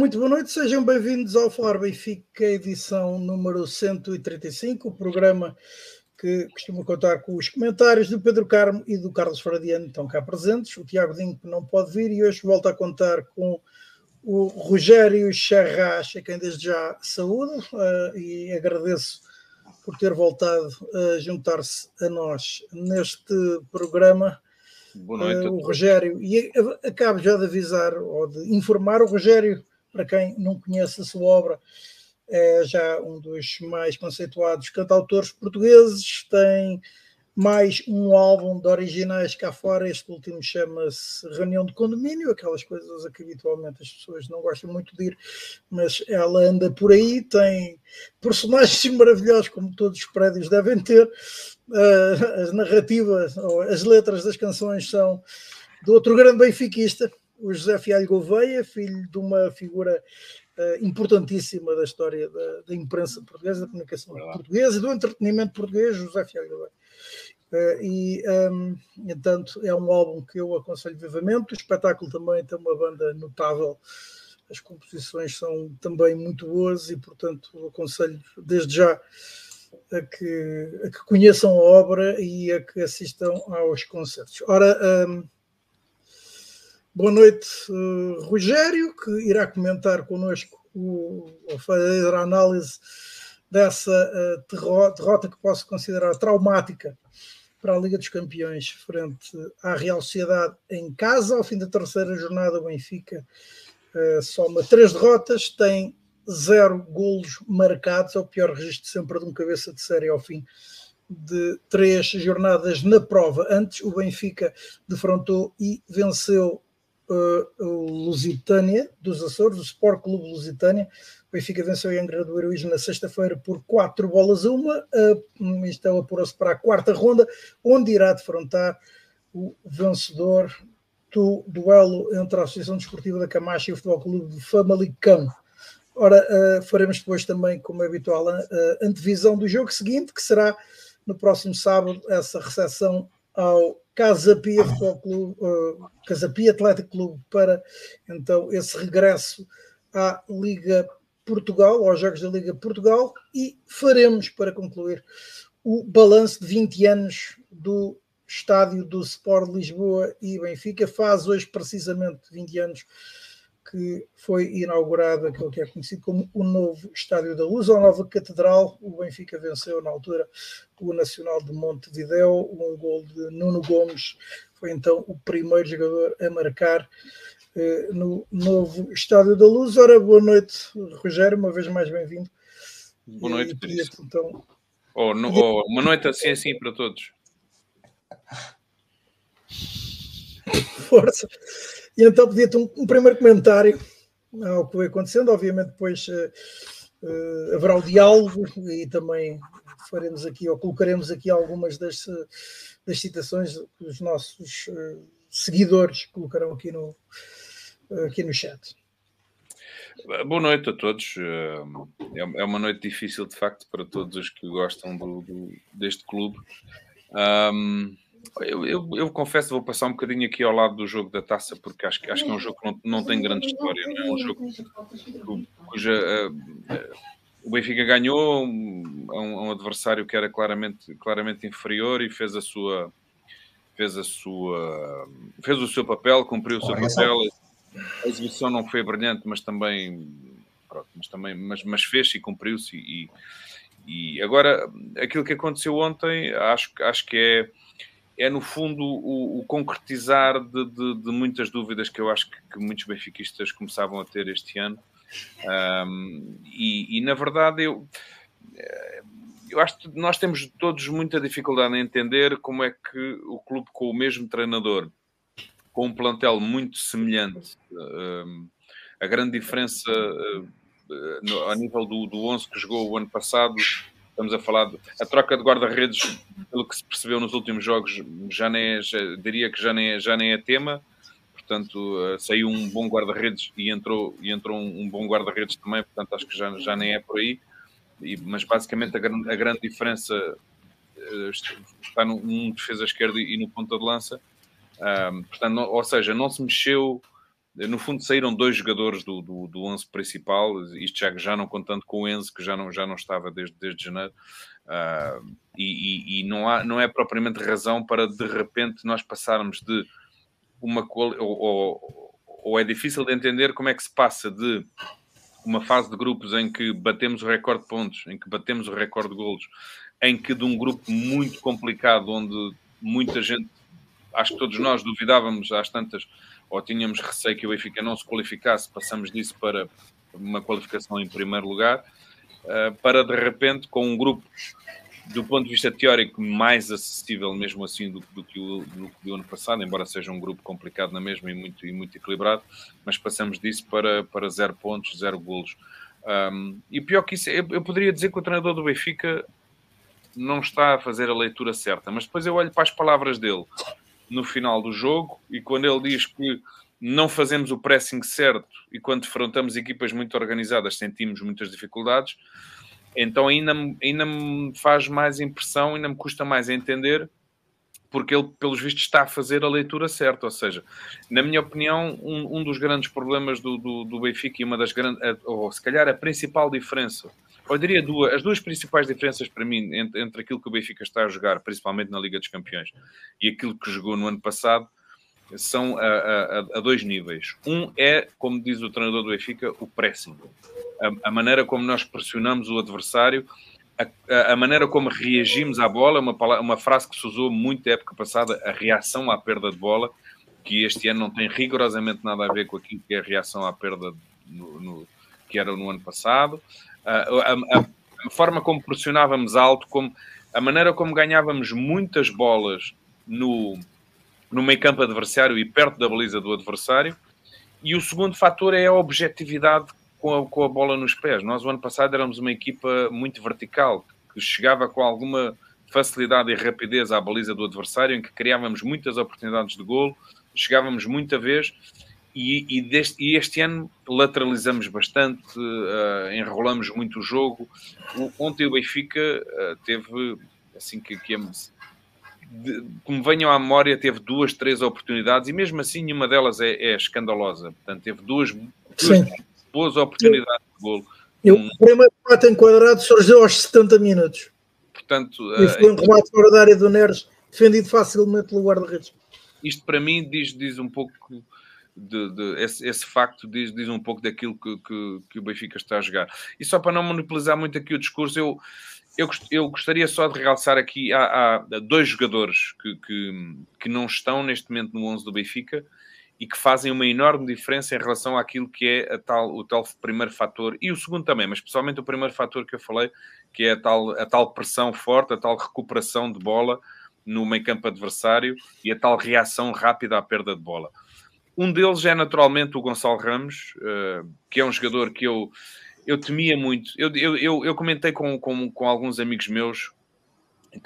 muito boa noite, sejam bem-vindos ao Falar Benfica, edição número 135, o programa que costuma contar com os comentários do Pedro Carmo e do Carlos Fradiano, estão cá presentes. O Tiago Dinho não pode vir e hoje volta a contar com o Rogério Charras, a quem desde já saúdo uh, e agradeço por ter voltado a juntar-se a nós neste programa. Boa noite. Uh, o Rogério, e acabo já de avisar ou de informar o Rogério, para quem não conhece a sua obra, é já um dos mais conceituados cantautores portugueses, tem mais um álbum de originais cá fora, este último chama-se Reunião de Condomínio, aquelas coisas a que habitualmente as pessoas não gostam muito de ir, mas ela anda por aí, tem personagens maravilhosos, como todos os prédios devem ter, uh, as narrativas, ou as letras das canções são do outro grande benfiquista, o José Fialho Gouveia, filho de uma figura uh, importantíssima da história da, da, imprensa portuguesa, da comunicação portuguesa e do entretenimento português, José Fialho Gouveia. Uh, e, um, entanto, é um álbum que eu aconselho vivamente. O espetáculo também tem uma banda notável, as composições são também muito boas e, portanto, aconselho desde já a que, a que conheçam a obra e a que assistam aos concertos. Ora, um, Boa noite, uh, Rogério, que irá comentar connosco o, ou fazer a análise dessa uh, derrota, que posso considerar traumática para a Liga dos Campeões frente à Real Sociedade em casa. Ao fim da terceira jornada, o Benfica uh, soma três derrotas, tem zero golos marcados, é o pior registro sempre de um cabeça de série ao fim de três jornadas na prova. Antes, o Benfica defrontou e venceu uh, o Lusitânia dos Açores, o Sport Clube Lusitânia. O Benfica venceu a Angra do Heroísmo na sexta-feira por quatro bolas a uma. Uh, então apurou-se para a quarta ronda, onde irá defrontar o vencedor do duelo entre a Associação Desportiva da Camacha e o Futebol Clube de Famalicão. Ora, uh, faremos depois também, como é habitual, a, a antevisão do jogo seguinte, que será no próximo sábado, essa recepção ao Casa Pia Futebol Clube, uh, Casa Pia Atlético Clube para então esse regresso à Liga Portugal, aos Jogos da Liga Portugal e faremos para concluir o balanço de 20 anos do estádio do Sport Lisboa e Benfica. Faz hoje precisamente 20 anos que foi inaugurado aquilo que é conhecido como o novo Estádio da Luz, ou a nova Catedral. O Benfica venceu na altura o Nacional de Montevideo, um gol de Nuno Gomes, foi então o primeiro jogador a marcar eh, no novo Estádio da Luz. Ora, boa noite, Rogério, uma vez mais bem-vindo. Boa noite, e, então... Oh, no, oh, uma noite assim assim para todos. Força. E então pedia-te um, um, primeiro comentário ao que foi acontecendo. Obviamente, depois uh, uh, haverá o diálogo e também faremos aqui, ou colocaremos aqui algumas das, das citações que os nossos uh, seguidores colocarão aqui no, aqui no chat. Boa noite a todos. É, é uma noite difícil, de facto, para todos os que gostam do, do deste clube. Um, eu, eu, eu, confesso, vou passar um bocadinho aqui ao lado do jogo da taça, porque acho, acho que é um jogo que não, não tem grande história, não é um jogo cuja uh, uh, o Benfica ganhou um, um, um, adversário que era claramente, claramente inferior e fez a sua fez a sua fez o seu papel, cumpriu o seu papel. A exibição não foi brilhante, mas também pronto, mas também mas, mas fez e cumpriu-se e, e agora aquilo que aconteceu ontem acho, acho que é é no fundo o, o concretizar de, de, de, muitas dúvidas que eu acho que, que, muitos benfiquistas começavam a ter este ano. Um, e, e, na verdade eu, eu acho que nós temos todos muita dificuldade em entender como é que o clube com o mesmo treinador, com um plantel muito semelhante, um, a grande diferença uh, no, a nível do, do 11 que jogou o ano passado Estamos a falar de, a troca de guarda-redes, pelo que se percebeu nos últimos jogos, já nem é, já, diria que já nem é, já nem é tema. Portanto, uh, saiu um bom guarda-redes e entrou, e entrou um, bom guarda-redes também. Portanto, acho que já, já nem é por aí. E, mas basicamente a, a grande diferença uh, está num um defesa esquerda e no ponta de lança. Portanto, não, ou seja, não se mexeu no fundo saíram dois jogadores do, do, do 11 principal, isto já, já não contando com o Enzo, que já não, já não estava desde, desde janeiro, uh, e, e, e, não, há, não é propriamente razão para de repente nós passarmos de uma ou, ou, ou é difícil de entender como é que se passa de uma fase de grupos em que batemos o recorde de pontos, em que batemos o recorde de golos, em que de um grupo muito complicado, onde muita gente, acho que todos nós duvidávamos às tantas, ou tínhamos receio que o Benfica não se qualificasse, passamos disso para uma qualificação em primeiro lugar, eh, para de repente, com um grupo do ponto de vista teórico, mais acessível mesmo assim do, do, que o, do, ano passado, embora seja um grupo complicado na mesma e muito, e muito equilibrado, mas passamos disso para, para zero pontos, zero golos. Um, e pior que isso, eu, eu, poderia dizer que o treinador do Benfica não está a fazer a leitura certa, mas depois eu olho para as palavras dele no final do jogo e quando ele diz que não fazemos o pressing certo e quando defrontamos equipas muito organizadas sentimos muitas dificuldades, então ainda, ainda me faz mais impressão, ainda me custa mais entender, porque ele, pelos vistos, está a fazer a leitura certa. Ou seja, na minha opinião, um, um dos grandes problemas do, do, do, Benfica e uma das grandes, ou se calhar a principal diferença, eu diria duas, as duas principais diferenças para mim entre, entre aquilo que o Benfica está a jogar, principalmente na Liga dos Campeões, e aquilo que jogou no ano passado, são a, a, a, dois níveis. Um é, como diz o treinador do Benfica, o pressing. A, a maneira como nós pressionamos o adversário, a, maneira como reagimos à bola, uma, uma frase que se usou muito na época passada, a reação à perda de bola, que este ano não tem rigorosamente nada a ver com aquilo que é a reação à perda no, no, que era no ano passado. A forma como pressionávamos alto, como, a maneira como ganhávamos muitas bolas no, no meio campo adversário e perto da baliza do adversário. E o segundo fator é a objetividade com a, com a bola nos pés. Nós, o ano passado, éramos uma equipa muito vertical, que chegava com alguma facilidade e rapidez à baliza do adversário, em que criávamos muitas oportunidades de golo, chegávamos muita vez e, e, deste, e este ano lateralizamos bastante, uh, enrolamos muito o jogo. O, ontem o Benfica uh, teve, assim que, que é de, como venham à memória, teve duas, três oportunidades e mesmo assim nenhuma delas é, é escandalosa. Portanto, teve duas, duas boas oportunidades de golo. E um... o primeiro remate enquadrado surgiu aos 70 minutos. Portanto, e foi um eh, remate fora da área do Neres, defendido facilmente pelo guarda-redes. Isto para mim diz, diz um pouco de, de, esse, esse, facto diz, diz um pouco daquilo que, que, que, o Benfica está a jogar. E só para não monopolizar muito aqui o discurso, eu, eu, eu gostaria só de realçar aqui: há, há dois jogadores que, que, que, não estão neste momento no 11 do Benfica e que fazem uma enorme diferença em relação àquilo que é tal, o tal primeiro fator e o segundo também, mas especialmente o primeiro fator que eu falei, que é a tal, a tal pressão forte, a tal recuperação de bola no meio campo adversário e a tal reação rápida à perda de bola. Um deles é naturalmente o Gonçalo Ramos, uh, que é um jogador que eu eu temia muito. Eu, eu, eu, eu comentei com, com, com, alguns amigos meus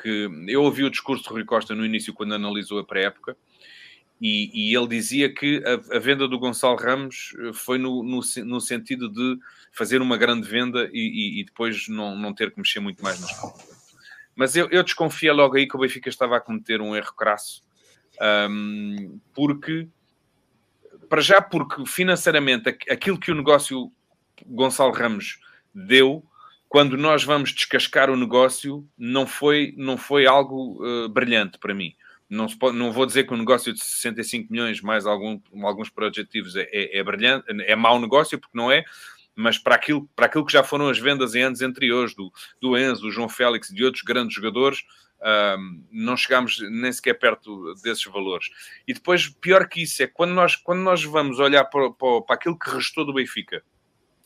que eu ouvi o discurso de Rui Costa no início, quando analisou a pré-época, e, e, ele dizia que a, a, venda do Gonçalo Ramos eh, foi no, no, no, sentido de fazer uma grande venda e, e, e, depois não, não ter que mexer muito mais nas contas. Mas eu, eu desconfia logo aí que o Benfica estava a cometer um erro crasso, um, porque, para já, porque financeiramente aquilo que o negócio Gonçalo Ramos deu quando nós vamos descascar o negócio não foi, não foi algo uh, brilhante para mim. Não, pode, não, vou dizer que o negócio de 65 milhões mais algum, alguns projetivos é, é, é, brilhante, é mau negócio, porque não é, mas para aquilo, para aquilo que já foram as vendas em anos anteriores do, do Enzo, do João Félix e de outros grandes jogadores, não chegámos nem sequer perto desses valores. E depois, pior que isso, é quando nós, quando nós vamos olhar para, para, para aquilo que restou do Benfica,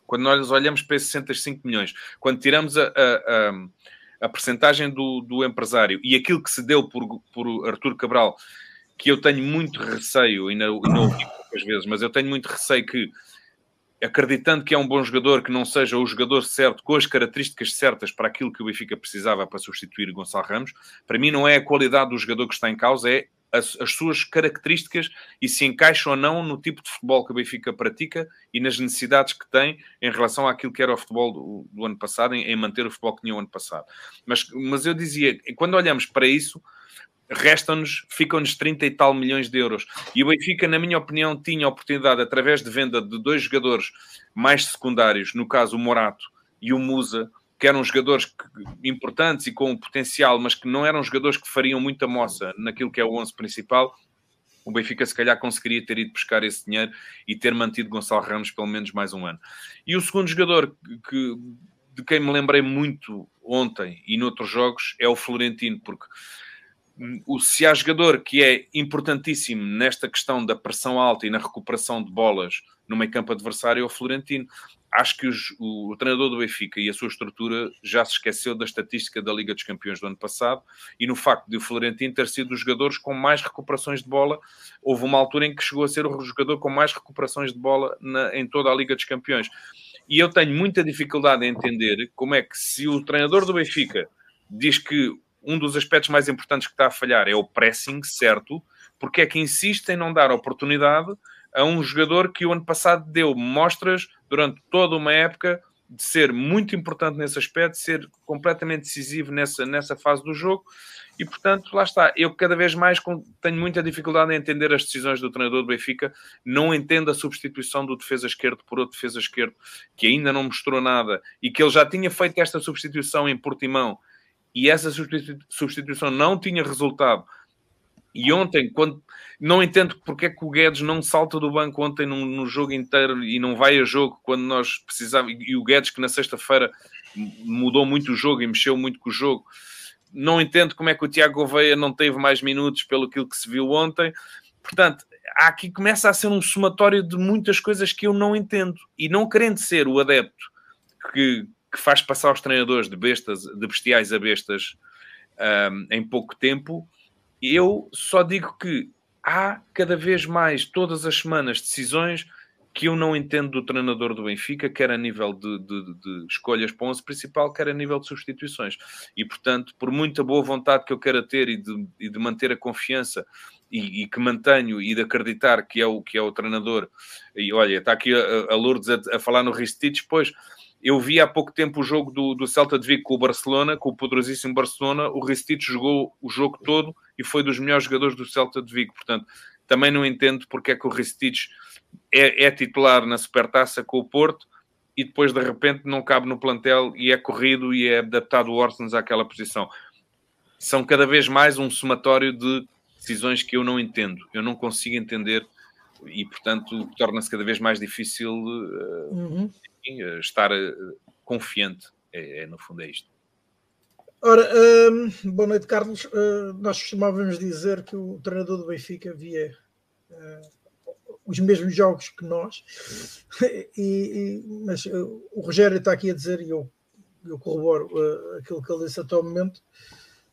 quando nós olhamos para esses 65 milhões, quando tiramos a, a, a, a percentagem do, do empresário e aquilo que se deu por, por Artur Cabral, que eu tenho muito receio, e não, e não ouvi poucas vezes, mas eu tenho muito receio que, acreditando que é um bom jogador, que não seja o jogador certo, com as características certas para aquilo que o Benfica precisava para substituir Gonçalo Ramos, para mim não é a qualidade do jogador que está em causa, é as, as, suas características e se encaixa ou não no tipo de futebol que o Benfica pratica e nas necessidades que tem em relação àquilo que era o futebol do, do ano passado, em, em, manter o futebol que tinha o ano passado. Mas, mas eu dizia, quando olhamos para isso, restam-nos, ficam-nos 30 e tal milhões de euros. E o Benfica, na minha opinião, tinha a oportunidade, através de venda de dois jogadores mais secundários, no caso o Morato e o Musa, que eram jogadores importantes e com potencial, mas que não eram jogadores que fariam muita moça naquilo que é o 11 principal, o Benfica se calhar conseguiria ter ido buscar esse dinheiro e ter mantido Gonçalo Ramos pelo menos mais um ano. E o segundo jogador que, de quem me lembrei muito ontem e noutros jogos é o Florentino, porque o, se há jogador que é importantíssimo nesta questão da pressão alta e na recuperação de bolas no meio campo adversário é o Florentino. Acho que os, o, o, treinador do Benfica e a sua estrutura já se esqueceu da estatística da Liga dos Campeões do ano passado e no facto de o Florentino ter sido dos jogadores com mais recuperações de bola. Houve uma altura em que chegou a ser o jogador com mais recuperações de bola na, em toda a Liga dos Campeões. E eu tenho muita dificuldade em entender como é que se o treinador do Benfica diz que um dos aspectos mais importantes que está a falhar é o pressing, certo? Porque é que insiste em não dar oportunidade a um jogador que o ano passado deu mostras durante toda uma época de ser muito importante nesse aspecto, de ser completamente decisivo nessa, nessa fase do jogo. E, portanto, lá está. Eu cada vez mais tenho muita dificuldade em entender as decisões do treinador do Benfica. Não entendo a substituição do defesa esquerdo por outro defesa esquerdo, que ainda não mostrou nada e que ele já tinha feito esta substituição em Portimão e essa substituição não tinha resultado. E ontem, quando não entendo porque é que o Guedes não salta do banco ontem no, no jogo inteiro e não vai a jogo quando nós precisávamos. E o Guedes, que na sexta-feira mudou muito o jogo e mexeu muito com o jogo. Não entendo como é que o Tiago Gouveia não teve mais minutos pelo que se viu ontem. Portanto, aqui começa a ser um somatório de muitas coisas que eu não entendo. E não querendo ser o adepto que, que faz passar os treinadores de bestas, de bestiais a bestas um, em pouco tempo, eu só digo que há cada vez mais, todas as semanas, decisões que eu não entendo do treinador do Benfica, quer a nível de, de, de escolhas para o 11 principal, quer a nível de substituições. E, portanto, por muita boa vontade que eu queira ter e de, e de manter a confiança e, e, que mantenho e de acreditar que é o, que é o treinador, e olha, está aqui a, a Lourdes a, a falar no Ristich, pois eu vi há pouco tempo o jogo do, do Celta de Vigo com o Barcelona, com o poderosíssimo Barcelona. O Ristich jogou o jogo todo e foi dos melhores jogadores do Celta de Vigo. Portanto, também não entendo porque é que o Ristich é, é titular na Supertaça com o Porto e depois de repente não cabe no plantel e é corrido e é adaptado o Orsens àquela posição. São cada vez mais um somatório de decisões que eu não entendo. Eu não consigo entender e, portanto, torna-se cada vez mais difícil uh, uhum. Eh, estar eh, confiante. É, é, no fundo, é isto. Ora, um, boa noite, Carlos. Uh, nós costumávamos dizer que o treinador do Benfica via uh, os mesmos jogos que nós, e, e, mas uh, o Rogério está aqui a dizer, e eu, eu corroboro aquilo que ele disse até o momento,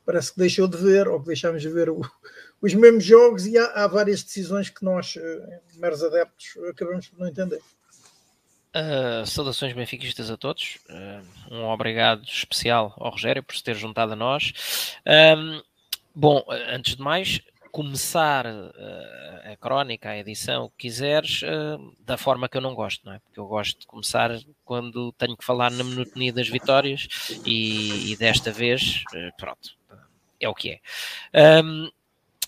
parece que deixou de ver, ou que deixámos de ver o, os mesmos jogos, e há, há várias decisões que nós, meros adeptos, acabamos por não entender. Uh, saudações benfiquistas a todos. Uh, um obrigado especial ao Rogério por se ter juntado a nós. Um, bom, antes de mais, começar uh, a crónica, a edição, o que quiseres, da forma que eu não gosto, não é? Porque eu gosto de começar quando tenho que falar na monotonia das vitórias e, e desta vez, pronto, é o que é.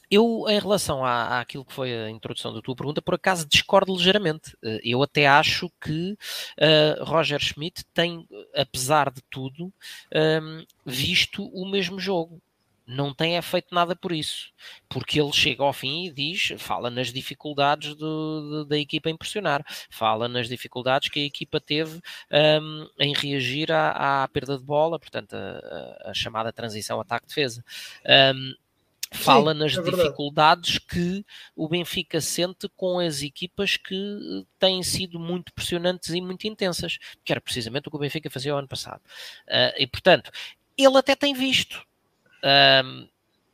Eu, em relação à, àquilo que foi a introdução da tua pergunta, por acaso discordo ligeiramente. Eh, eu até acho que uh, Roger Schmidt tem, apesar de tudo, um, ehm, visto o mesmo jogo. Não tem é feito nada por isso, porque ele chega ao fim e diz, fala nas dificuldades do, de, da equipa impressionar, fala nas dificuldades que a equipa teve um, ehm, em reagir à, à, perda de bola, portanto, a, a chamada transição ataque-defesa. Um, ehm, fala Sim, nas é dificuldades que o Benfica sente com as equipas que eh, têm sido muito pressionantes e muito intensas, que era precisamente o que o Benfica fazia o ano passado. Uh, e portanto, ele até tem visto. Uh,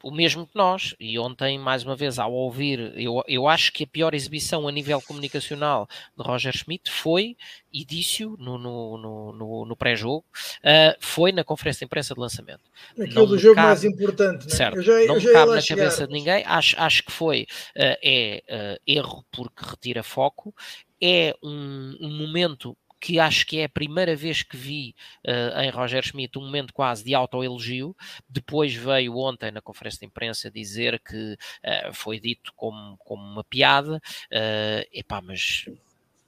o mesmo que nós. E ontem, mais uma vez, ao ouvir, eu, eu acho que a pior exibição a nível comunicacional de Roger Schmidt foi, e disse-o no, no, no, no pré-jogo, uh, foi na conferência de imprensa de lançamento. Aquilo do jogo cabe, mais importante, né? certo, já, não cabe na chegar. cabeça de ninguém. Acho, acho que foi uh, é uh, erro porque retira foco, é um, um momento que acho que é a primeira vez que vi uh, em Roger Schmidt um momento quase de autoelogio. Depois veio ontem na conferência de imprensa dizer que uh, foi dito como, como uma piada. Uh, epá, mas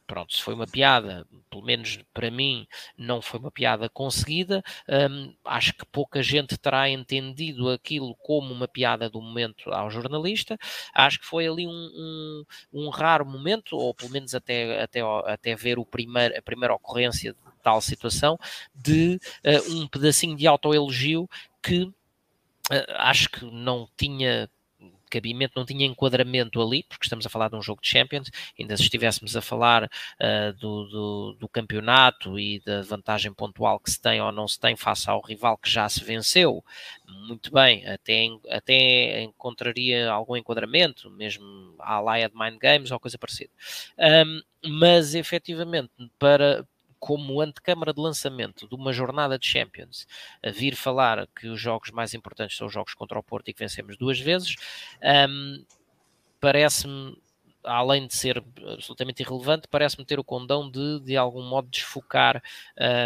pronto, se foi uma piada, pelo menos para mim, não foi uma piada conseguida. Um, acho que pouca gente terá entendido aquilo como uma piada do momento ao jornalista. Acho que foi ali um, um, um raro momento, ou pelo menos até, até, até ver o primeiro, a primeira ocorrência de tal situação, de uh, um pedacinho de autoelogio que uh, acho que não tinha cabimento, não tinha enquadramento ali, porque estamos a falar de um jogo de Champions, ainda se estivéssemos a falar uh, do, do, do, campeonato e da vantagem pontual que se tem ou não se tem face ao rival que já se venceu, muito bem, até, até encontraria algum enquadramento, mesmo à laia de Mind Games ou coisa parecida. Um, mas efetivamente, para, como antecâmara de lançamento de uma jornada de Champions, a vir falar que os jogos mais importantes são os jogos contra o Porto e que vencemos duas vezes, um, parece-me além de ser absolutamente irrelevante, parece-me ter o condão de, de algum modo, desfocar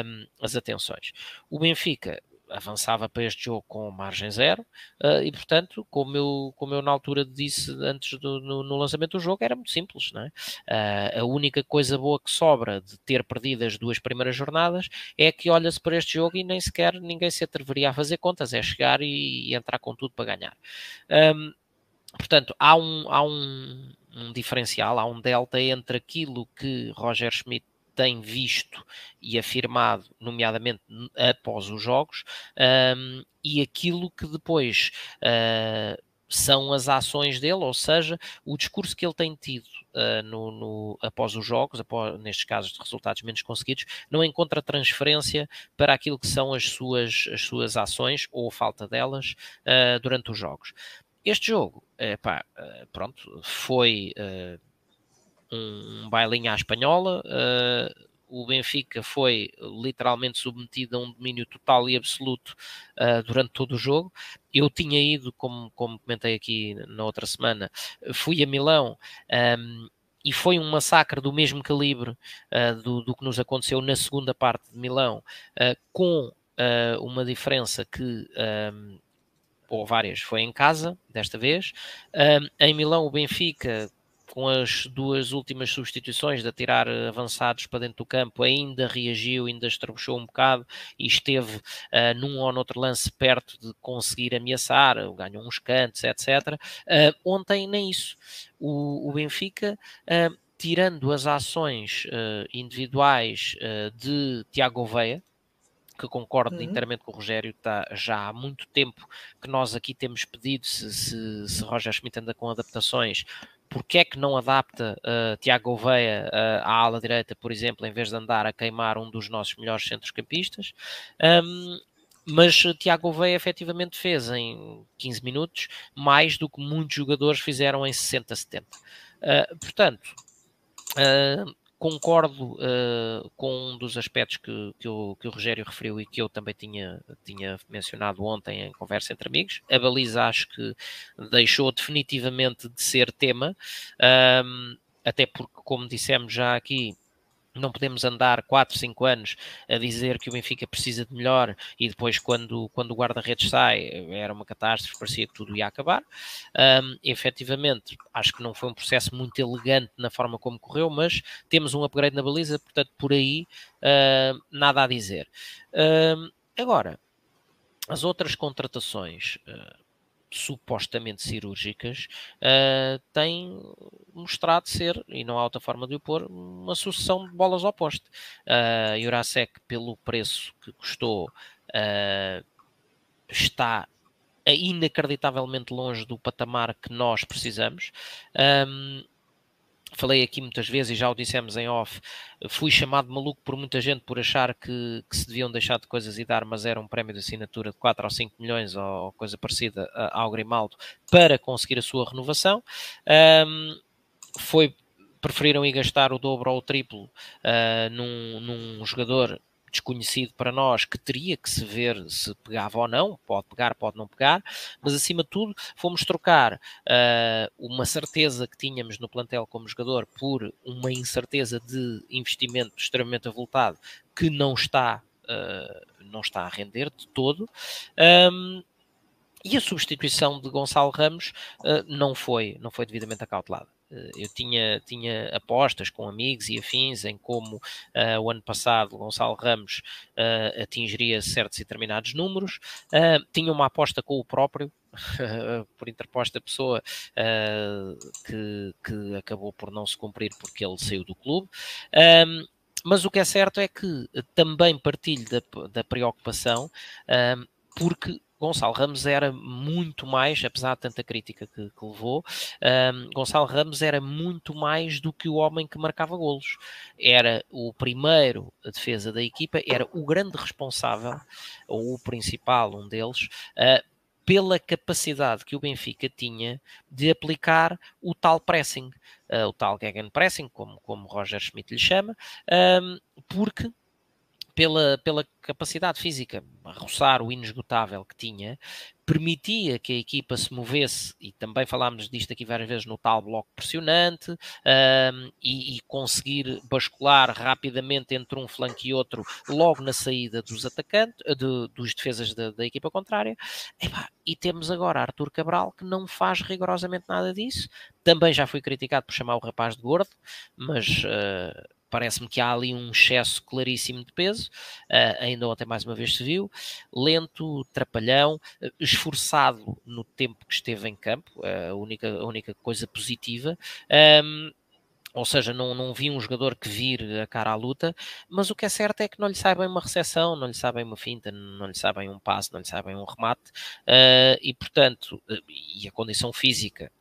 um, as atenções. O Benfica avançava para este jogo com margem zero uh, e, portanto, como eu, como eu na altura disse antes do no, no lançamento do jogo, era muito simples. Não é? Uh, a única coisa boa que sobra de ter perdido as duas primeiras jornadas é que olha-se para este jogo e nem sequer ninguém se atreveria a fazer contas, é chegar e, e entrar com tudo para ganhar. Um, portanto, há um, há um, um diferencial, há um delta entre aquilo que Roger Schmidt tem visto e afirmado, nomeadamente após os jogos, um, e aquilo que depois uh, são as ações dele, ou seja, o discurso que ele tem tido uh, no, no, após os jogos, após, nestes casos de resultados menos conseguidos, não encontra transferência para aquilo que são as suas, as suas ações ou falta delas uh, durante os jogos. Este jogo, epá, pronto, foi um bailinho à espanhola. Uh, o Benfica foi literalmente submetido a um domínio total e absoluto uh, durante todo o jogo. Eu tinha ido, como, como comentei aqui na outra semana, fui a Milão. Um, e foi um massacre do mesmo calibre uh, do, do, que nos aconteceu na segunda parte de Milão, uh, com uh, uma diferença que, ou várias, foi em casa, desta vez. em Milão, o Benfica com as duas últimas substituições de atirar avançados para dentro do campo, ainda reagiu, ainda estrebuchou um bocado e esteve uh, num ou noutro lance perto de conseguir ameaçar, ganhou uns cantos, etc. Uh, ah, ontem nem isso. O, o Benfica. Uh, tirando as ações individuais de Tiago Veia, que concordo uhum. inteiramente com o Rogério, está já há muito tempo que nós aqui temos pedido se, se, se Roger Schmidt anda com adaptações, porque é que não adapta uh, Tiago Oveia uh, à ala direita, por exemplo, em vez de andar a queimar um dos nossos melhores centrocampistas. Um, mas Tiago Oveia efetivamente fez em 15 minutos mais do que muitos jogadores fizeram em 60, 70. Uh, portanto, uh, concordo uh, com um dos aspectos que, que, o, que o Rogério referiu e que eu também tinha, tinha mencionado ontem em conversa entre amigos. A baliza acho que deixou definitivamente de ser tema, um, até porque, como dissemos já aqui, não podemos andar 4, 5 anos a dizer que o Benfica precisa de melhor e depois quando, quando o guarda-redes sai era uma catástrofe, parecia que tudo ia acabar. Um, efetivamente, acho que não foi um processo muito elegante na forma como correu, mas temos um upgrade na baliza, portanto por aí uh, nada a dizer. Uh, agora, as outras contratações... Uh, supostamente cirúrgicas, uh, têm mostrado ser, e não há outra forma de o pôr, uma sucessão de bolas ao poste. Uh, Jurasek, pelo preço que custou, uh, está inacreditavelmente longe do patamar que nós precisamos. Um, falei aqui muitas vezes e já o dissemos em off, fui chamado maluco por muita gente por achar que, que, se deviam deixar de coisas e dar, mas era um prémio de assinatura de 4 ou 5 milhões ou, coisa parecida ao Grimaldo para conseguir a sua renovação. Um, foi, preferiram ir gastar o dobro ou o triplo uh, num, num jogador desconhecido para nós que teria que se ver se pegava ou não, pode pegar, pode não pegar, mas acima de tudo fomos trocar uh, uma certeza que tínhamos no plantel como jogador por uma incerteza de investimento extremamente avultado que não está, uh, não está a render de todo. Um, e a substituição de Gonçalo Ramos uh, não, foi, não foi devidamente acautelada. Uh, eu tinha, tinha apostas com amigos e afins em como uh, o ano passado Gonçalo Ramos atingiria certos e determinados números. tinha uma aposta com o próprio, por interposta pessoa que, que acabou por não se cumprir porque ele saiu do clube. Um, mas o que é certo é que também partilho da, da preocupação, um, porque Gonçalo Ramos era muito mais, apesar de tanta crítica que, que levou, um, Gonçalo Ramos era muito mais do que o homem que marcava golos. Era o primeiro defesa da equipa, era o grande responsável, ou o principal, um deles, uh, pela capacidade que o Benfica tinha de aplicar o tal pressing, uh, o tal gegenpressing, como, como Roger Schmidt lhe chama, um, porque pela, pela capacidade física, a roçar o inesgotável que tinha, permitia que a equipa se movesse, e também falámos disto aqui várias vezes no tal bloco pressionante, um, e, e, conseguir bascular rapidamente entre um flanco e outro logo na saída dos atacantes, de, dos defesas da, da equipa contrária. e temos agora Arthur Cabral que não faz rigorosamente nada disso. Também já foi criticado por chamar o rapaz de gordo, mas. Uh, parece-me que há ali um excesso claríssimo de peso, uh, ainda ontem mais uma vez se viu, lento, trapalhão, uh, esforçado no tempo que esteve em campo, uh, a, única, a única coisa positiva. Um, ou seja, não, não vi um jogador que vir a cara à luta, mas o que é certo é que não lhe sabem uma recepção, não lhe sabem uma finta, não lhe sabem um passe, não lhe sabem um remate, e portanto, e a condição física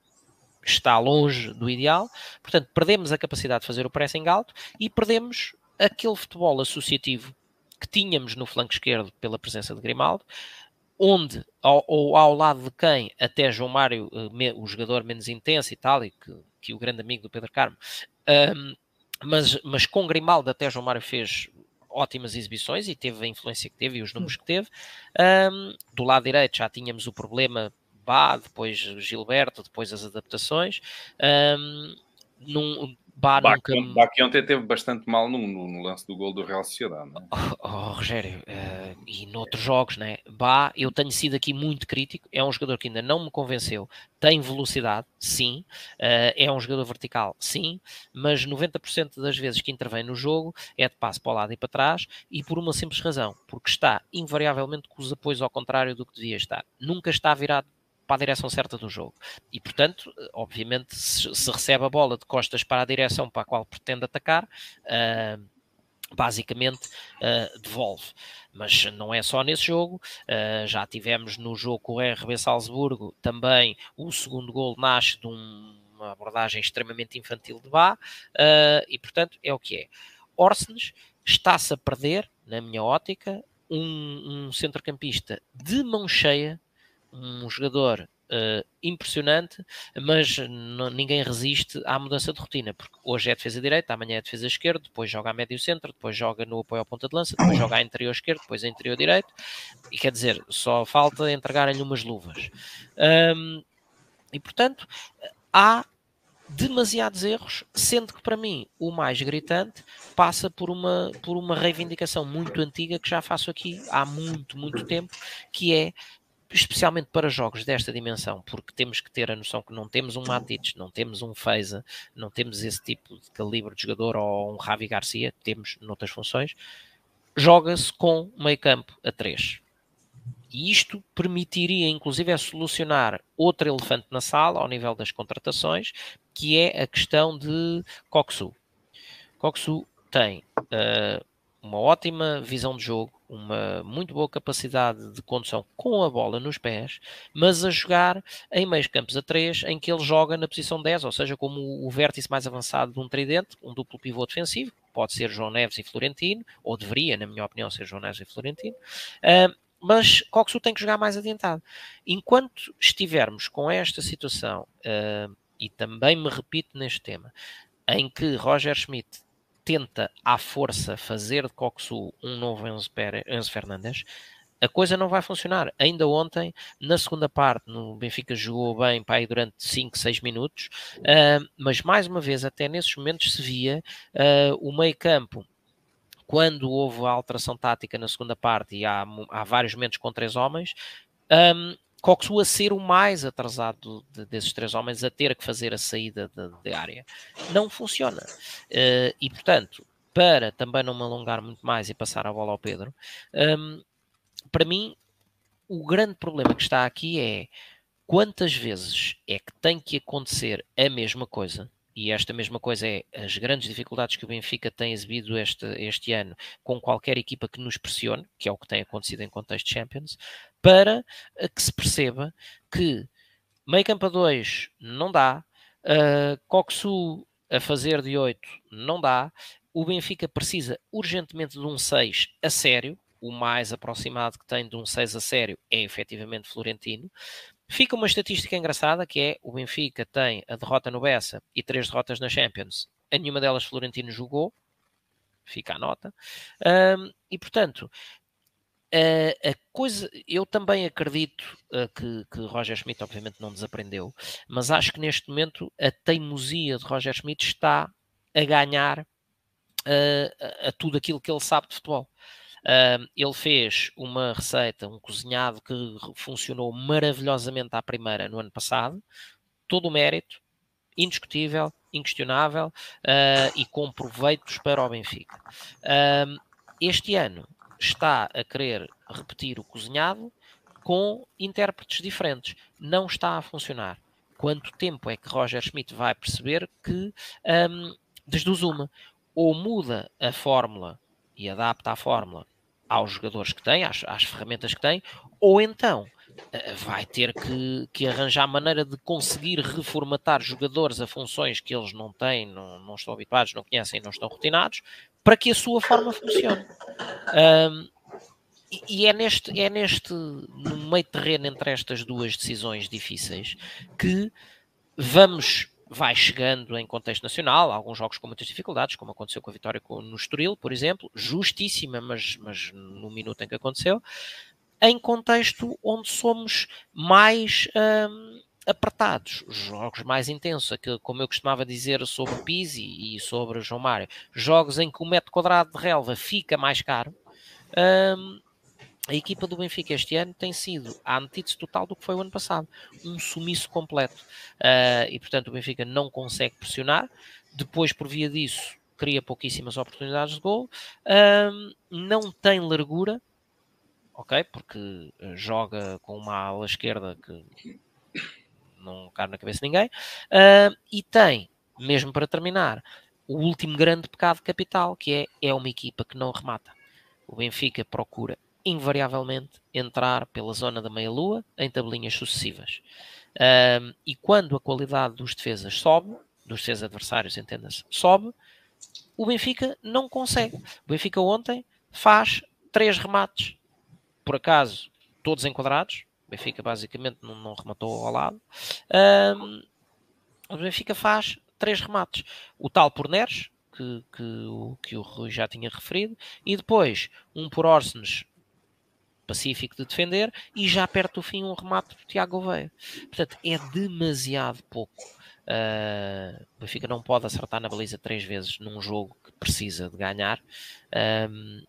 está longe do ideal. Portanto, perdemos a capacidade de fazer o pressing alto e perdemos aquele futebol associativo que tínhamos no flanco esquerdo pela presença de Grimaldo, onde, ao, ou ao lado de quem até João Mário, eh, o jogador menos intenso e tal, e que, que o grande amigo do Pedro Carmo, um, mas, mas com Grimaldo até João Mário fez ótimas exibições e teve a influência que teve e os números que teve. Um, do lado direito já tínhamos o problema Bá, depois Gilberto, depois as adaptações. Um, num, Bá, Bá, nunca... Ontem teve bastante mal no, no, no, lance do gol do Real Sociedade. Não é? oh, oh, Rogério, uh, e noutros jogos, né? Bá, eu tenho sido aqui muito crítico. É um jogador que ainda não me convenceu. Tem velocidade, sim. Uh, é um jogador vertical, sim. Mas 90% das vezes que intervém no jogo é de passo para o lado e para trás e por uma simples razão, porque está invariavelmente com os apoios ao contrário do que devia estar. Nunca está virado para a direção certa do jogo. E, portanto, obviamente, se, recebe a bola de costas para a direção para a qual pretende atacar, uh, basicamente uh, devolve. Mas não é só nesse jogo, uh, já tivemos no jogo com o RB Salzburgo também o segundo gol nasce de um, uma abordagem extremamente infantil de Bá, e portanto é o que é. Orsnes está-se a perder, na minha ótica, um, um centrocampista de mão cheia um jogador uh, impressionante, mas ninguém resiste à mudança de rotina, porque hoje é defesa direita, amanhã é defesa esquerda, depois joga a médio centro, depois joga no apoio à ponta de lança, depois joga a interior esquerdo, depois a interior direito, e quer dizer, só falta entregarem-lhe umas luvas. Um, e portanto, há demasiados erros, sendo que para mim o mais gritante passa por uma, por uma reivindicação muito antiga que já faço aqui há muito, muito tempo, que é especialmente para jogos desta dimensão, porque temos que ter a noção que não temos um Matic, não temos um Feiza, não temos esse tipo de calibre de jogador ou um Ravi Garcia, temos noutras funções, joga-se com meio campo a 3. E isto permitiria, inclusive, é solucionar outro elefante na sala, ao nível das contratações, que é a questão de Coxu. Coxu tem uh, uma ótima visão de jogo, uma muito boa capacidade de condução com a bola nos pés, mas a jogar em meios campos a 3, em que ele joga na posição 10, ou seja, como o vértice mais avançado de um tridente, um duplo pivô defensivo, pode ser João Neves e Florentino, ou deveria, na minha opinião, ser João Neves e Florentino, uh, mas Coxo tem que jogar mais adiantado. Enquanto estivermos com esta situação, uh, e também me repito neste tema, em que Roger Schmidt tenta à força fazer de Coxu um novo Enzo, Enzo Fernandes, a coisa não vai funcionar. Ainda ontem, na segunda parte, no Benfica jogou bem aí durante 5, 6 minutos, uh, mas mais uma vez, até nesses momentos se via uh, o meio campo quando houve a alteração tática na segunda parte e há, há vários momentos com três homens, um, Coxu a ser o mais atrasado de, desses três homens a ter que fazer a saída de, área. Não funciona. Uh, e, portanto, para também não me alongar muito mais e passar a bola ao Pedro, um, para mim, o grande problema que está aqui é quantas vezes é que tem que acontecer a mesma coisa e esta mesma coisa é as grandes dificuldades que o Benfica tem exibido este, este ano com qualquer equipa que nos pressione, que é o que tem acontecido em contexto Champions, para que se perceba que meio campo a 2 não dá, uh, Coxu a fazer de 8 não dá, o Benfica precisa urgentemente de um 6 a sério, o mais aproximado que tem de um 6 a sério é efetivamente Florentino, Fica uma estatística engraçada que é o Benfica tem a derrota no Bessa e três derrotas na Champions. A nenhuma delas Florentino jogou. Fica a nota. Um, e portanto, a, a, coisa, eu também acredito uh, que, que Roger Schmidt obviamente não desaprendeu, mas acho que neste momento a teimosia de Roger Schmidt está a ganhar uh, a, a tudo aquilo que ele sabe de futebol. Uh, ele fez uma receita, um cozinhado que funcionou maravilhosamente à primeira no ano passado, todo o mérito, indiscutível, inquestionável uh, e com proveitos para o Benfica. Uh, este ano está a querer repetir o cozinhado com intérpretes diferentes. Não está a funcionar. Quanto tempo é que Roger Schmidt vai perceber que um, desde uma ou muda a fórmula e adapta a fórmula aos jogadores que tem, às, às ferramentas que tem, ou então eh, vai ter que, que, arranjar maneira de conseguir reformatar jogadores a funções que eles não têm, não, não estão habituados, não conhecem, não estão rotinados, para que a sua forma funcione. Um, e, é neste, é neste, no meio terreno entre estas duas decisões difíceis, que vamos vai chegando em contexto nacional, alguns jogos com muitas dificuldades, como aconteceu com a vitória no Estoril, por exemplo, justíssima, mas, mas no minuto em que aconteceu, em contexto onde somos mais hum, apertados, jogos mais intensos, aquilo, como eu costumava dizer sobre Pizzi e sobre João Mário, jogos em que o metro quadrado de relva fica mais caro, hum, a equipa do Benfica este ano tem sido a antítese total do que foi o ano passado, um sumiço completo. Uh, e portanto o Benfica não consegue pressionar. Depois, por via disso, cria pouquíssimas oportunidades de gol. Uh, não tem largura, ok? Porque joga com uma ala esquerda que não cabe na cabeça de ninguém. Uh, e tem, mesmo para terminar, o último grande pecado capital, que é, é uma equipa que não remata. O Benfica procura invariavelmente entrar pela zona da meia-lua em tabelinhas sucessivas. Um, e quando a qualidade dos defesas sobe, dos defesas adversários, entenda-se, sobe, o Benfica não consegue. O Benfica ontem faz três remates, por acaso, todos enquadrados. O Benfica basicamente não, não rematou ao lado. Um, o Benfica faz três remates. O tal por Neres, que, que, que, o Rui já tinha referido, e depois um por Orsens pacífico de defender e já perto do fim um remate do Tiago Gouveia. Portanto, é demasiado pouco. Uh, o Benfica não pode acertar na baliza três vezes num jogo que precisa de ganhar, um,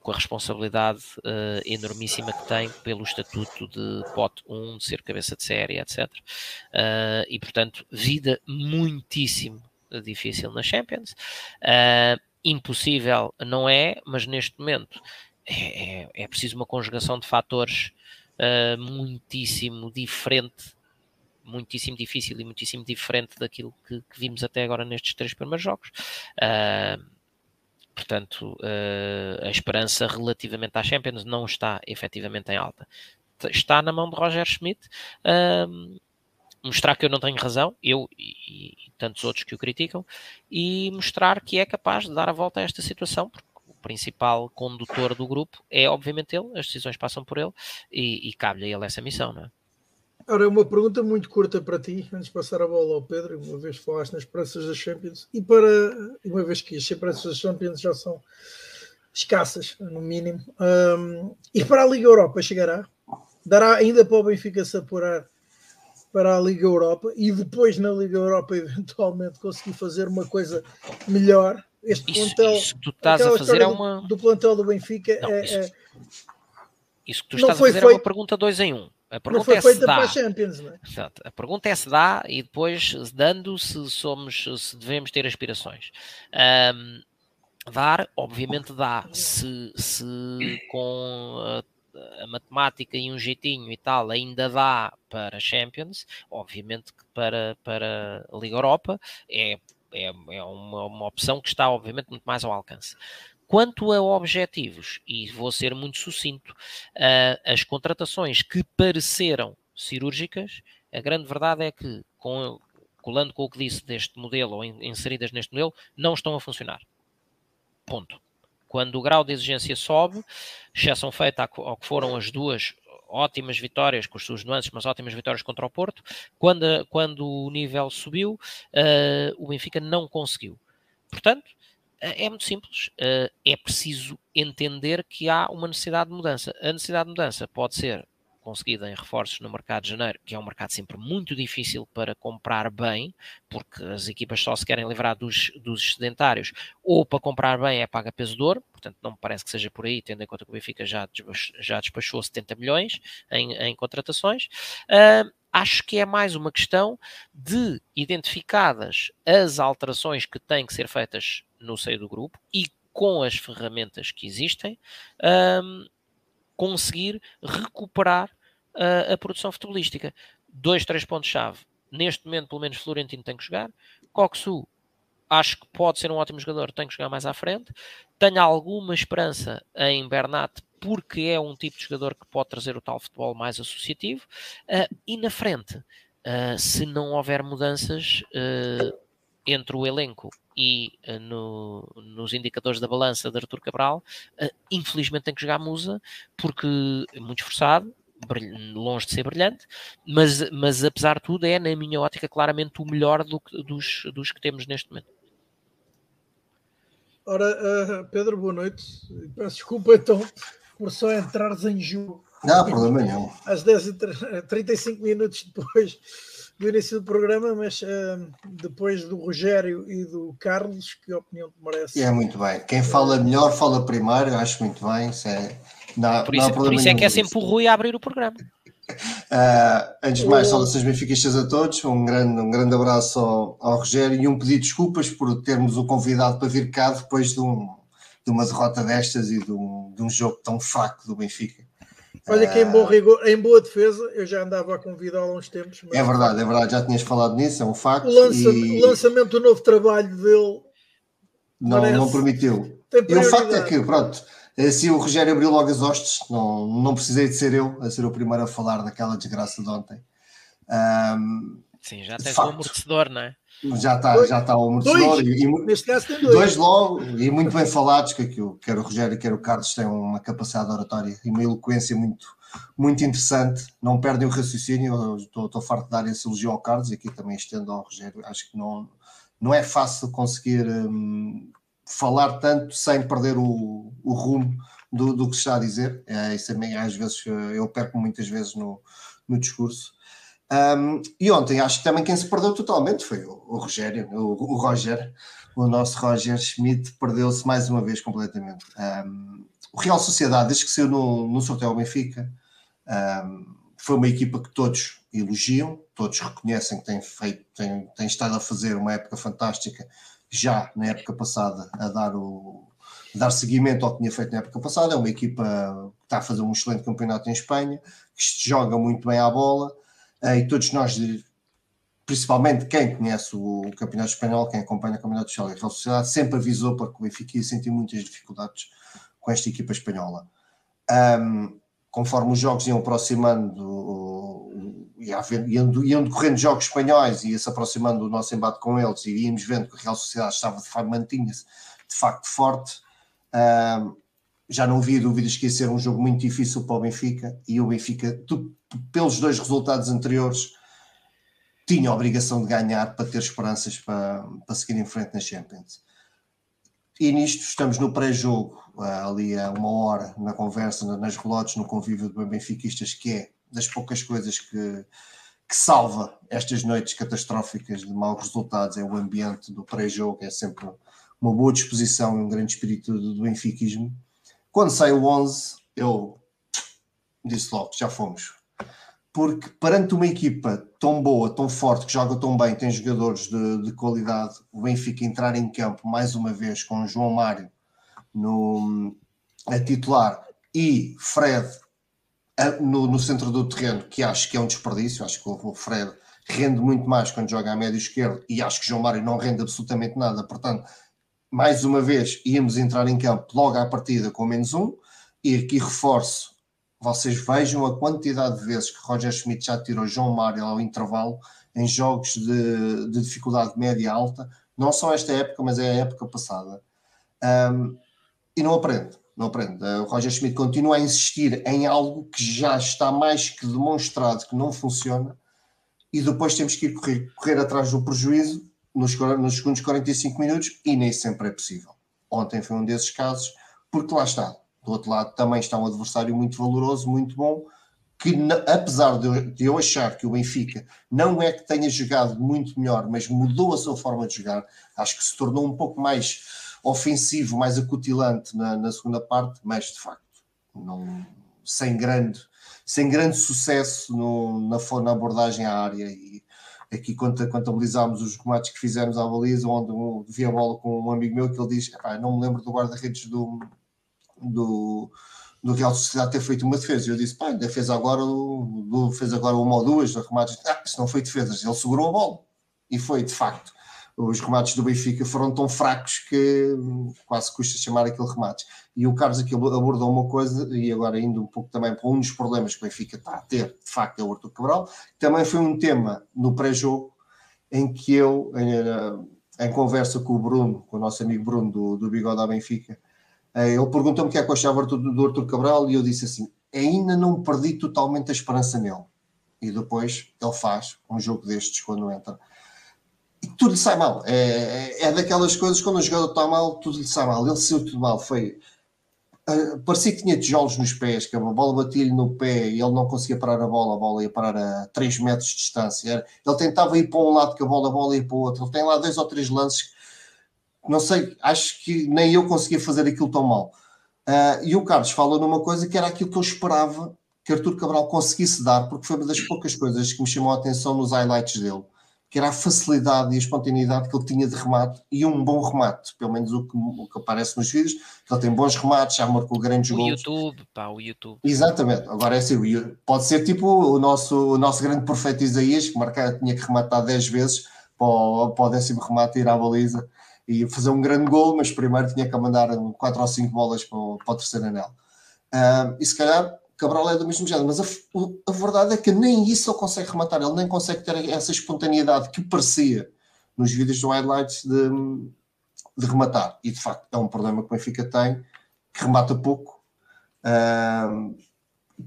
com a responsabilidade uh, enormíssima que tem pelo estatuto de pote 1, de ser cabeça de série, etc. Uh, ah, e portanto, vida muitíssimo difícil na Champions. impossível não é, mas neste momento é, é, é preciso uma conjugação de fatores uh, muitíssimo diferente, muitíssimo difícil e muitíssimo diferente daquilo que, que vimos até agora nestes três primeiros jogos. Uh, portanto, uh, a esperança relativamente à Champions não está efetivamente em alta. Está na mão de Roger Schmidt. mostrar que eu não tenho razão, eu e, e tantos outros que o criticam, e mostrar que é capaz de dar a volta a esta situação, porque principal condutor do grupo é obviamente ele, as decisões passam por ele e, e cabe-lhe a ele essa missão, não é? Ora, uma pergunta muito curta para ti, antes de passar a bola ao Pedro, uma vez falaste nas esperanças da Champions, e para uma vez que as esperanças da Champions já são escassas, no mínimo, um, e para a Liga Europa chegará? Dará ainda para o Benfica se apurar para a Liga Europa e depois na Liga Europa eventualmente conseguir fazer uma coisa melhor? Este Isso, plantel, isso que tu estás a fazer é do- uma. do, plantel do Benfica Não, é- isso- é- Isso que tu estás a fazer é uma pergunta dois em um. A pergunta é se dá. para a Champions, não é? Exato. A pergunta é se dá e depois, dando, se somos, se devemos ter aspirações. Ahm, dar, obviamente dá. Se, se com a, a matemática e um jeitinho e tal ainda dá para Champions, obviamente que para, para a Liga Europa é, é, é uma, uma opção que está, obviamente, muito mais ao alcance. Quanto a objetivos, e vou ser muito sucinto, ah, as contratações que pareceram cirúrgicas, a grande verdade é que, com, colando com o que disse deste modelo, ou in- inseridas neste modelo, não estão a funcionar. Ponto. Quando o grau de exigência sobe, exceção feita ao que foram as duas ótimas vitórias, com as suas nuances, mas ótimas vitórias contra o Porto, quando, quando o nível subiu, ah, o Benfica não conseguiu. Portanto, é muito simples. eh, É preciso entender que há uma necessidade de mudança. A necessidade de mudança pode ser conseguida em reforços no mercado de janeiro, que é um mercado sempre muito difícil para comprar bem, porque as equipas só se querem livrar dos, dos sedentários, ou para comprar bem é paga peso de ouro, portanto não me parece que seja por aí, tendo em conta que o Benfica já, já despachou 70 milhões em, em contratações. Ah, acho que é mais uma questão de identificadas as alterações que têm que ser feitas no seio do grupo e com as ferramentas que existem, conseguir recuperar ah, a produção futebolística. Dois, três pontos-chave. Neste momento, pelo menos, Florentino tem que jogar. Coxu, acho que pode ser um ótimo jogador, tem que jogar mais à frente. Tenho alguma esperança em Bernat, porque é um tipo de jogador que pode trazer o tal futebol mais associativo. Ah, e na frente, ah, se não houver mudanças ah, entre o elenco e ah, no- nos indicadores da balança de Artur Cabral, ah, infelizmente tem que jogar Musa, porque é muito esforçado, longe de ser brilhante, mas, mas apesar de tudo é, na minha ótica, claramente o melhor do que- dos, dos que temos neste momento. Ora, ah, Pedro, boa noite. Peço desculpa então por só entrares em jogo Não há problema nenhum. às 10 e tre- 35 minutos depois do início do programa, mas ah, depois do Rogério e do Carlos, que opinião te merece? É muito bem. Quem fala melhor fala primeiro, eu acho muito bem. Isso é, não, Por não há isso, por isso é que é sempre o Rui a abrir o programa. Ah, antes de mais, saudações benfiquistas a todos. Um grande, um grande abraço ao, ao Rogério e um pedido de desculpas por termos o convidado para vir cá depois de, um- de uma derrota destas e de um, de um jogo tão fraco do Benfica. Olha que em bom rigor, em boa defesa, eu já andava a convidá-lo há uns tempos. mas É verdade, é verdade, já tinhas falado nisso, é um facto. O, lança- e o lançamento do novo trabalho dele não, parece- não permitiu. E o facto é que, pronto, se o Rogério abriu logo as hostes, não, não precisei de ser eu a ser o primeiro a falar daquela desgraça de ontem. Ahm, Sim, já o facto. amortecedor, não é? Já está Dois- já está o amortecedor dois. e, Neste caso tem dois. dois logo e muito bem falados, que, que o- quer o Rogério, quer o Carlos têm uma capacidade oratória e uma eloquência muito, muito interessante. Não perdem o raciocínio. Estou, estou farto de dar esse elogio ao Carlos e aqui também estendo ao Rogério. Acho que não, não é fácil conseguir hum, falar tanto sem perder o, o rumo do, do que se está a dizer. É, isso também às vezes eu perco muitas vezes no, no discurso. Um, e ontem acho que também quem se perdeu totalmente foi o, o Rogério, o, o Roger, o nosso Roger Schmidt perdeu-se mais uma vez completamente. Um, o Real Sociedade, desde que saiu no, no sorteio ao Benfica, um, foi uma equipa que todos elogiam, todos reconhecem que tem, feito, tem, tem estado a fazer uma época fantástica, já na época passada, a dar o dar seguimento ao que tinha feito na época passada. É uma equipa que está a fazer um excelente campeonato em Espanha, que joga muito bem à bola, e todos nós, principalmente quem conhece o Campeonato Espanhol, quem acompanha o Campeonato Espanhol e a Real Sociedade, sempre avisou para que o Benfica ia sentir muitas dificuldades com esta equipa espanhola. Um, conforme os jogos iam aproximando iam, iam decorrendo jogos espanhóis e ia se aproximando do nosso embate com eles e íamos vendo que a Real Sociedade estava de facto mantinha-se de facto forte um, já não havia dúvidas que ia ser um jogo muito difícil para o Benfica e o Benfica, tu, pelos dois resultados anteriores, tinha a obrigação de ganhar para ter esperanças para, para seguir em frente na Champions. E nisto estamos no pré-jogo, ali há uma hora, na conversa, nas relotes, no convívio de benfiquistas, que é das poucas coisas que, que salva estas noites catastróficas de maus resultados, é o ambiente do pré-jogo, é sempre uma boa disposição e um grande espírito do benfiquismo. Quando sai o 11, eu disse logo, já fomos. Porque perante uma equipa tão boa, tão forte, que joga tão bem, tem jogadores de, de qualidade, o Benfica entrar em campo mais uma vez com o João Mário no, a titular e Fred a, no, no, centro do terreno, que acho que é um desperdício, acho que o Fred rende muito mais quando joga a médio esquerdo e acho que João Mário não rende absolutamente nada, portanto, mais uma vez íamos entrar em campo logo à partida com menos um, e aqui reforço, vocês vejam a quantidade de vezes que Roger Schmidt já tirou João Mário ao intervalo em jogos de, de dificuldade média alta, não só esta época, mas é a época passada. Um, e não aprende, não aprende. O Roger Schmidt continua a insistir em algo que já está mais que demonstrado que não funciona e depois temos que ir correr, correr atrás do prejuízo nos, nos segundos 45 minutos e nem sempre é possível. Ontem foi um desses casos, porque lá está. Do outro lado também está um adversário muito valoroso, muito bom, que apesar de eu, de eu achar que o Benfica não é que tenha jogado muito melhor, mas mudou a sua forma de jogar, acho que se tornou um pouco mais ofensivo, mais acutilante na, na segunda parte, mas de facto, não, sem, grande, sem grande sucesso no, na, na abordagem à área. E aqui contabilizámos os remates que fizemos à baliza, onde vi a bola com um amigo meu que ele diz: não me lembro do guarda-redes do, do, do Real Sociedade ter feito uma defesa. Eu disse: pá, ainda fez agora, fez agora uma ou duas remates. Ah, isso não foi defesas, ele segurou a bola. E foi, de facto os remates do Benfica foram tão fracos que quase custa chamar aquele remate. E o Carlos aqui abordou uma coisa, e agora indo um pouco também para um dos problemas que o Benfica está a ter, de facto, é o Artur Cabral, também foi um tema no pré-jogo em que eu, em, em, conversa com o Bruno, com o nosso amigo Bruno do, do Bigode à Benfica, eh, ele perguntou-me o que é que eu achava do, do Cabral e eu disse assim, ainda não perdi totalmente a esperança nele. E depois ele faz um jogo destes quando entra e tudo lhe sai mal. É, é, é daquelas coisas quando o jogador está mal, tudo lhe sai mal. Ele saiu tudo mal. Foi. Uh, parecia que tinha tijolos nos pés, que a bola batia-lhe no pé e ele não conseguia parar a bola, a bola ia parar a 3 metros de distância. Ele tentava ir para um lado que a bola, a bola ia para o outro. Ele tem lá dois ou três lances, não sei, acho que nem eu conseguia fazer aquilo tão mal. Uh, e o Carlos fala numa coisa que era aquilo que eu esperava que Artur Cabral conseguisse dar, porque foi uma das poucas coisas que me chamou a atenção nos highlights dele que era a facilidade e a espontaneidade que ele tinha de remate e um bom remate, pelo menos o que, o que aparece nos vídeos, que ele tem bons remates, já marcou grandes o gols. O YouTube, pá, o YouTube. Exatamente, agora é assim, pode ser tipo o nosso, o nosso grande profeta Isaías, que marcar, tinha que rematar 10 vezes para o, para o décimo remate ir à baliza e fazer um grande gol, mas primeiro tinha que mandar 4 ou 5 bolas para o, para o terceiro anel. Uh, e se calhar Cabral é do mesmo género, mas a, a, verdade é que nem isso ele consegue rematar, ele nem consegue ter essa espontaneidade que parecia nos vídeos do highlights de, de rematar. E de facto é um problema que o Benfica tem, que remata pouco. Uh,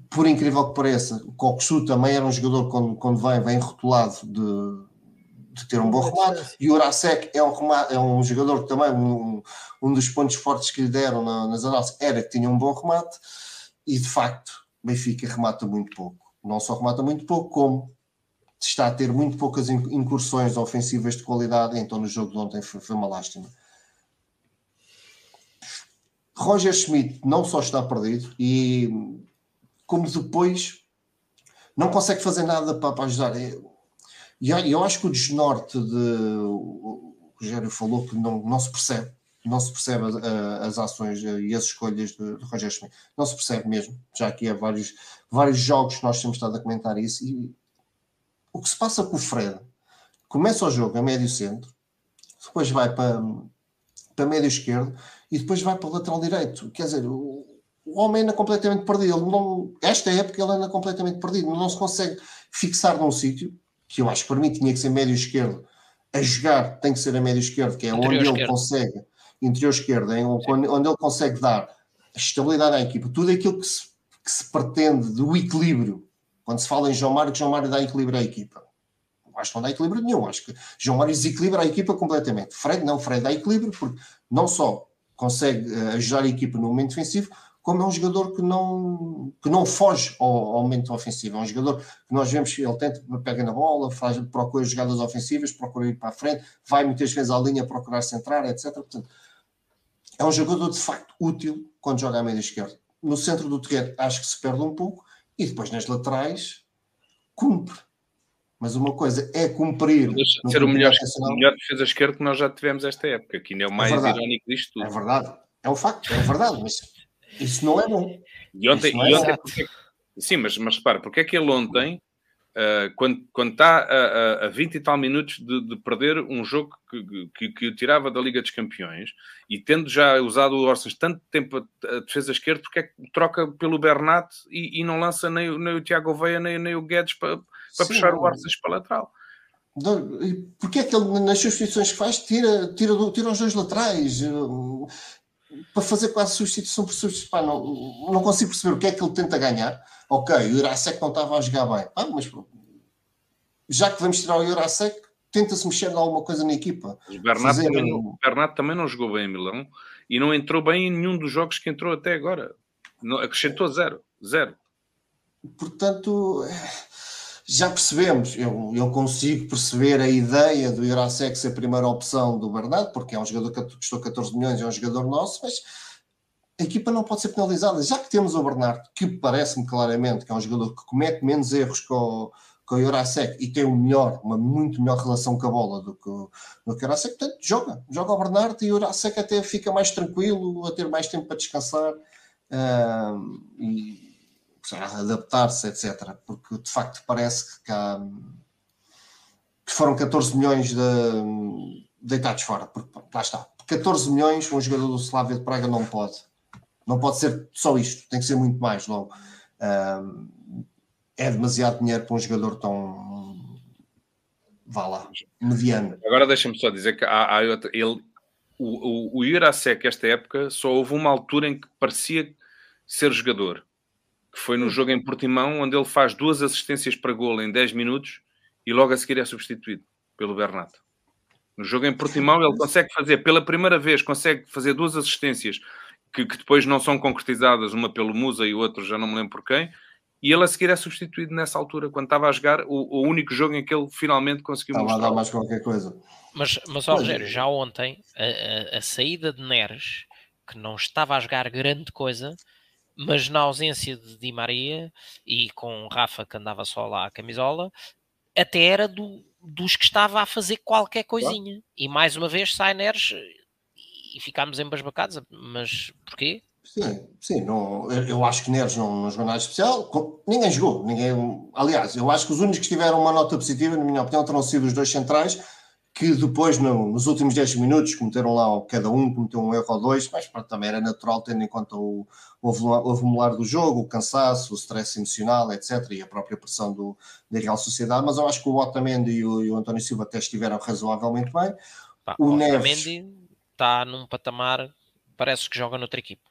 por incrível que pareça, o Coxu também era um jogador quando, quando vem, vem rotulado de, de ter um bom remate. E o Urasek é um, remate, é um jogador que também, um, um dos pontos fortes que lhe deram na, nas análises era que tinha um bom remate. E de facto, Benfica remata muito pouco. Não só remata muito pouco, como está a ter muito poucas incursões ofensivas de qualidade, então no jogo de ontem foi, foi uma lástima. Roger Schmidt não só está perdido, e como depois não consegue fazer nada para, para ajudar. E eu acho que o desnorte de. O Rogério falou que não, não se percebe não se percebe as ações uh, e as escolhas de, de Roger Schmidt. Não se percebe mesmo. Já aqui há vários, vários jogos que nós temos estado a comentar isso. E o que se passa com o Fred? Começa o jogo a médio centro, depois vai para, para médio esquerdo e depois vai para o lateral direito. Quer dizer, o, o homem anda completamente perdido. Ele não, esta época ele anda completamente perdido. Não se consegue fixar num sítio, que eu acho que para mim tinha que ser médio esquerdo. A jogar tem que ser a médio esquerdo, que é onde ele consegue interior esquerdo, em, onde, ele consegue dar estabilidade da equipa, tudo aquilo que se, que se pretende do equilíbrio. Quando se fala em João Mário, que João Mário dá equilíbrio à equipa. Acho que não dá equilíbrio nenhum. Acho que João Mário desequilibra a equipa completamente. Fred não, Fred dá equilíbrio porque não só consegue uh, ajudar a equipa no momento defensivo, como é um jogador que não, que não foge ao, ao momento ofensivo. É um jogador que nós vemos que ele tenta, pega na bola, faz, procura jogadas ofensivas, procura ir para a frente, vai muitas vezes à linha procurar centrar, etc. Portanto, é um jogador de facto útil quando joga à meia esquerda. No centro do terreno acho que se perde um pouco e depois nas laterais cumpre. Mas uma coisa é cumprir. Deixa ser o melhor, o melhor defesa esquerda que nós já tivemos esta época, que ainda é o mais é irónico disto tudo. É verdade, é um facto, é verdade, mas isso não é bom. E ontem, é e ontem porque, sim, mas, mas repara, porque é que ele ontem Uh, quando, quando está a, a, a 20 e tal minutos de, de perder um jogo que, que, que, o tirava da Liga dos Campeões e tendo já usado o Orsens tanto tempo a, a, defesa esquerda, porque é que troca pelo Bernat e, e não lança nem, nem o Tiago Veia nem, nem o Guedes para, para puxar o Orsens para a lateral? Porque é que ele, nas substituições que faz, tira, tira, tira os dois laterais para fazer quase substituição por substituição? não, não consigo perceber o que é que ele tenta ganhar ok, o Jurasek não estava a jogar bem. Ah, mas já que vamos tirar o Jurasek, tenta-se mexer em alguma coisa na equipa. O Bernardo, também, o Bernardo também não jogou bem em Milão e não entrou bem em nenhum dos jogos que entrou até agora. Não, acrescentou zero. Zero. Portanto, já percebemos. Eu, eu consigo perceber a ideia do Jurasek ser a primeira opção do Bernardo, porque é um jogador que custou 14 milhões, é um jogador nosso, mas a equipa não pode ser penalizada. Já que temos o Bernardo, que parece-me claramente que é um jogador que comete menos erros com o, com o Jurasek e tem um melhor, uma muito melhor relação com a bola do que, o, do o Jurasek, portanto, joga. Joga o Bernardo e o Jurasek até fica mais tranquilo, a ter mais tempo para descansar uh, e adaptar-se, etc. Porque, de facto, parece que, há, que foram 14 milhões de, deitados fora. Porque, lá está. 14 milhões, um jogador do Slavia de Praga não pode não pode ser só isto, tem que ser muito mais logo. é demasiado dinheiro para um jogador tão. vá lá, mediano. Agora deixa-me só dizer que há, há ele, o, o, o esta época, só houve uma altura em que parecia ser jogador, que foi no jogo em Portimão, onde ele faz duas assistências para gol em 10 minutos e logo a seguir é substituído pelo Bernardo. No jogo em Portimão, ele consegue fazer, pela primeira vez, consegue fazer duas assistências que, que, depois não são concretizadas, uma pelo Musa e o outro já não me lembro por quem, e ele a seguir é substituído nessa altura, quando estava a jogar o, o único jogo em que ele finalmente conseguiu estava mostrar. a dar mais qualquer coisa. Mas, mas ó, Rogério, já ontem, a, a, a, saída de Neres, que não estava a jogar grande coisa, mas na ausência de Di Maria e com Rafa que andava só lá a camisola, até era do, dos que estava a fazer qualquer coisinha. E mais uma vez sai Neres e ficámos embasbacados. Mas porquê? Sim, sim, não, eu acho que Neres não, não jogou nada especial. Ninguém jogou, ninguém. Aliás, eu acho que os únicos que tiveram uma nota positiva, na minha opinião, terão sido os dois centrais, que depois, no, nos últimos 10 minutos, cometeram lá, cada um cometeu um erro ou dois, mas pronto, também era natural, tendo em conta o, o, o do jogo, o cansaço, o stress emocional, etc., e a própria pressão do, da Real Sociedade. Mas eu acho que o Otamendi e o, e o António Silva até estiveram razoavelmente bem. Pá, o Neves está num patamar, parece que joga noutra equipe.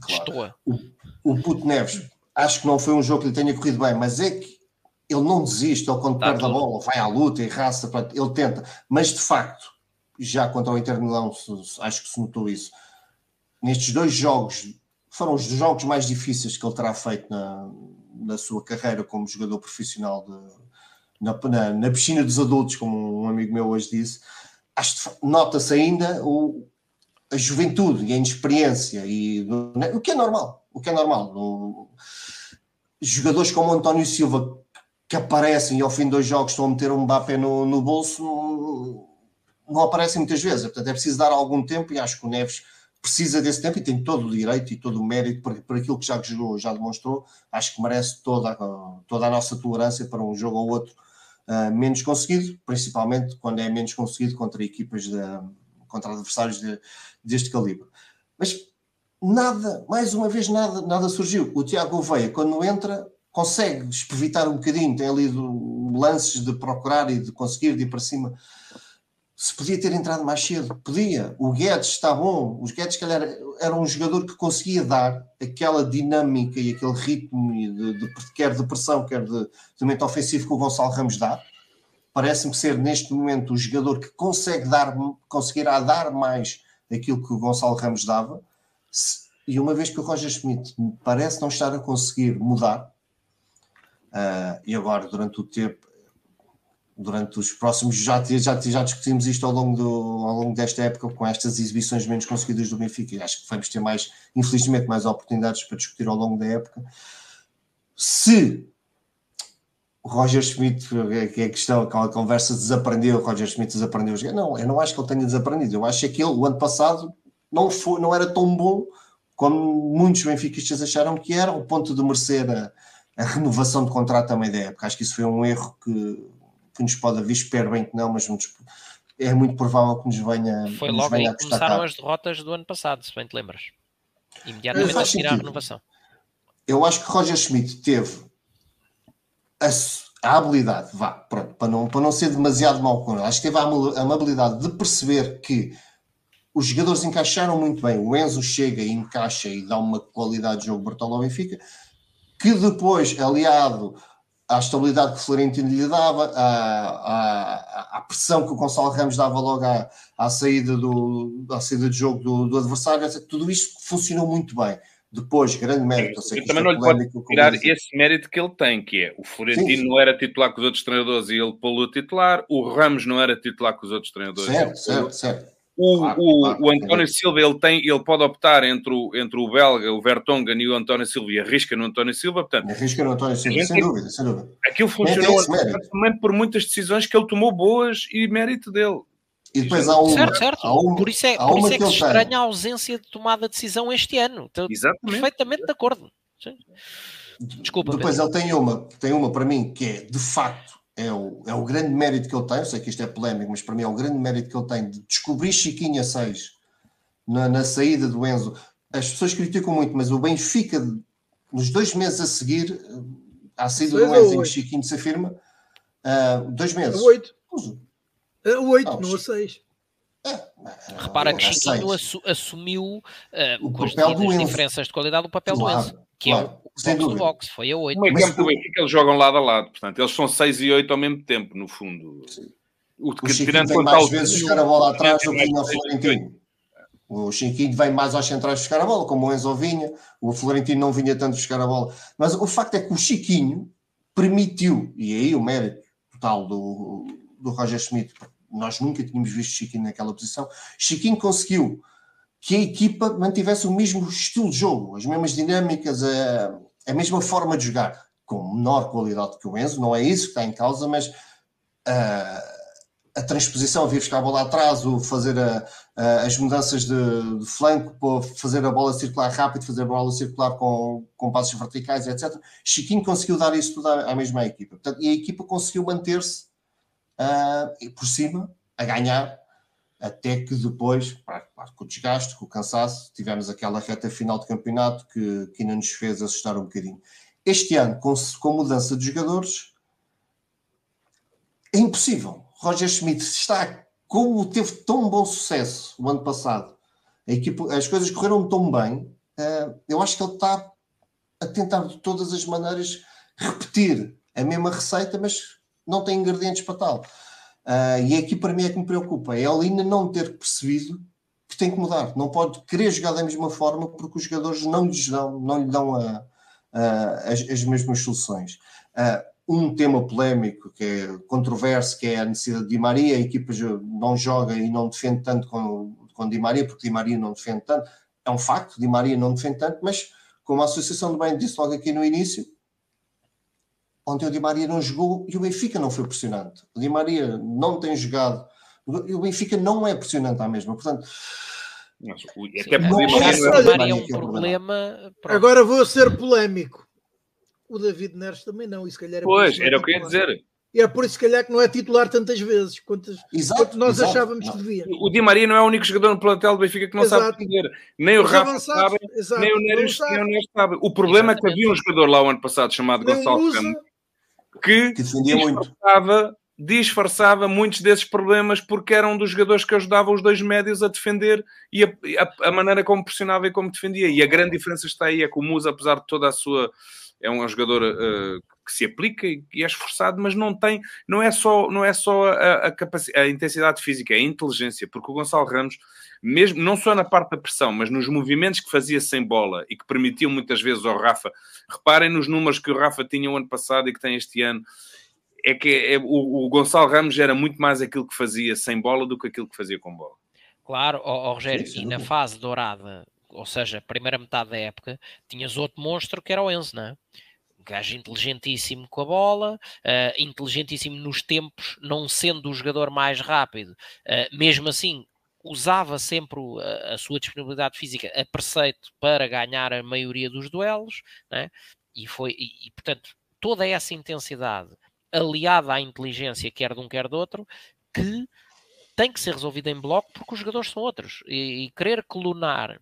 Claro. Estou. O, o Puto Neves, acho que não foi um jogo que lhe tenha corrido bem, mas é que ele não desiste, ele quando tá perde tudo. a bola, vai à luta e raça, ele tenta. Mas de facto, já contra o Inter Milão, acho que se notou isso. Nestes dois jogos, foram os jogos mais difíceis que ele terá feito na, na sua carreira como jogador profissional de, na, na, na, piscina dos adultos, como um amigo meu hoje disse nota-se ainda o, a juventude e a inexperiência, e, o que é normal, o que é normal. No, jogadores como o António Silva que aparecem e ao fim de dois jogos estão a meter um Mbappé no, no bolso não, aparecem muitas vezes, portanto é preciso dar algum tempo e acho que o Neves precisa desse tempo e tem todo o direito e todo o mérito por aquilo que já jogou, já demonstrou, acho que merece toda, toda a nossa tolerância para um jogo ou outro uh, menos conseguido, principalmente quando é menos conseguido contra equipas, de, contra adversários de, deste calibre. Mas nada, mais uma vez, nada, nada surgiu. O Tiago Veia, quando entra, consegue espevitar um bocadinho, tem ali lances de procurar e de conseguir de ir para cima. se podia ter entrado mais cedo. Podia. O Guedes está bom. Os Guedes, calhar, era um jogador que conseguia dar aquela dinâmica e aquele ritmo de, de, quer de pressão, quer de, de momento ofensivo que o Gonçalo Ramos dá. Parece-me ser neste momento o jogador que consegue dar, conseguirá dar mais aquilo que o Gonçalo Ramos dava. E uma vez que o Roger Schmidt parece não estar a conseguir mudar, uh, e agora durante o tempo, durante os próximos, já, já, já discutimos isto ao longo, do, ao longo desta época com estas exibições menos conseguidas do Benfica, e acho que vamos ter mais, infelizmente, mais oportunidades para discutir ao longo da época. Se o Roger Schmidt, que é a questão, aquela conversa desaprendeu, o Roger Schmidt desaprendeu. Não, eu não acho que ele tenha desaprendido. Eu acho que ele, o ano passado, não, foi, não era tão bom como muitos benfiquistas acharam que era, ao ponto de merecer a, a renovação de contrato também da época. Acho que isso foi um erro que, que nos pode haver, espero bem que não, mas é muito provável que nos venha. Foi nos logo aí que começaram as derrotas do ano passado, se bem te lembras. Imediatamente a seguir à renovação. Eu acho que Roger Schmidt teve a, a habilidade, vá, pronto, para não, para não ser demasiado mau com ele, acho que teve a amabilidade de perceber que os jogadores encaixaram muito bem. O Enzo chega e encaixa e dá uma qualidade de jogo brutal ao Benfica, que depois, aliado à estabilidade que o Florentino lhe dava, à, à, à, pressão que o Gonçalo Ramos dava logo à, à saída, do, à saída de jogo do, do adversário, tudo isto funcionou muito bem. Depois, grande mérito. Eu, eu também é não lhe posso tirar esse mérito que ele tem, que é o Florentino sim, sim. não era titular com os outros treinadores e ele pô-lo titular, o Ramos não era titular com os outros treinadores. Certo, certo, certo. O, claro, o, claro, o António Silva ele, tem, ele pode optar entre o, entre o belga, o Vertonghen e o António Silva e arrisca no António Silva. Portanto, arrisca no António Silva, sem dúvida, sem dúvida. Aquilo funcionou também por muitas decisões que ele tomou boas e mérito dele. E depois há uma, certo, certo. Há uma, por isso é, por isso é que, que se estranha a ausência de tomada de decisão este ano. Estou Exatamente. perfeitamente de acordo. Desculpa. Depois Pedro. ele tem uma, tem uma para mim que é de facto é o, é o grande mérito que ele tem, eu sei que isto é polémico, mas para mim é o grande mérito que ele tem de descobrir Chiquinho a 6 na, na saída do Enzo. As pessoas criticam muito, mas o Benfica, nos dois meses a seguir, à saída do Enzo, em Chiquinho se afirma, uh, dois meses. Oito. Oito, não a seis. É, Repara que Chiquinho assu assumiu uh, o com as diferenças de qualidade o papel claro, do Enzo, que é claro, é o box to box, foi a 8. No meio campo do Benfica eles jogam lado a lado, portanto eles são 6 e 8 ao mesmo tempo, no fundo. O, o Chiquinho vem mais vezes buscar a bola atrás do que o Florentino. O Chiquinho vem mais aos centrais buscar a bola, como o Enzo vinha, o Florentino não vinha tanto buscar a bola. Mas o facto é que o Chiquinho permitiu, e aí o mérito total do, do Roger Schmidt, nós nunca tínhamos visto Chiquinho naquela posição. Chiquinho conseguiu que a equipa mantivesse o mesmo estilo de jogo, as mesmas dinâmicas, a, a mesma forma de jogar, com menor qualidade que o Enzo, não é isso que está em causa, mas a, a transposição, vir buscar a bola atrás, o fazer a, as mudanças de, de, flanco, fazer a bola circular rápido, fazer a bola circular com, com passos verticais, etc. Chiquinho conseguiu dar isso tudo à, à mesma equipa. Portanto, e a equipa conseguiu manter-se uh, por cima, a ganhar, até que depois, com o desgaste, com o cansaço, tivemos aquela reta final de campeonato que, que ainda nos fez assustar um bocadinho. Este ano, com, com mudança de jogadores, é impossível. Roger Schmidt está, como teve tão bom sucesso o ano passado, equipa, as coisas correram tão bem, uh, eu acho que ele está a tentar de todas as maneiras repetir a mesma receita, mas não tem ingredientes para tal. Uh, e é aqui para mim é que me preocupa, é ele ainda não ter percebido que tem que mudar. Não pode querer jogar da mesma forma porque os jogadores não lhes dão, não lhe dão a, a, as, as, mesmas soluções. Uh, um tema polémico que é controverso, que é a necessidade de Di Maria, a equipa não joga e não defende tanto com, com Di Maria, porque Di Maria não defende tanto. É um facto, Di Maria não defende tanto, mas como a Associação de Bem disse logo aqui no início, Ontem o Di Maria não jogou e o Benfica não foi pressionante. O Di Maria não tem jogado e o Benfica não é pressionante à mesma. Portanto, até não é, é um problema. Agora vou ser polémico. O David Neres também não, e se calhar é Pois, era o que eu ia dizer. E é por isso, se calhar, que não é titular tantas vezes quantas, exato, quanto nós exato, achávamos que devia. O Di Maria não é o único jogador no plantel do Benfica que não exato. sabe defender. Nem o Rafa sabe, nem o Neres sabe. O problema é que havia um jogador lá o ano passado chamado Gonçalo Campos que, defendia muito. Estava disfarçava muitos desses problemas porque era um dos jogadores que ajudava os dois médios a defender e a, a, a, maneira como pressionava e como defendia. E a grande diferença está aí, é que o Musa, apesar de toda a sua... É um jogador uh, que se aplica e, é esforçado, mas não tem... Não é só, não é só a, a, a intensidade física, é a inteligência, porque o Gonçalo Ramos, mesmo, não só na parte da pressão, mas nos movimentos que fazia sem bola e que permitiam muitas vezes ao Rafa... Reparem nos números que o Rafa tinha o ano passado e que tem este ano é que é, o, o, Gonçalo Ramos era muito mais aquilo que fazia sem bola do que aquilo que fazia com bola. Claro, oh, oh Rogério, sim, sim. e na fase dourada, ou seja, primeira metade da época, tinhas outro monstro que era o Enzo, não é? Gajo inteligentíssimo com a bola, uh, inteligentíssimo nos tempos, não sendo o jogador mais rápido, uh, mesmo assim usava sempre a, a, sua disponibilidade física a preceito para ganhar a maioria dos duelos, né? e foi, e, e portanto, toda essa intensidade aliada à inteligência, quer de um, quer do outro, que tem que ser resolvida em bloco porque os jogadores são outros. E, e querer clonar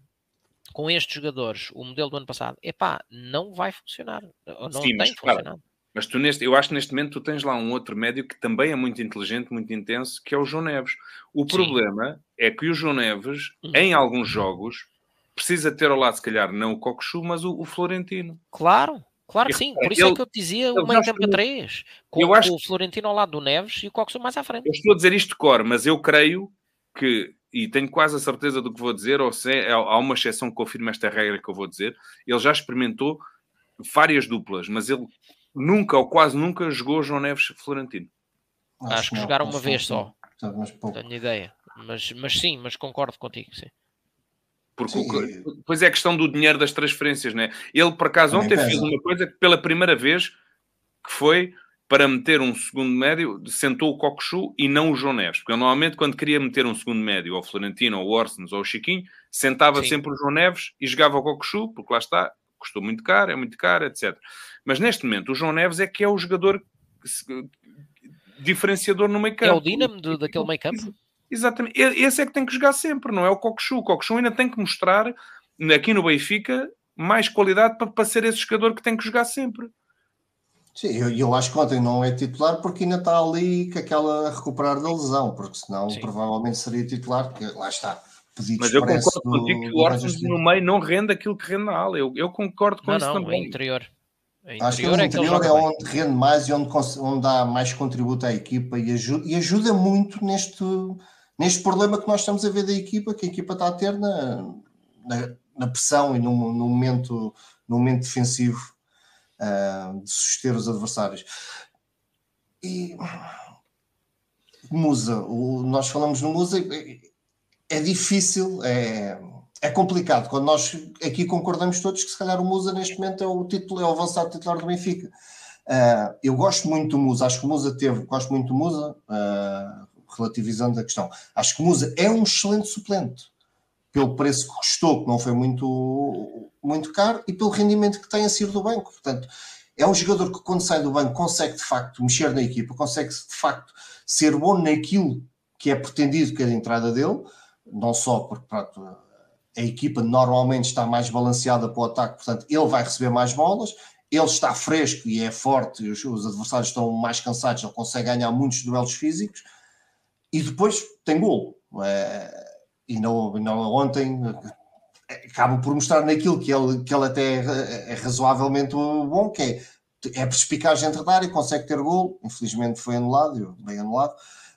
com estes jogadores o modelo do ano passado, epá, não vai funcionar. Não Sim, tem mas, funcionado. Claro, mas tu neste, eu acho que neste momento tu tens lá um outro médio que também é muito inteligente, muito intenso, que é o João Neves. O Sim. problema é que o João Neves, uhum. em alguns jogos, precisa ter ao lado, se calhar, não o Cocosu, mas o, o Florentino. Claro, Claro que sim, por isso é ele, é que eu te dizia o meio a 3, com, acho, com, o Florentino ao lado do Neves e o Coxo mais à frente. Eu estou a dizer isto de cor, mas eu creio que, e tenho quase a certeza do que vou dizer, ou se é, há uma exceção que confirma esta regra que eu vou dizer, ele já experimentou várias duplas, mas ele nunca ou quase nunca jogou João Neves Florentino. Acho, acho que não, jogaram uma vez só. Tenho ideia. Mas, mas sim, mas concordo contigo, sim. Porque o, depois é a questão do dinheiro das transferências, né? Ele, por acaso, ontem fez uma coisa que pela primeira vez que foi para meter um segundo médio, sentou o Cocosu e não o João Neves. Porque normalmente, quando queria meter um segundo médio, ou o Florentino, ou o Orsens, ou o Chiquinho, sentava Sim. sempre o João Neves e jogava o Cocosu, porque lá está, custou muito caro, é muito caro, etc. Mas neste momento, o João Neves é que é o jogador diferenciador no meio campo. É o dínamo daquele meio campo? Exatamente. Esse é que tem que jogar sempre, não é o Cockchu. O Cockchu ainda tem que mostrar, aqui no Benfica, mais qualidade para, para ser esse jogador que tem que jogar sempre. Sim, eu, eu acho que ontem não é titular porque ainda está ali com aquela a recuperar da lesão, porque senão Sim. provavelmente seria titular, porque lá está. Mas eu concordo do, contigo que o Orson no meio não rende aquilo que rende na ala. Eu, eu concordo com não, isso não, também. É interior. É Acho que o interior é, é onde rende mais e onde, onde dá mais contributo à equipa e ajuda, e ajuda muito neste, neste problema que nós estamos a ver da equipa, que a equipa está a ter na, na, na pressão e no, no, momento, no momento defensivo uh, de suster os adversários. E Musa, o, nós falamos no Musa, é difícil, é, é complicado. Quando nós aqui concordamos todos que se calhar o Musa neste momento é o título, é o avançado titular do Benfica. Uh, eu gosto muito do Musa, acho que o Musa teve, gosto muito do Musa, uh, relativizando a questão. Acho que Musa é um excelente suplente, pelo preço que custou, que não foi muito, muito caro, e pelo rendimento que tem a sair do banco. Portanto, é um jogador que quando sai do banco consegue de facto mexer na equipa, consegue de facto ser bom naquilo que é pretendido que é a entrada dele, não só porque pronto, a equipa normalmente está mais balanceada para o ataque, portanto ele vai receber mais bolas, ele está fresco e é forte, os, os adversários estão mais cansados, ele consegue ganhar muitos duelos físicos, e depois tem golo. É, e não, não ontem acaba por mostrar naquilo que ele, que ele até é, é razoavelmente bom, que é, é perspicaz entre dar e consegue ter golo. Infelizmente foi anulado, bem anulado.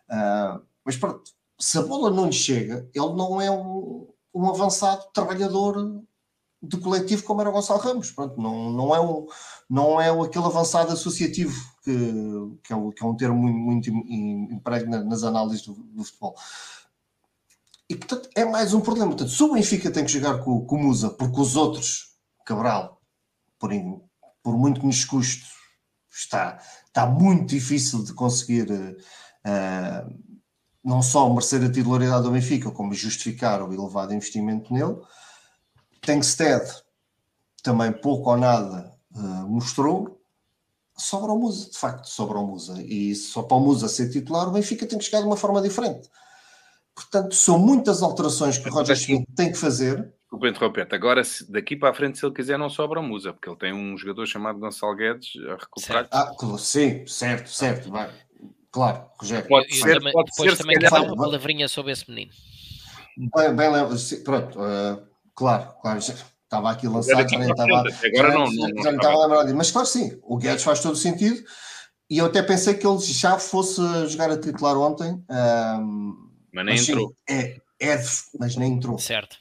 Uh, mas pronto, se a bola não lhe chega, ele não é um, um avançado trabalhador de coletivo como era o Gonçalo Ramos. Pronto, não, não, é um, não é aquele avançado associativo que, que, é, que é um termo muito, muito nas análises do, do, futebol. E portanto é mais um problema. Portanto, se o Benfica tem que jogar com, com o Musa, porque os outros, Cabral, por, por muito que nos custe, está, está muito difícil de conseguir uh, não só merecer a titularidade do Benfica, como justificar o elevado investimento nele Tengsted também pouco ou nada uh, mostrou. Sobra o Musa, de facto, sobra o Musa. E só para o Musa ser titular, o Benfica tem que chegar de uma forma diferente. Portanto, são muitas alterações que o Roger Schmidt tem que fazer. Desculpa interromper Agora, daqui para a frente, se ele quiser, não sobra o Musa, porque ele tem um jogador chamado Gonçalo Guedes a recuperar. Ah, sim, certo, certo. Vai. Claro, Rogério. Pode ser, também, pode depois ser, também uma palavrinha sobre esse menino. Bem, bem pronto, uh, claro, claro. Estava aqui lançado, já nem estava, Agora não, já não estava a lembrar disso. Mas claro, sim, o Guedes faz todo o sentido. E eu até pensei que ele já fosse jogar a titular ontem. Um, mas nem mas, entrou. Sim, é, é, mas nem entrou. Certo.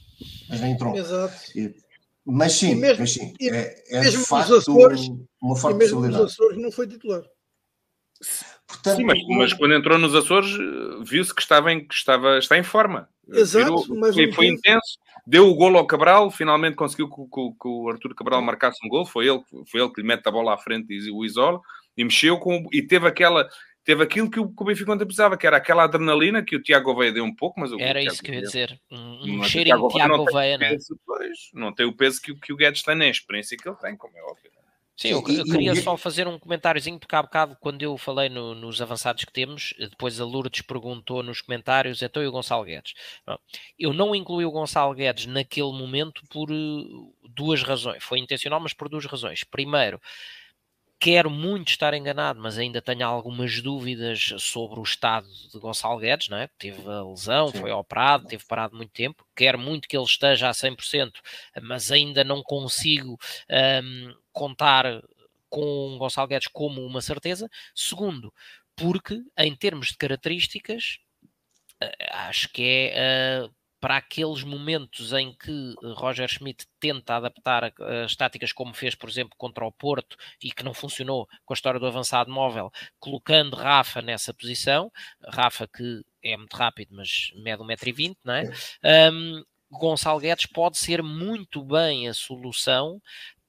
Mas nem entrou. Exato. E, mas sim, mesmo, mas sim e, é, é de facto Açores, uma forte possibilidade. Os Açores não foi titular. Portanto, Sim, mas, mas, quando entrou nos Açores, viu-se que, estava em, que estava, está em forma. Exato, Virou, mas foi, foi intenso. Deu o golo ao Cabral, finalmente conseguiu que, que, que o Arthur Cabral marcasse um gol. Foi ele, foi ele que lhe mete a bola à frente e o isola. E mexeu com. E teve aquela. Teve aquilo que o, que o Benfica ontem precisava, que era aquela adrenalina que o Tiago Gouveia deu um pouco, mas o, Era isso que eu ia dizer. Um, um cheirinho de Tiago Gouveia, não, é? não tem o peso que, que o Guedes tem, nem a experiência que ele tem, como é óbvio. Sim, eu, eu queria só fazer um comentáriozinho, porque há bocado, quando eu falei no, nos avançados que temos, depois a Lourdes perguntou nos comentários, então e o Gonçalo Guedes? Eu não incluí o Gonçalo Guedes naquele momento por uh, duas razões. Foi intencional, mas por duas razões. Primeiro, quero muito estar enganado, mas ainda tenho algumas dúvidas sobre o estado de Gonçalo Guedes, não é? Teve a lesão, Sim. foi operado, teve parado muito tempo. Quero muito que ele esteja a 100%, mas ainda não consigo um, contar com Gonçalo Guedes como uma certeza. Segundo, porque em termos de características, eh, acho que é uh, para aqueles momentos em que eh, Roger Schmidt tenta adaptar as táticas como fez, por exemplo, contra o Porto e que não funcionou com a história do avançado móvel, colocando Rafa nessa posição, Rafa que é muito rápido, mas mede 1,20m, não é? Um, Gonçalo Guedes pode ser muito bem a solução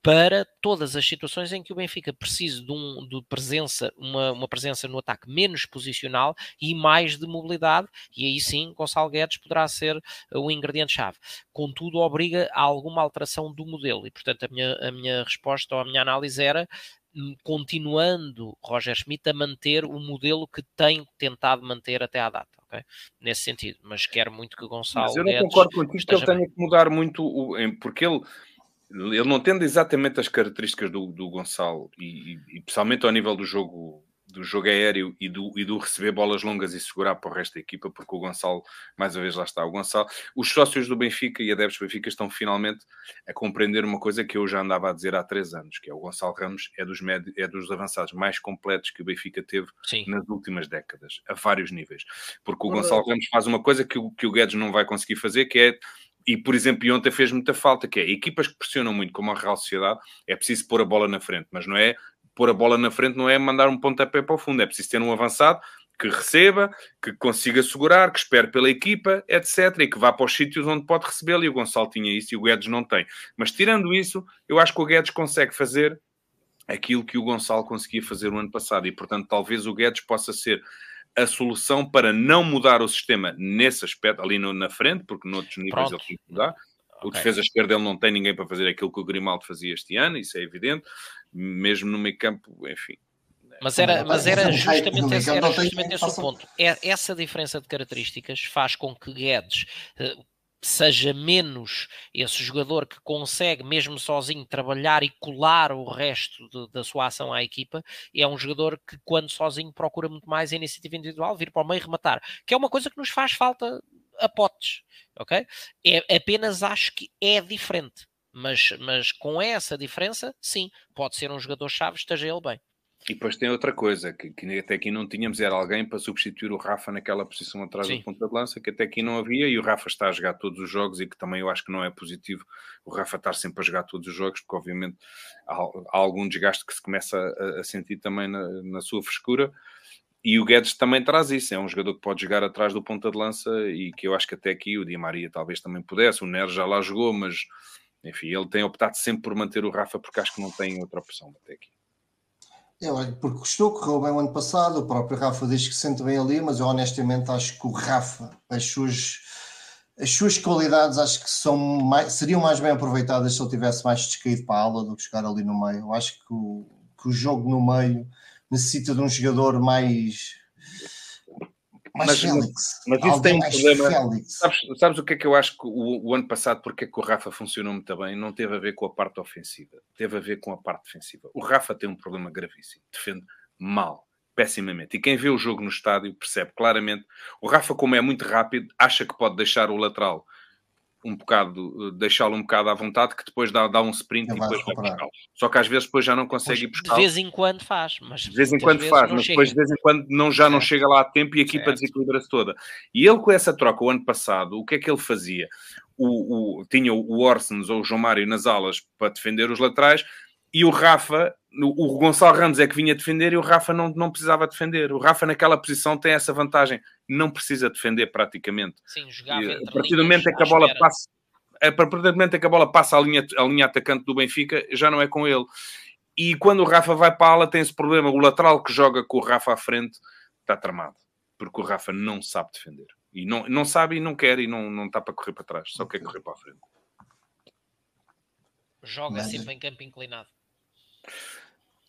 para todas as situações em que o Benfica precisa de, um, de presença, uma, uma, presença no ataque menos posicional e mais de mobilidade, e aí sim Gonçalo Guedes poderá ser o ingrediente-chave. Contudo, obriga a alguma alteração do modelo, e portanto a minha, a minha resposta ou a minha análise era hum, continuando Roger Schmidt a manter o modelo que tem tentado manter até à data. Okay? Nesse sentido, mas quero muito que Gonçalo. Mas eu não Guedes concordo contigo que ele tenha que mudar muito, porque ele ele não tendo exatamente as características do, do Gonçalo e, e, e principalmente ao nível do jogo do jogo aéreo e do, e do receber bolas longas e segurar para o resto da equipa, porque o Gonçalo, mais uma vez, lá está o Gonçalo. Os sócios do Benfica e adeptos do Benfica estão finalmente a compreender uma coisa que eu já andava a dizer há três anos, que é o Gonçalo Ramos é dos, med... é dos avançados mais completos que o Benfica teve Sim. nas últimas décadas, a vários níveis. Porque o Gonçalo Ramos faz uma coisa que o, que o Guedes não vai conseguir fazer, que é e, por exemplo, ontem fez muita falta, que é equipas que pressionam muito, como a Real Sociedade, é preciso pôr a bola na frente, mas não é pôr a bola na frente, não é mandar um pontapé para o fundo, é preciso ter um avançado que receba, que consiga segurar, que espere pela equipa, etc. E que vá para os sítios onde pode recebê-lo. E o Gonçalo tinha isso e o Guedes não tem. Mas tirando isso, eu acho que o Guedes consegue fazer aquilo que o Gonçalo conseguia fazer o ano passado. E, portanto, talvez o Guedes possa ser a solução para não mudar o sistema nesse aspecto, ali no, na frente, porque noutros níveis Pronto. ele tem que mudar. O okay. defesa esquerda ele não tem ninguém para fazer aquilo que o Grimaldo fazia este ano, isso é evidente. Mesmo no meio campo, enfim. Mas era, mas era justamente, esse, era justamente esse o ponto. É, essa diferença de características faz com que Guedes eh, seja menos esse jogador que consegue, mesmo sozinho, trabalhar e colar o resto de, da sua ação à equipa, é um jogador que, quando sozinho, procura muito mais a iniciativa individual, vir para o meio rematar, que é uma coisa que nos faz falta a potes, ok? É, apenas acho que é diferente, mas, mas com essa diferença, sim, pode ser um jogador-chave, esteja ele bem. E depois tem outra coisa, que, que, até aqui não tínhamos, era alguém para substituir o Rafa naquela posição atrás Sim. do ponta de lança, que até aqui não havia, e o Rafa está a jogar todos os jogos, e que também eu acho que não é positivo o Rafa estar sempre a jogar todos os jogos, porque obviamente há, há algum desgaste que se começa a, a sentir também na, na, sua frescura, e o Guedes também traz isso, é um jogador que pode jogar atrás do ponta de lança, e que eu acho que até aqui o Di Maria talvez também pudesse, o Neres já lá jogou, mas enfim, ele tem optado sempre por manter o Rafa, porque acho que não tem outra opção até aqui. Eu, porque gostou, correu bem o ano passado, o próprio Rafa diz que se sente bem ali, mas eu honestamente acho que o Rafa, as suas, as suas qualidades acho que são mais, seriam mais bem aproveitadas se ele tivesse mais descaído para a aula do que jogar ali no meio. Eu acho que o, que o jogo no meio necessita de um jogador mais mas, mas, Félix, mas isso tem um problema. Sabes, sabes, o que é que eu acho que o, o, ano passado, porque é que o Rafa funcionou muito bem? Não teve a ver com a parte ofensiva, teve a ver com a parte defensiva. O Rafa tem um problema gravíssimo, defende mal, pessimamente. E quem vê o jogo no estádio percebe claramente. O Rafa, como é muito rápido, acha que pode deixar o lateral um bocado, deixá-lo um bocado à vontade, que depois dá, dá um sprint e depois vai buscá-lo. Só que às vezes depois já não consegue ir buscar. De vez em quando faz, mas de vez em quando faz, mas chega. depois de vez em quando não, já não chega lá a tempo e a equipa desequilibra-se toda. E ele com essa troca o ano passado, o que é que ele fazia? O, o, tinha o Orsens ou o João Mário nas alas para defender os laterais e o Rafa o Gonçalo Ramos é que vinha defender e o Rafa não, não precisava defender. O Rafa, naquela posição, tem essa vantagem. Não precisa defender praticamente. Sim, jogava e, a partir do momento em que a bola passa. A partir do momento em que a bola passa a linha, a linha atacante do Benfica, já não é com ele. E quando o Rafa vai para a ala, tem esse problema. O lateral que joga com o Rafa à frente está tramado. Porque o Rafa não sabe defender. E não, não sabe e não quer e não, não está para correr para trás. Só quer correr para a frente. Joga Mas... sempre em campo inclinado.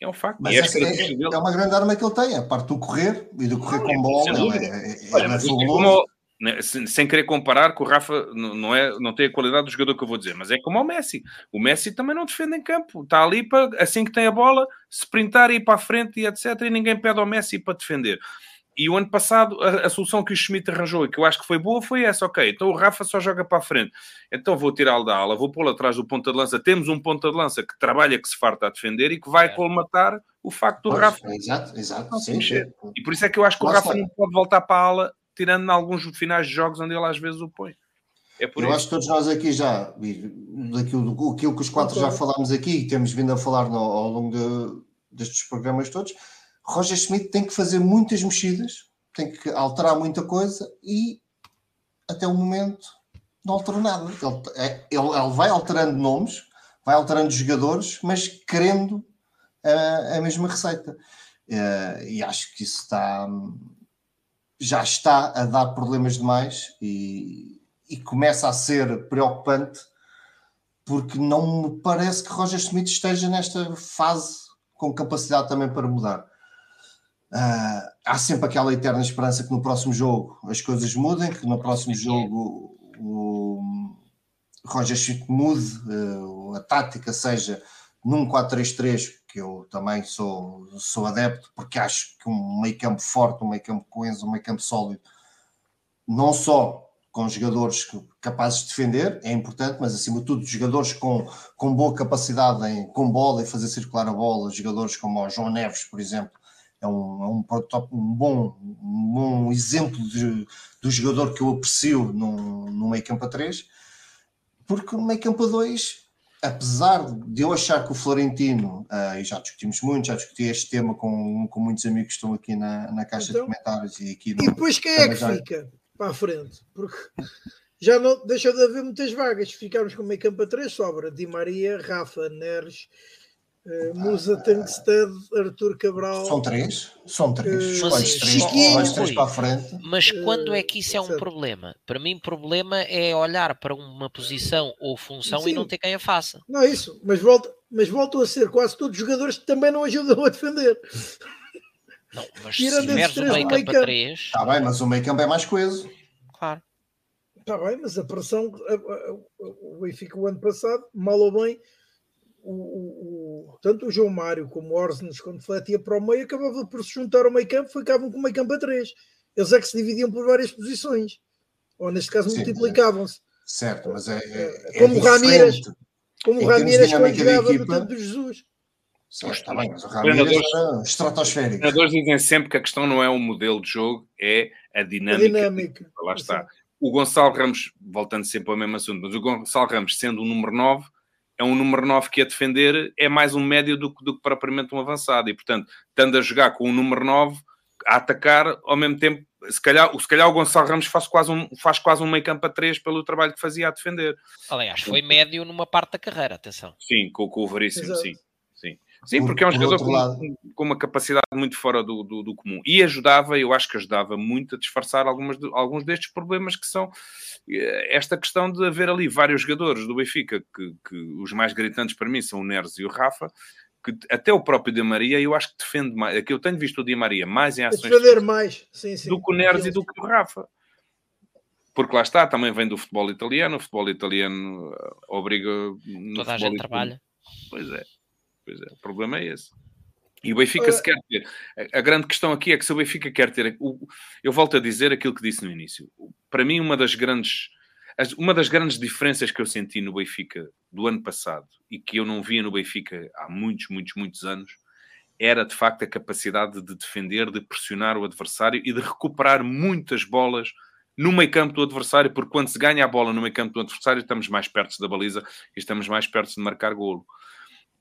É um facto. Mas é, é, é, uma grande arma que ele tem, a parte do correr e do correr não, com bola. É, é, Olha, é né, sem querer comparar que o Rafa não, é, não tem a qualidade do jogador que eu vou dizer, mas é como o Messi. O Messi também não defende em campo. Está ali para, assim que tem a bola, sprintar e ir para a frente e etc. E ninguém pede ao Messi para defender. E o ano passado, a, a, solução que o Schmidt arranjou e que eu acho que foi boa foi essa. Ok, então o Rafa só joga para a frente. Então vou tirá-lo da ala, vou pô-lo atrás do ponta de lança. Temos um ponta de lança que trabalha, que se farta a defender e que vai é. colmatar o facto do pois, Rafa. Exato, exato. Sim, sim. E por isso é que eu acho que o Rafa não pode voltar para a ala, tirando em alguns finais de jogos onde ele às vezes o põe. É eu isso. acho que todos nós aqui já, daquilo, aquilo que os quatro já falámos aqui e temos vindo a falar no, ao longo de, destes programas todos, Roger Schmidt tem que fazer muitas mexidas tem que alterar muita coisa e até o momento não alterou nada. Ele, é, ele, ele vai alterando nomes, vai alterando jogadores, mas querendo a, mesma receita. Uh, e acho que isso está já está a dar problemas demais e, e começa a ser preocupante porque não me parece que Roger Smith esteja nesta fase com capacidade também para mudar. Uh, há sempre aquela eterna esperança que no próximo jogo as coisas mudem, que no próximo jogo o Roger Schmidt mude, uh, a tática seja num 4-3-3, que eu também sou, sou adepto, porque acho que um meio campo forte, um meio campo coeso, um meio campo sólido, não só com jogadores capazes de defender, é importante, mas acima de tudo, jogadores com, com boa capacidade em, com bola e fazer circular a bola, jogadores como o João Neves, por exemplo, é um, é um, um, bom, um bom exemplo de, do jogador que eu aprecio no, no meio campo a 3, porque no meio campo a 2, apesar de eu achar que o Florentino, uh, e já discutimos muito, já discuti este tema com, com muitos amigos que estão aqui na, na caixa então, de comentários e aqui no, E depois quem é que já... fica para a frente? Porque já não deixou de haver muitas vagas. Ficámos com o meio campo a 3, sobra Di Maria, Rafa, Neres Musa Tankstead, Arthur Cabral. São três? São três. Uh, Escolhes três, três para a frente. Mas quando é que isso é um certo. problema? Para mim, problema é olhar para uma posição ou função Sim. e não ter quem a faça. Não é isso, mas, volta, mas voltam a ser quase todos jogadores que também não ajudam a defender. Não, mas Tirando se tiveres um meio campo a três... Está bem, mas o meio campo é mais coeso. Claro. Está bem, mas a pressão, o Benfica o ano passado, mal ou bem, o, o, tanto o João Mário como o Orsnes, quando fletia para o meio, acabava por se juntar ao meio campo, ficavam com o meio campo a três. Eles é que se dividiam por várias posições, ou neste caso multiplicavam-se. Certo, mas é, é, é como o Ramírez, como o Ramírez quando jogava no tempo do Jesus. está bem, mas o Ramírez era estratosférico. Os treinadores dizem sempre que a questão não é o modelo de jogo, é a dinâmica. A dinâmica. Lá está. O Gonçalo Ramos, voltando sempre ao mesmo assunto, mas o Gonçalo Ramos, sendo o número 9, é um número 9 que a defender é mais um médio do, do que propriamente um avançado. E, portanto, estando a jogar com o número 9, a atacar, ao mesmo tempo, se calhar, se calhar o Gonçalo Ramos faz quase um, faz quase um meio campo a 3 pelo trabalho que fazia a defender. Aliás, foi médio numa parte da carreira, atenção. Sim, com, com o Veríssimo, sim. Sim, sim porque é um jogador com, com, uma capacidade muito fora do, do, do, comum. E ajudava, eu acho que ajudava muito a disfarçar algumas, alguns destes problemas que são eh, esta questão de haver ali vários jogadores do Benfica, que, que os mais gritantes para mim são o Neres e o Rafa, que até o próprio Di Maria, eu acho que defende mais. Aqui eu tenho visto o Di Maria mais em ações defender mais. Sim, sim. do que o Neres e do que o Rafa. Porque lá está, também vem do futebol italiano, o futebol italiano eh, obriga. Toda a gente trabalha. Pois é, pois é, o problema é esse. E o Benfica se quer ter. A, grande questão aqui é que se o Benfica quer ter. Eu volto a dizer aquilo que disse no início. Para mim, uma das grandes. Uma das grandes diferenças que eu senti no Benfica do ano passado e que eu não via no Benfica há muitos, muitos, muitos anos era de facto a capacidade de defender, de pressionar o adversário e de recuperar muitas bolas no meio campo do adversário, porque quando se ganha a bola no meio campo do adversário, estamos mais perto da baliza e estamos mais perto de marcar golo.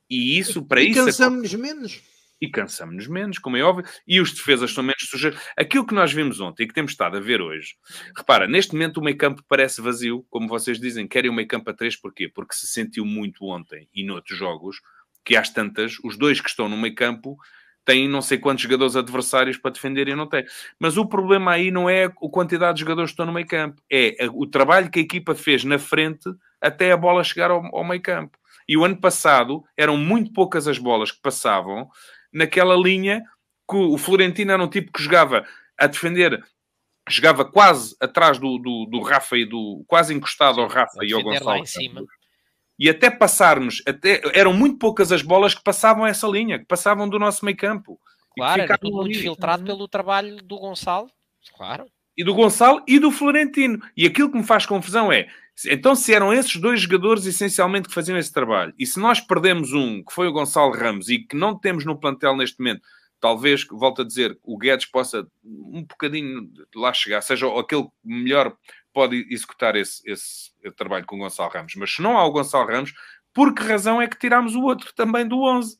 E isso, para e isso. E cansamos-nos menos e cansamos-nos menos, como é óbvio, e os defesas são menos sujeitos. Aquilo que nós vimos ontem e que temos estado a ver hoje, repara, neste momento o meio campo parece vazio, como vocês dizem, querem o meio campo a três, porquê? Porque se sentiu muito ontem e noutros jogos que às tantas, os dois que estão no meio campo têm não sei quantos jogadores adversários para defender e não têm. Mas o problema aí não é a quantidade de jogadores que estão no meio campo, é o trabalho que a equipa fez na frente até a bola chegar ao, ao meio campo. E o ano passado eram muito poucas as bolas que passavam naquela linha que o Florentino era um tipo que jogava a defender, jogava quase atrás do, do, do Rafa e do. quase encostado ao Rafa e ao Gonçalo. E até passarmos, até, eram muito poucas as bolas que passavam essa linha, que passavam do nosso meio campo. Claro, era tudo muito filtrado pelo trabalho do Gonçalo, claro. E do Gonçalo e do Florentino. E aquilo que me faz confusão é, então, se eram esses dois jogadores essencialmente que faziam esse trabalho, e se nós perdemos um, que foi o Gonçalo Ramos, e que não temos no plantel neste momento, talvez, volto a dizer, o Guedes possa um bocadinho lá chegar, seja aquele melhor pode executar esse, esse, trabalho com o Gonçalo Ramos. Mas se não há o Gonçalo Ramos, por que razão é que tiramos o outro também do 11?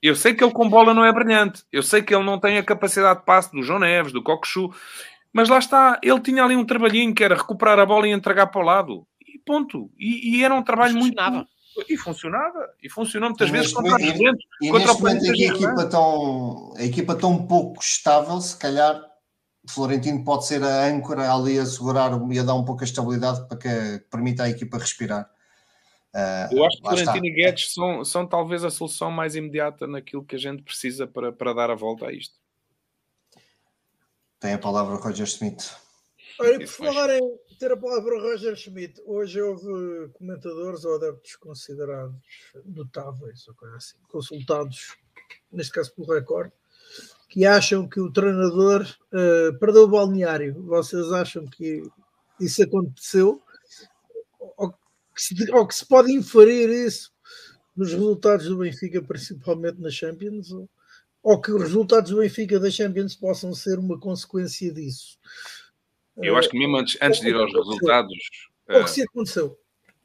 Eu sei que ele com bola não é brilhante. Eu sei que ele não tem a capacidade de passe do João Neves, do Cocochu. Mas lá está, ele tinha ali um trabalhinho que era recuperar a bola e entregar para o lado. E ponto. E, e era um trabalho muito. E funcionava. E funcionou muitas e vezes contra os Juventus. E, contra neste momento aqui a equipa, tão, a equipa tão pouco estável, se calhar Florentino pode ser a âncora ali a segurar e a dar um pouco a estabilidade para que permita à equipa respirar. Uh, Eu acho que Florentino e Guedes são, são talvez a solução mais imediata naquilo que a gente precisa para, para dar a volta a isto. Tem a palavra Roger Schmidt. Olha, por falar em ter a palavra Roger Schmidt, hoje houve comentadores ou adeptos considerados notáveis, ou coisa assim, consultados, neste caso pelo Record, que acham que o treinador uh, perdeu o balneário. Vocês acham que isso aconteceu? Ou que, se, ou que se pode inferir isso nos resultados do Benfica, principalmente na Champions? Ou, ou que os resultados do Benfica da Champions possam ser uma consequência disso. Eu acho que mesmo antes, antes de ir aos resultados. Ou que se aconteceu.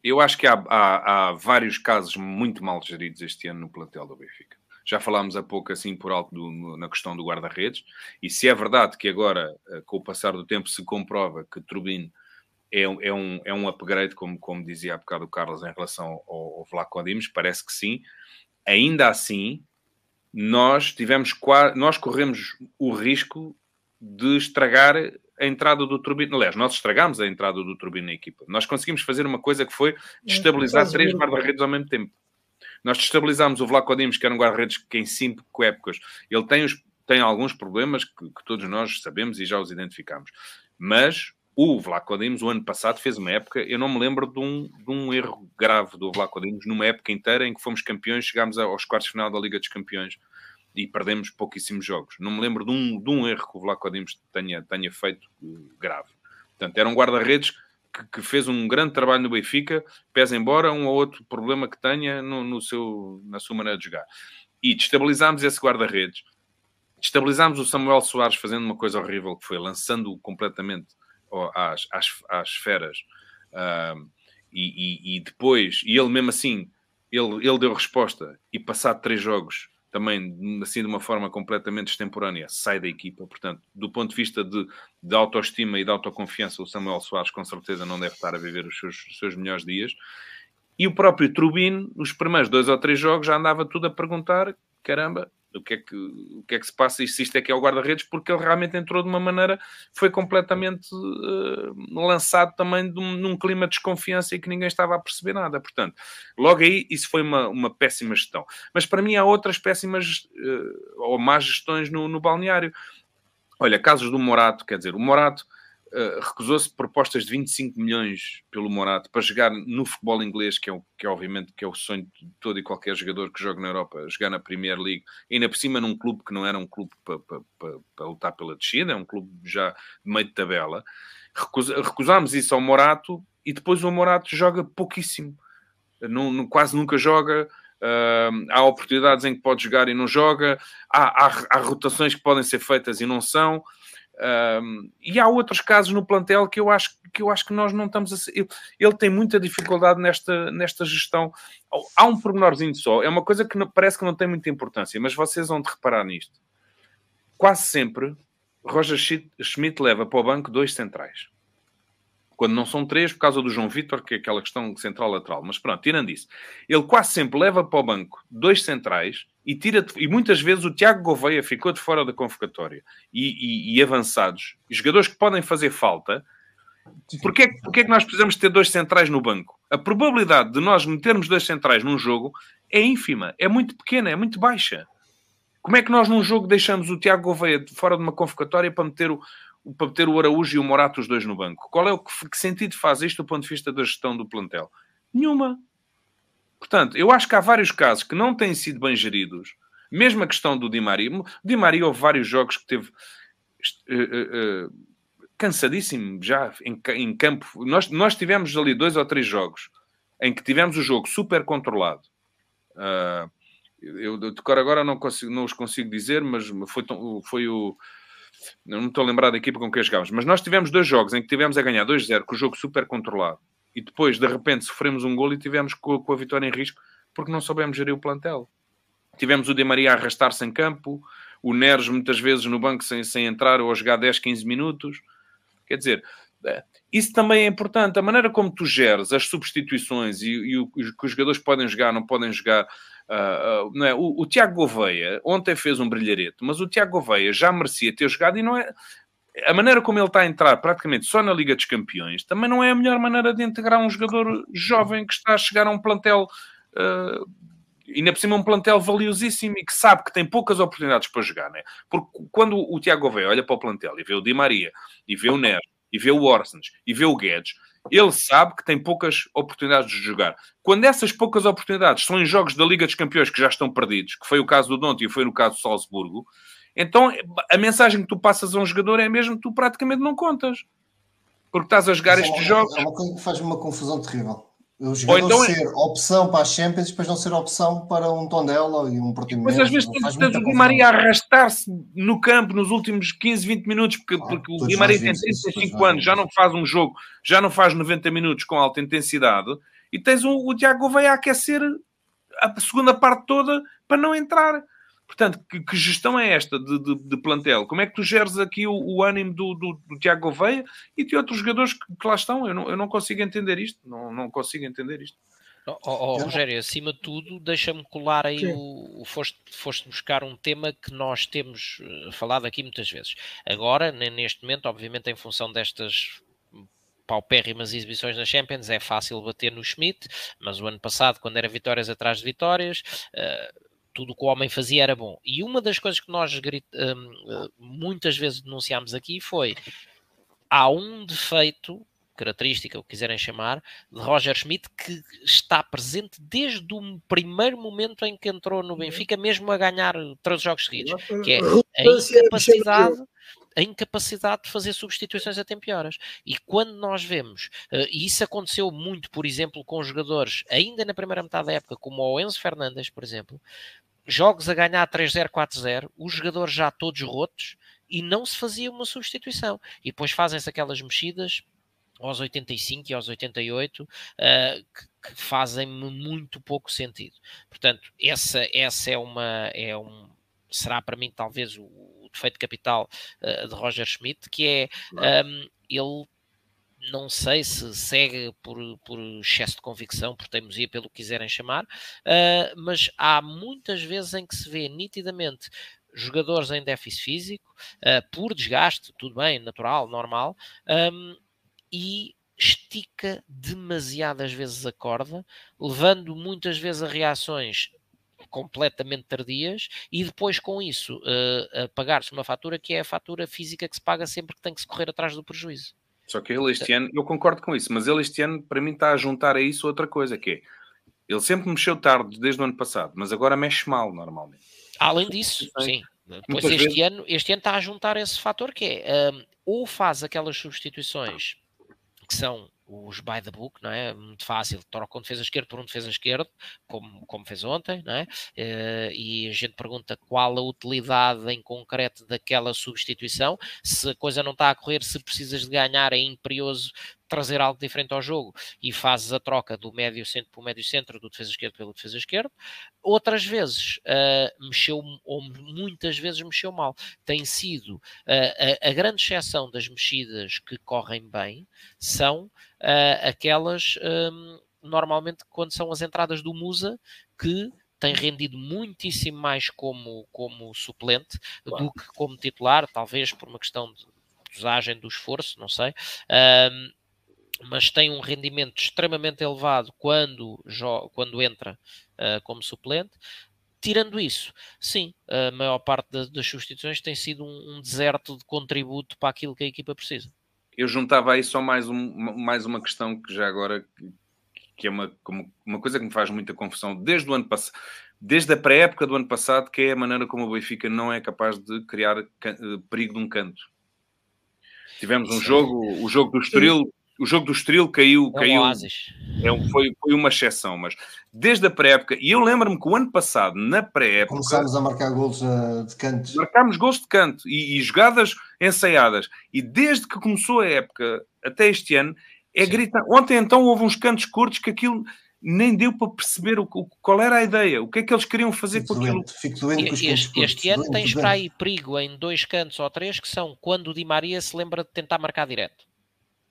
Eu acho que há, há, há, vários casos muito mal geridos este ano no plantel do Benfica. Já falámos há pouco, assim, por alto, do, na questão do guarda-redes. E se é verdade que agora, eh, com o passar do tempo, se comprova que Turbine é, é, um, é um upgrade, como, como dizia há bocado o Carlos, em relação ao, ao Vlaco Dimos, parece que sim. Ainda assim, nós tivemos nós corremos o risco de estragar a entrada do Turbino. Aliás, nós estragámos a entrada do Turbino na equipa. Nós conseguimos fazer uma coisa que foi destabilizar três guarda-redes ao mesmo tempo. Nós destabilizámos o Vlaco Dimos, que era um guarda-redes que em cinco épocas ele tem, os, tem alguns problemas que, que todos nós sabemos e já os identificamos. Mas o Vlaco Dimos, o ano passado, fez uma época, eu não me lembro de um, de um erro grave do Vlaco Dimos, numa época inteira em que fomos campeões, chegámos aos quartos de final da Liga dos Campeões e perdemos pouquíssimos jogos. Não me lembro de um, de um erro que o Vlaco Dimos tenha, tenha feito grave. Portanto, era um guarda-redes que, que, fez um grande trabalho no Benfica, pesa embora um ou outro problema que tenha no, no seu, na sua maneira de jogar. E destabilizámos esse guarda-redes. Destabilizámos o Samuel Soares fazendo uma coisa horrível que foi lançando-o completamente às, às, às feras. Uh, e, e, e, depois, e ele mesmo assim, ele, ele deu resposta. E passado três jogos, também assim de uma forma completamente extemporânea, sai da equipa. Portanto, do ponto de vista de, de autoestima e de autoconfiança, o Samuel Soares com certeza não deve estar a viver os seus, os seus melhores dias. E o próprio Trubin, nos primeiros dois ou três jogos, já andava tudo a perguntar: caramba, o que é que, o que, é que se passa e se isto é que é o guarda-redes, porque ele realmente entrou de uma maneira, foi completamente uh, lançado também um, num clima de desconfiança e que ninguém estava a perceber nada. Portanto, logo aí, isso foi uma, uma péssima gestão. Mas para mim há outras péssimas uh, ou más gestões no, no balneário. Olha, casos do Morato, quer dizer, o Morato uh, recusou-se propostas de 25 milhões pelo Morato para jogar no futebol inglês, que é, o, que é obviamente que é o sonho de todo e qualquer jogador que joga na Europa, jogar na Premier League, ainda por cima num clube que não era um clube para, para, para, para lutar pela descida, é um clube já de meio de tabela. Recusa, recusámos isso ao Morato e depois o Morato joga pouquíssimo. Não, não, quase nunca joga. Uh, há oportunidades em que pode jogar e não joga. Há, há, há rotações que podem ser feitas e não são. Um, e há outros casos no plantel que eu acho que, eu acho que nós não estamos a ele, ele tem muita dificuldade nesta, nesta gestão. Há um pormenorzinho só, é uma coisa que não, parece que não tem muita importância, mas vocês vão de reparar nisto. Quase sempre Roger Schmidt leva para o banco dois centrais. Quando não são três, por causa do João Vitor, que é aquela questão central-lateral. Mas pronto, tirando isso, ele quase sempre leva para o banco dois centrais e tira e muitas vezes o Tiago Gouveia ficou de fora da convocatória e, e, e avançados, jogadores que podem fazer falta. Porquê, porquê é que nós precisamos ter dois centrais no banco? A probabilidade de nós metermos dois centrais num jogo é ínfima, é muito pequena, é muito baixa. Como é que nós num jogo deixamos o Tiago Gouveia fora de uma convocatória para meter o, para meter o Araújo e o Morato os dois no banco? Qual é o que, que sentido faz isto do ponto de vista da gestão do plantel? Nenhuma. Portanto, eu acho que há vários casos que não têm sido bem geridos. Mesmo a questão do Di Maria. O Di Maria houve vários jogos que teve uh, uh, cansadíssimo já em, em, campo. Nós, nós tivemos ali dois ou três jogos em que tivemos o jogo super controlado. Uh, eu de cor agora não, consigo, não os consigo dizer, mas foi, foi o. Não me estou a lembrar da equipa com quem jogámos, mas nós tivemos dois jogos em que tivemos a ganhar 2-0 com o jogo super controlado e depois de repente sofremos um gol e tivemos com, com a vitória em risco porque não soubemos gerir o plantel. Tivemos o Di Maria a arrastar-se em campo, o Neres muitas vezes no banco sem, sem entrar ou a jogar 10, 15 minutos. Quer dizer, isso também é importante. A maneira como tu geres as substituições e, e o que os jogadores podem jogar, não podem jogar. Uh, uh, é? o, o Tiago Gouveia ontem fez um brilharete, mas o Tiago Gouveia já merecia ter jogado e não é a maneira como ele está a entrar praticamente só na Liga dos Campeões também não é a melhor maneira de integrar um jogador jovem que está a chegar a um plantel uh, ainda por cima um plantel valiosíssimo e que sabe que tem poucas oportunidades para jogar, né? Porque quando o Tiago Gouveia olha para o plantel e vê o Di Maria, e vê o Neres, e vê o Orsens, e vê o Guedes, ele sabe que tem poucas oportunidades de jogar. Quando essas poucas oportunidades são em jogos da Liga dos Campeões que já estão perdidos, que foi o caso do Donte e foi no caso do Salzburgo, então a mensagem que tu passas a um jogador é mesmo que tu praticamente não contas. Porque estás a jogar Mas estes é, jogos. É uma coisa que faz uma confusão terrível. O jogador então, é- ser opção para a Champions e depois não ser opção para um Tondela e um Portimonense. Mas às vezes tu tens o Maria a arrastar-se no campo nos últimos 15, 20 minutos, porque, ah, porque o Di Maria tem 35 anos, já não faz um jogo, já não faz 90 minutos com alta intensidade, e tens o, o Tiago Gouveia a aquecer a segunda parte toda para não entrar. Portanto, que, que, gestão é esta de, de, de, plantel? Como é que tu geres aqui o, o ânimo do, do, do, Tiago Gouveia e de outros jogadores que, que, lá estão? Eu não, eu não consigo entender isto. Não, não consigo entender isto. Oh, oh, Rogério, acima de tudo, deixa-me colar aí o, o foste, foste, buscar um tema que nós temos eh, falado aqui muitas vezes. Agora, neste momento, obviamente, em função destas paupérrimas exibições na Champions, é fácil bater no Schmidt, mas o ano passado, quando era vitórias atrás de vitórias, uh, tudo o que o homem fazia era bom. E uma das coisas que nós um, muitas vezes denunciámos aqui foi há um defeito, característica, o que quiserem chamar, de Roger Schmidt que está presente desde o primeiro momento em que entrou no Benfica, mesmo a ganhar três jogos seguidos, que é a incapacidade a incapacidade de fazer substituições a tempo e horas. E quando nós vemos, uh, e isso aconteceu muito, por exemplo, com jogadores ainda na primeira metade da época, como o Enzo Fernandes, por exemplo, jogos a ganhar 3-0, 4-0, os jogadores já todos rotos e não se fazia uma substituição. E depois fazem-se aquelas mexidas aos 85 e aos 88 uh, que, que fazem muito pouco sentido. Portanto, essa, essa é uma é um será para mim talvez o, o defeito capital uh, de Roger Schmidt, que é um, ele não sei se segue por, por excesso de convicção, por teimosia, pelo que quiserem chamar, uh, mas há muitas vezes em que se vê nitidamente jogadores em déficit físico, uh, por desgaste, tudo bem, natural, normal, um, e estica demasiadas vezes a corda, levando muitas vezes a reações completamente tardias e depois com isso uh, a pagar-se uma fatura que é a fatura física que se paga sempre que tem que se correr atrás do prejuízo. Só que ele este ano, eu concordo com isso, mas ele este ano, para mim, está a juntar a isso outra coisa, que é, ele sempre mexeu tarde desde o ano passado, mas agora mexe mal, normalmente. Além disso, sim. Pois este vezes... ano, este ano está a juntar esse fator que é, um, ou faz aquelas substituições que são os by the book, não é? Muito fácil, troca um defesa esquerdo por um defesa esquerdo, como, como fez ontem, não é? Uh, e a gente pergunta qual a utilidade em concreto daquela substituição, se a coisa não está a correr, se precisas de ganhar, é imperioso trazer algo diferente ao jogo e fazes a troca do médio centro para o médio centro, do defesa esquerdo pelo defesa esquerdo. Outras vezes uh, mexeu, ou muitas vezes mexeu mal. Tem sido uh, a, a, grande exceção das mexidas que correm bem são uh, aquelas um, normalmente quando são as entradas do Musa que tem rendido muitíssimo mais como, como suplente claro. do que como titular, talvez por uma questão de dosagem do esforço, não sei. Um, mas tem um rendimento extremamente elevado quando, quando entra uh, como suplente. Tirando isso, sim, a maior parte das, das substituições tem sido um, um, deserto de contributo para aquilo que a equipa precisa. Eu juntava aí só mais, um, mais uma questão que já agora que é uma, uma coisa que me faz muita confusão desde o ano passado, desde a pré-época do ano passado, que é a maneira como o Benfica não é capaz de criar eh, perigo de um canto. Tivemos um Sim. jogo, o jogo do Estoril, o jogo do Estoril caiu, é caiu é, foi, foi uma exceção, mas desde a pré-época, e eu lembro-me que o ano passado, na pré-época, começámos a marcar gols uh, de canto. Marcámos gols de canto e, e, jogadas ensaiadas, e desde que começou a época até este ano, é gritar. Ontem então houve uns cantos curtos que aquilo nem deu para perceber o, o, qual era a ideia, o que é que eles queriam fazer fico com aquilo. Doente, doente com este, este ano tens para aí perigo em dois cantos ou três que são quando o Di Maria se lembra de tentar marcar direto.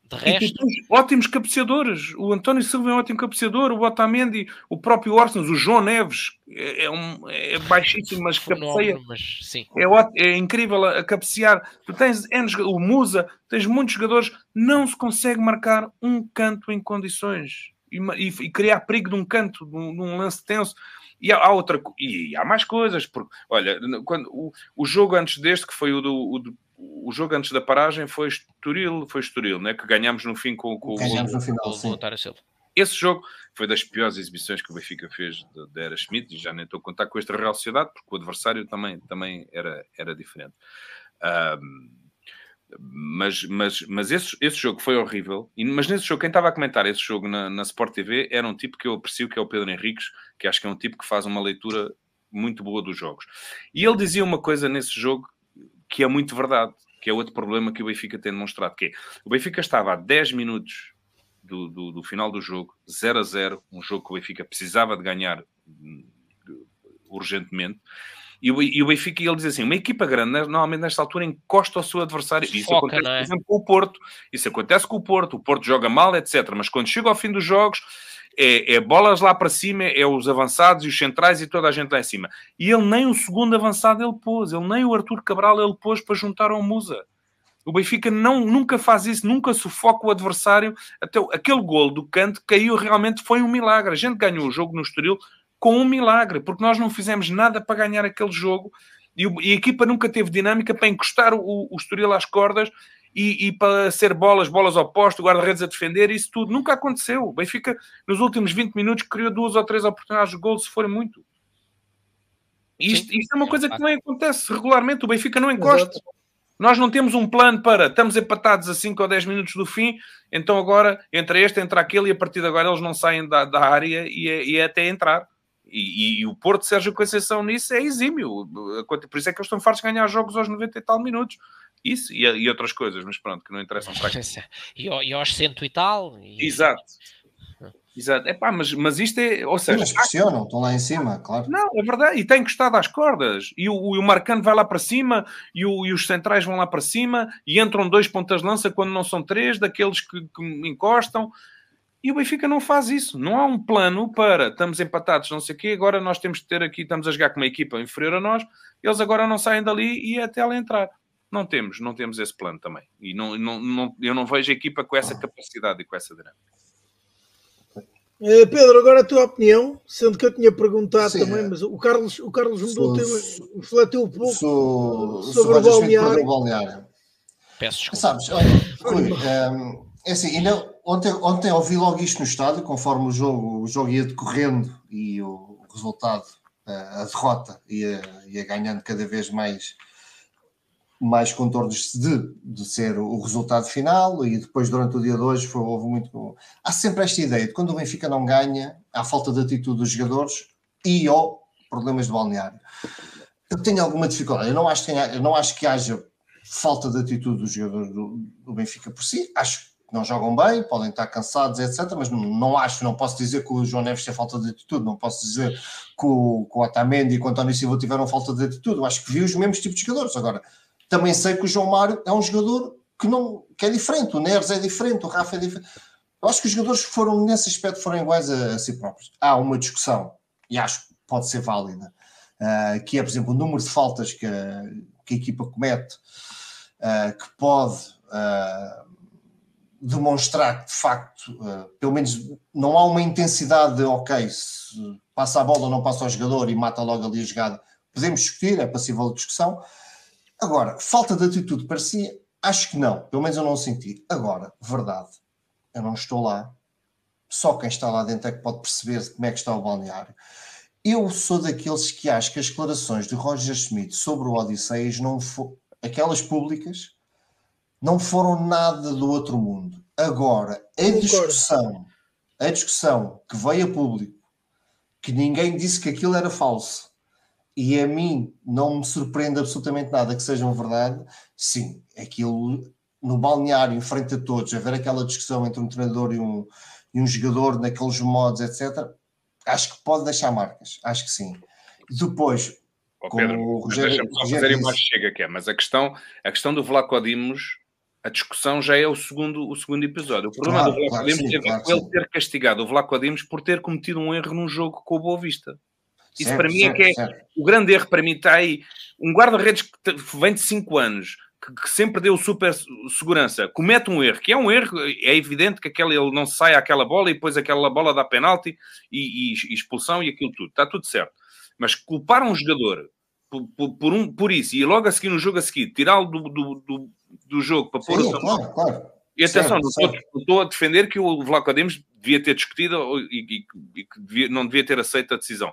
De resto... ótimos cabeceadores. O António Silva é um ótimo cabeceador, o Otamendi, o próprio Orsens, o João Neves é, é um, é baixíssimo, mas cabeceia. Mas, sim. É, é incrível a, a, cabecear. Tu tens o Musa, tens muitos jogadores, não se consegue marcar um canto em condições e, e, e criar perigo de um canto, de um, de um lance tenso. E há, outra e há mais coisas, porque olha, quando o, o jogo antes deste, que foi o do, o do o jogo antes da paragem foi Estoril, foi Estoril, né? que ganhámos no fim com, com ganhámos o no final, sim. Esse jogo foi das piores exibições que o Benfica fez da Era Schmidt, e já nem estou a contar com esta Real Sociedade, porque o adversário também, também era, era diferente. Um, mas, mas, mas esse, esse jogo foi horrível. E, mas nesse jogo, quem estava a comentar esse jogo na, na Sport TV era um tipo que eu aprecio, que é o Pedro Henriques, que acho que é um tipo que faz uma leitura muito boa dos jogos. E ele dizia uma coisa nesse jogo que é muito verdade, que é outro problema que o Benfica tem demonstrado, que é, o Benfica estava a 10 minutos do, do, do, final do jogo, 0 a 0, um jogo que o Benfica precisava de ganhar hum, urgentemente, e o, e o Benfica, ele diz assim, uma equipa grande, né, normalmente nesta altura encosta ao seu adversário, isso Foca, acontece, é? por exemplo, com o Porto, isso acontece com o Porto, o Porto joga mal, etc, mas quando chega ao fim dos jogos, é, é, bolas lá para cima, é os avançados e os centrais e toda a gente lá em cima. E ele nem o segundo avançado ele pôs, ele nem o Arthur Cabral ele pôs para juntar ao Musa. O Benfica não, nunca faz isso, nunca sufoca o adversário. Até aquele gol do canto caiu realmente foi um milagre. A gente ganhou o jogo no Estoril com um milagre, porque nós não fizemos nada para ganhar aquele jogo e, a equipa nunca teve dinâmica para encostar o, o Estoril às cordas e, e, para ser bolas, bolas oposto, guarda-redes a defender, isso tudo nunca aconteceu. O Benfica, nos últimos 20 minutos, criou duas ou três oportunidades de gol, se for muito. Isto, isto é uma coisa que não acontece regularmente. O Benfica não encosta. Nós não temos um plano para estamos empatados a 5 ou 10 minutos do fim, então agora entra este, entra aquele, e a partir de agora eles não saem da, da área e é, e é até entrar. E, e, e, o Porto Sérgio Conceição nisso é exímio. Por isso é que eles estão fartos de ganhar jogos aos 90 e tal minutos. Isso e, e, outras coisas, mas pronto, que não interessam para aqui. e, e aos cento e tal. E... Exato. Exato. Epá, mas, mas isto é. Ou seja, mas pressionam, estão lá em cima, claro. Não, é verdade. E tem encostado às cordas. E o, o Marcano vai lá para cima e, o, e os centrais vão lá para cima e entram dois pontas de lança quando não são três, daqueles que, que encostam. E o Benfica não faz isso. Não há um plano para estamos empatados, não sei o quê, agora nós temos que ter aqui, estamos a jogar com uma equipa inferior a nós, eles agora não saem dali e é até ela entrar. Não temos, não temos esse plano também. E não, não, não, eu não vejo a equipa com essa capacidade e com essa dinâmica. Uh, Pedro, agora a tua opinião, sendo que eu tinha perguntado Sim, também, é. mas o Carlos, o Carlos mudou, refletiu um pouco sou, sobre, sou o balneário. balneário. Peço desculpa. Sabes, olha, Rui, um, é assim, ainda, ontem, ontem ouvi logo isto no estádio, conforme o jogo, o jogo ia decorrendo e o resultado, a derrota, ia, ia ganhando cada vez mais, mais contornos de, de ser o resultado final e depois durante o dia de hoje foi, houve muito... Há sempre esta ideia de quando o Benfica não ganha, há falta de atitude dos jogadores e ou problemas de balneário. Eu tenho alguma dificuldade, eu não acho que, tenha, não acho que haja falta de atitude dos jogadores do, do Benfica por si, acho que não jogam bem, podem estar cansados, etc. Mas não, não, acho, não posso dizer que o João Neves tem falta de atitude, não posso dizer que o, que o Otamendi e o António Silva tiveram falta de atitude. Eu acho que vi os mesmos tipos de jogadores. Agora, também sei que o João Mário é um jogador que, não, que é diferente, o Neres é diferente, o Rafa é diferente. Eu acho que os jogadores que foram, nesse aspecto, foram iguais a, a si próprios. Há uma discussão, e acho que pode ser válida, uh, que é, por exemplo, o número de faltas que a, que a equipa comete, uh, que pode uh, demonstrar que, de facto, pelo menos não há uma intensidade de, ok, se passa a bola ou não passa ao jogador e mata logo ali a jogada. Podemos discutir, é passível de discussão. Agora, falta de atitude para si, acho que não. Pelo menos eu não senti. Agora, verdade, eu não estou lá. Só quem está lá dentro é que pode perceber como é que está o balneário. Eu sou daqueles que acho que as declarações de Roger Schmidt sobre o Odisseias não foram aquelas públicas não foram nada do outro mundo. Agora, a discussão, a discussão que veio a público, que ninguém disse que aquilo era falso, e a mim não me surpreende absolutamente nada que sejam verdade, sim, aquilo no balneário, em frente a todos, haver aquela discussão entre um treinador e um, e um jogador naqueles modos, etc., acho que pode deixar marcas, acho que sim. Depois, oh, Pedro, como o Rogério, Rogério mais chega que é, mas a questão, a questão do Vlaco Dimos, a discussão já é o segundo, o segundo episódio. O problema claro, do Vlaco claro, Dimos é claro, ele ter castigado o Vlaco Dimos por ter cometido um erro num jogo com o Boa Vista. Isso certo, para mim certo, é que é certo. o grande erro para mim está aí. Um guarda-redes que vem de 5 anos, que, que, sempre deu super segurança, comete um erro, que é um erro, é evidente que aquele, ele não sai àquela bola e depois aquela bola dá penalti e, e, e expulsão e aquilo tudo, está tudo certo. Mas culpar um jogador por, por, por, um, por isso e logo a seguir no jogo a seguir, tirá-lo do, do, do, do, jogo para pôr Sim, o claro, claro. E atenção, certo, não, estou, estou, a defender que o Vlaco Dimos devia ter discutido e, e que devia, não devia ter aceito a decisão.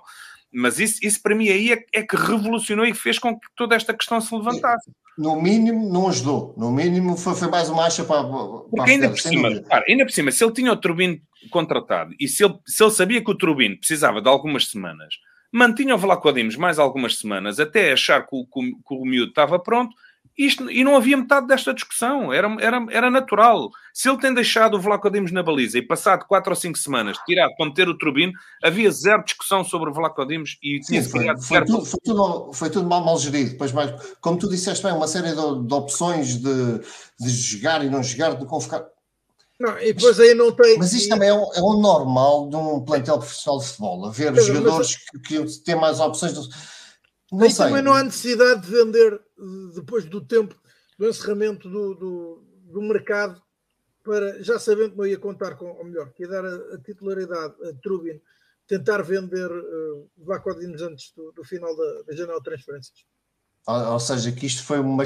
Mas isso, isso para mim aí é, é, que revolucionou e fez com que toda esta questão se levantasse. No mínimo, não ajudou. No mínimo, foi, foi mais uma acha para, para Porque ainda por, cima, para, ainda por cima, se ele tinha o Turbino contratado e se ele, se ele sabia que o Turbino precisava de algumas semanas, mantinha o Vlaco Dimos mais algumas semanas até achar que o, que o, que o miúdo estava pronto isto, e não havia metade desta discussão, era, era, era natural. Se ele tem deixado o Vlaco Dimos na baliza e passado 4 ou 5 semanas tirado para meter o Turbino, havia zero discussão sobre o Vlaco Dimos e Sim, foi, foi, tudo, foi, tudo, foi, tudo, mal, mal gerido. Depois, mais, como tu disseste bem, uma série de, de opções de, de jogar e não jogar, de convocar. Não, e depois aí não tem. Mas isto também é um, é um normal de um plantel profissional de futebol, haver mas, jogadores mas... que, que têm mais opções. De não sei. também não há necessidade de vender depois do tempo do encerramento do, do, do mercado para, já sabendo que não ia contar com, ou melhor, que ia dar a, a titularidade a Trubin, tentar vender uh, Vacodinos antes do, do final da, da, janela de transferências. Ou, ou, seja, que isto foi uma,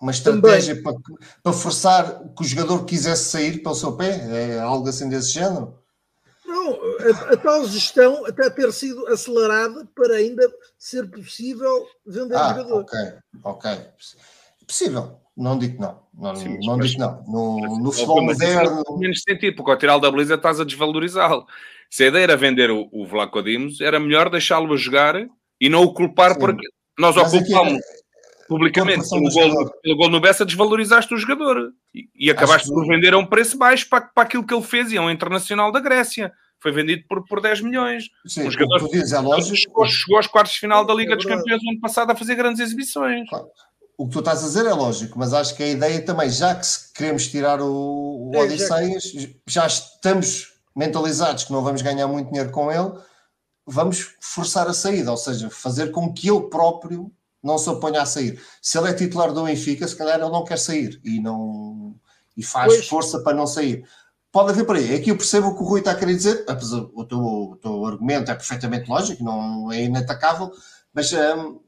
uma estratégia para, para forçar que o jogador quisesse sair pelo seu pé? É algo assim desse género? A, a, tal gestão até ter sido acelerada para ainda ser possível vender ah, jogador. Ok, ok. Possível. Não digo não. Não, Sim, não digo não. No, no futebol moderno. Não menos sentido, porque ao tirá-lo da beleza estás a desvalorizá-lo. Se a ideia era vender o, o Vlaco Dimos, era melhor deixá-lo a jogar e não o culpar Sim. por aquilo. Nós Mas o culpamos publicamente pelo gol, pelo gol no Bessa, desvalorizaste o jogador e, e acabaste por vender a um preço baixo para, para aquilo que ele fez e é um internacional da Grécia foi vendido por, por 10 milhões. Sim, um jogador dizes, é lógico. Chegou, chegou aos quartos de final da Liga é dos Campeões no ano passado a fazer grandes exibições. Claro. O que tu estás a dizer é lógico, mas acho que a ideia também, já que queremos tirar o, o é, Odisseias, já... já estamos mentalizados que não vamos ganhar muito dinheiro com ele, vamos forçar a saída, ou seja, fazer com que ele próprio não se oponha a sair. Se ele é titular do Benfica, se calhar ele não quer sair e não e faz pois. força para não sair pode haver por aí. Aqui eu percebo o que o Rui está a querer dizer, apesar o teu, o teu argumento é perfeitamente lógico, não é inatacável, mas um,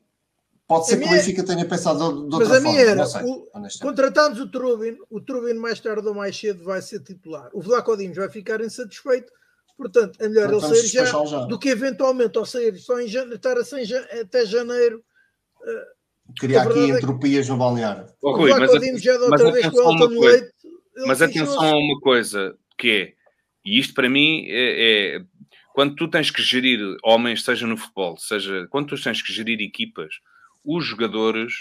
Pode ser a que o Benfica tenha pensado de, outra mas a minha era, sei, o, contratamos o Trubin, o Trubin mais tarde ou mais cedo vai ser titular. O Vlaco vai ficar insatisfeito, portanto é melhor então, ele sair já, já, do que eventualmente ao sair só em janeiro, estar assim até janeiro. Criar aqui é entropias que... no balneário. Oh, Rui, o Vlaco Dimos já da outra vez com o Elton Leite. Mas atenção a uma coisa, que é, e isto para mim é, é quando tu tens que gerir homens, seja no futebol, seja quando tu tens que gerir equipas, os jogadores,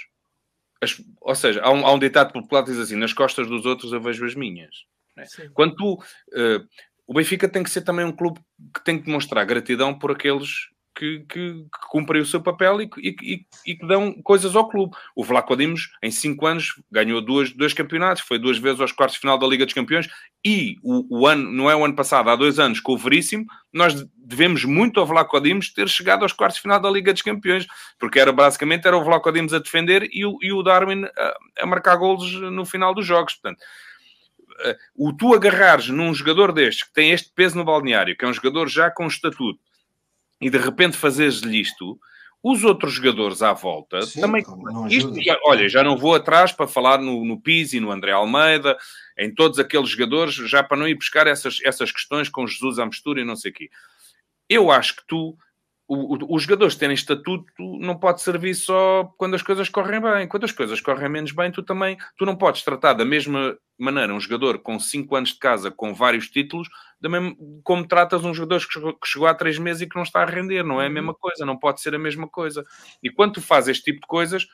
as, ou seja, há um, há um ditado popular que diz assim: nas costas dos outros eu vejo as minhas. Né? Quando tu, uh, o Benfica tem que ser também um clube que tem que demonstrar gratidão por aqueles que, que, que cumprem o seu papel e, e, e, que dão coisas ao clube. O Vlaco Dimos, em cinco anos, ganhou duas, dois campeonatos, foi duas vezes aos quartos de final da Liga dos Campeões e o, o, ano, não é o ano passado, há dois anos, com o Veríssimo, nós devemos muito ao Vlaco Dimos ter chegado aos quartos de final da Liga dos Campeões, porque era basicamente era o Vlaco Dimos a defender e o, e o Darwin a, a marcar golos no final dos jogos. Portanto, eh, o tu agarrares num jogador destes que tem este peso no balneário, que é um jogador já com estatuto, e de repente fazeres-lhe isto, os outros jogadores à volta Sim, também. Isto, já, olha, já não vou atrás para falar no, no Pizzi, no André Almeida, em todos aqueles jogadores, já para não ir buscar essas, essas questões com Jesus à mistura e não sei o quê. Eu acho que tu o, os jogadores terem estatuto não pode servir só quando as coisas correm bem. Quando as coisas correm menos bem, tu também tu não podes tratar da mesma maneira um jogador com 5 anos de casa, com vários títulos, da mesma, como tratas um jogador que chegou, que chegou há 3 meses e que não está a render. Não é a mesma coisa, não pode ser a mesma coisa. E quando tu fazes este tipo de coisas,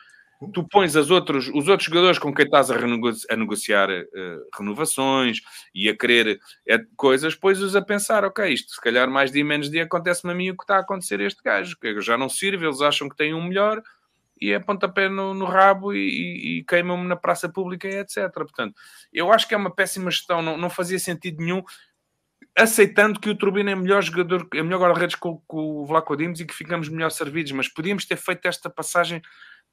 tu pões as outros, os outros jogadores com quem estás a, a negociar uh, renovações e a querer uh, coisas, pões-os a pensar, ok, isto se calhar mais dia menos dia acontece-me a mim o que está a acontecer a este gajo, que já não sirve, eles acham que têm um melhor e é pontapé no, no rabo e, e, e queimam-me na praça pública e etc. Portanto, eu acho que é uma péssima gestão, não, não fazia sentido nenhum aceitando que o Turbina é melhor jogador, é melhor guarda-redes com, com o Vlaco Dimos e que ficamos melhor servidos, mas podíamos ter feito esta passagem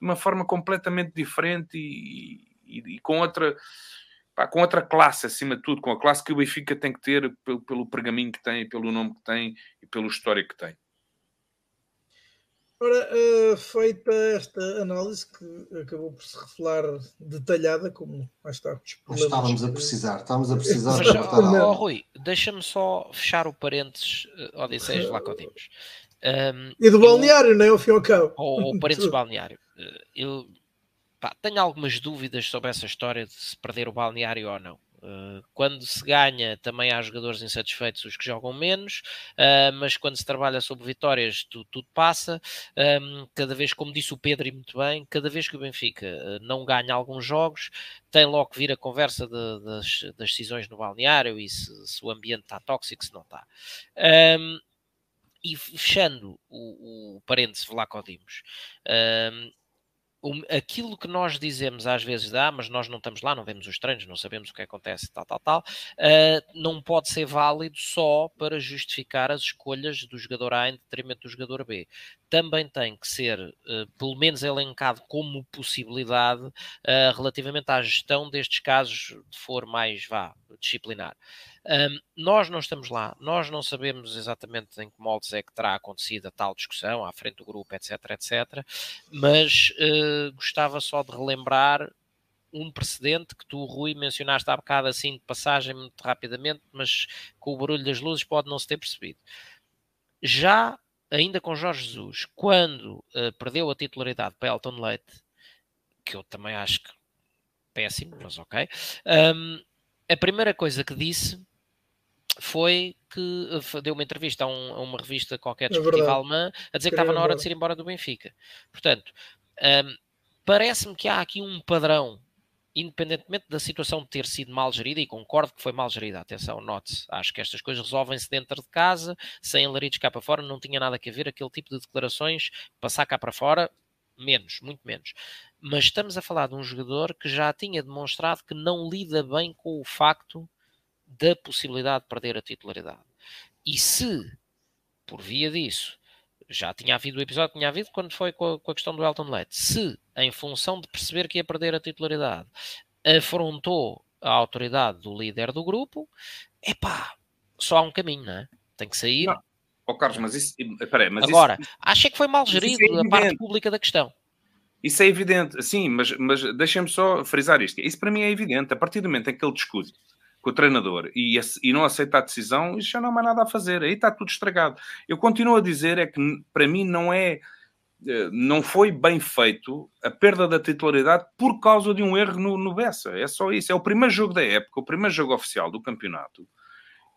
de uma forma completamente diferente e, e, e com outra pá, com outra classe acima de tudo, com a classe que o Benfica tem que ter pelo, pelo pergaminho que tem, pelo nome que tem e pelo histórico que tem. Ora, uh, feita esta análise que acabou por se revelar detalhada, como mais está. Estávamos a precisar, estávamos a precisar. Mas, oh, oh, Rui, deixa-me só fechar o parênteses uh, Odisseias lá que ouvimos. Um, e do balneário, eu, não é? O fim ao cabo. Ou, ou parênteses do balneário. Eh, eu pá, tenho algumas dúvidas sobre essa história de se perder o balneário ou não. Uh, quando se ganha, também há jogadores insatisfeitos, os que jogam menos, uh, mas quando se trabalha sobre vitórias, tu, tudo passa. Um, cada vez, como disse o Pedro e muito bem, cada vez que o Benfica não ganha alguns jogos, tem logo que vir a conversa de, das, das, decisões no balneário e se, se, o ambiente está tóxico, se não está. Um, e fechando o, o parênteses Vlaco Dimos, um, aquilo que nós dizemos às vezes, ah, mas nós não estamos lá, não vemos os treinos, não sabemos o que acontece, tal, tal, tal, uh, não pode ser válido só para justificar as escolhas do jogador A em detrimento do jogador B. Também tem que ser, uh, pelo menos, elencado como possibilidade uh, relativamente à gestão destes casos de for mais, vá, disciplinar. Um, nós não estamos lá, nós não sabemos exatamente em que moldes é que terá acontecido a tal discussão, à frente do grupo, etc, etc, mas uh, gostava só de relembrar um precedente que tu, Rui, mencionaste há bocado assim de passagem muito rapidamente, mas com o barulho das luzes pode não se ter percebido. Já, ainda com Jorge Jesus, quando uh, perdeu a titularidade para Elton Leite, que eu também acho que péssimo, mas ok, um, a primeira coisa que disse foi que eh, deu uma entrevista a, um, a uma revista qualquer desportiva é alemã a dizer que estava na hora de ser embora do Benfica. Portanto, um, parece-me que há aqui um padrão, independentemente da situação de ter sido mal gerida, e concordo que foi mal gerida, atenção, note-se, acho que estas coisas resolvem-se dentro de casa, sem alaridos cá para fora, não tinha nada a ver aquele tipo de declarações, passar cá para fora, menos, muito menos. Mas estamos a falar de um jogador que já tinha demonstrado que não lida bem com o facto da possibilidade de perder a titularidade. E se, por via disso, já tinha havido o episódio que tinha havido quando foi com a, com a questão do Elton Leite, se, em função de perceber que ia perder a titularidade, afrontou a autoridade do líder do grupo, epá, só há um caminho, não é? Tem que sair. Não. Oh, Carlos, mas isso. Peraí, mas Agora, isso, que foi mal gerido é a parte pública da questão. Isso é evidente, sim, mas, mas deixem-me só frisar isto. Isso para mim é evidente. A partir do momento em que ele discute com o treinador e, e não aceita a decisão, isso já não há mais nada a fazer. Aí está tudo estragado. Eu continuo a dizer é que para mim não é eh, não foi bem feito a perda da titularidade por causa de um erro no, no Bessa. É só isso. É o primeiro jogo da época, o primeiro jogo oficial do campeonato.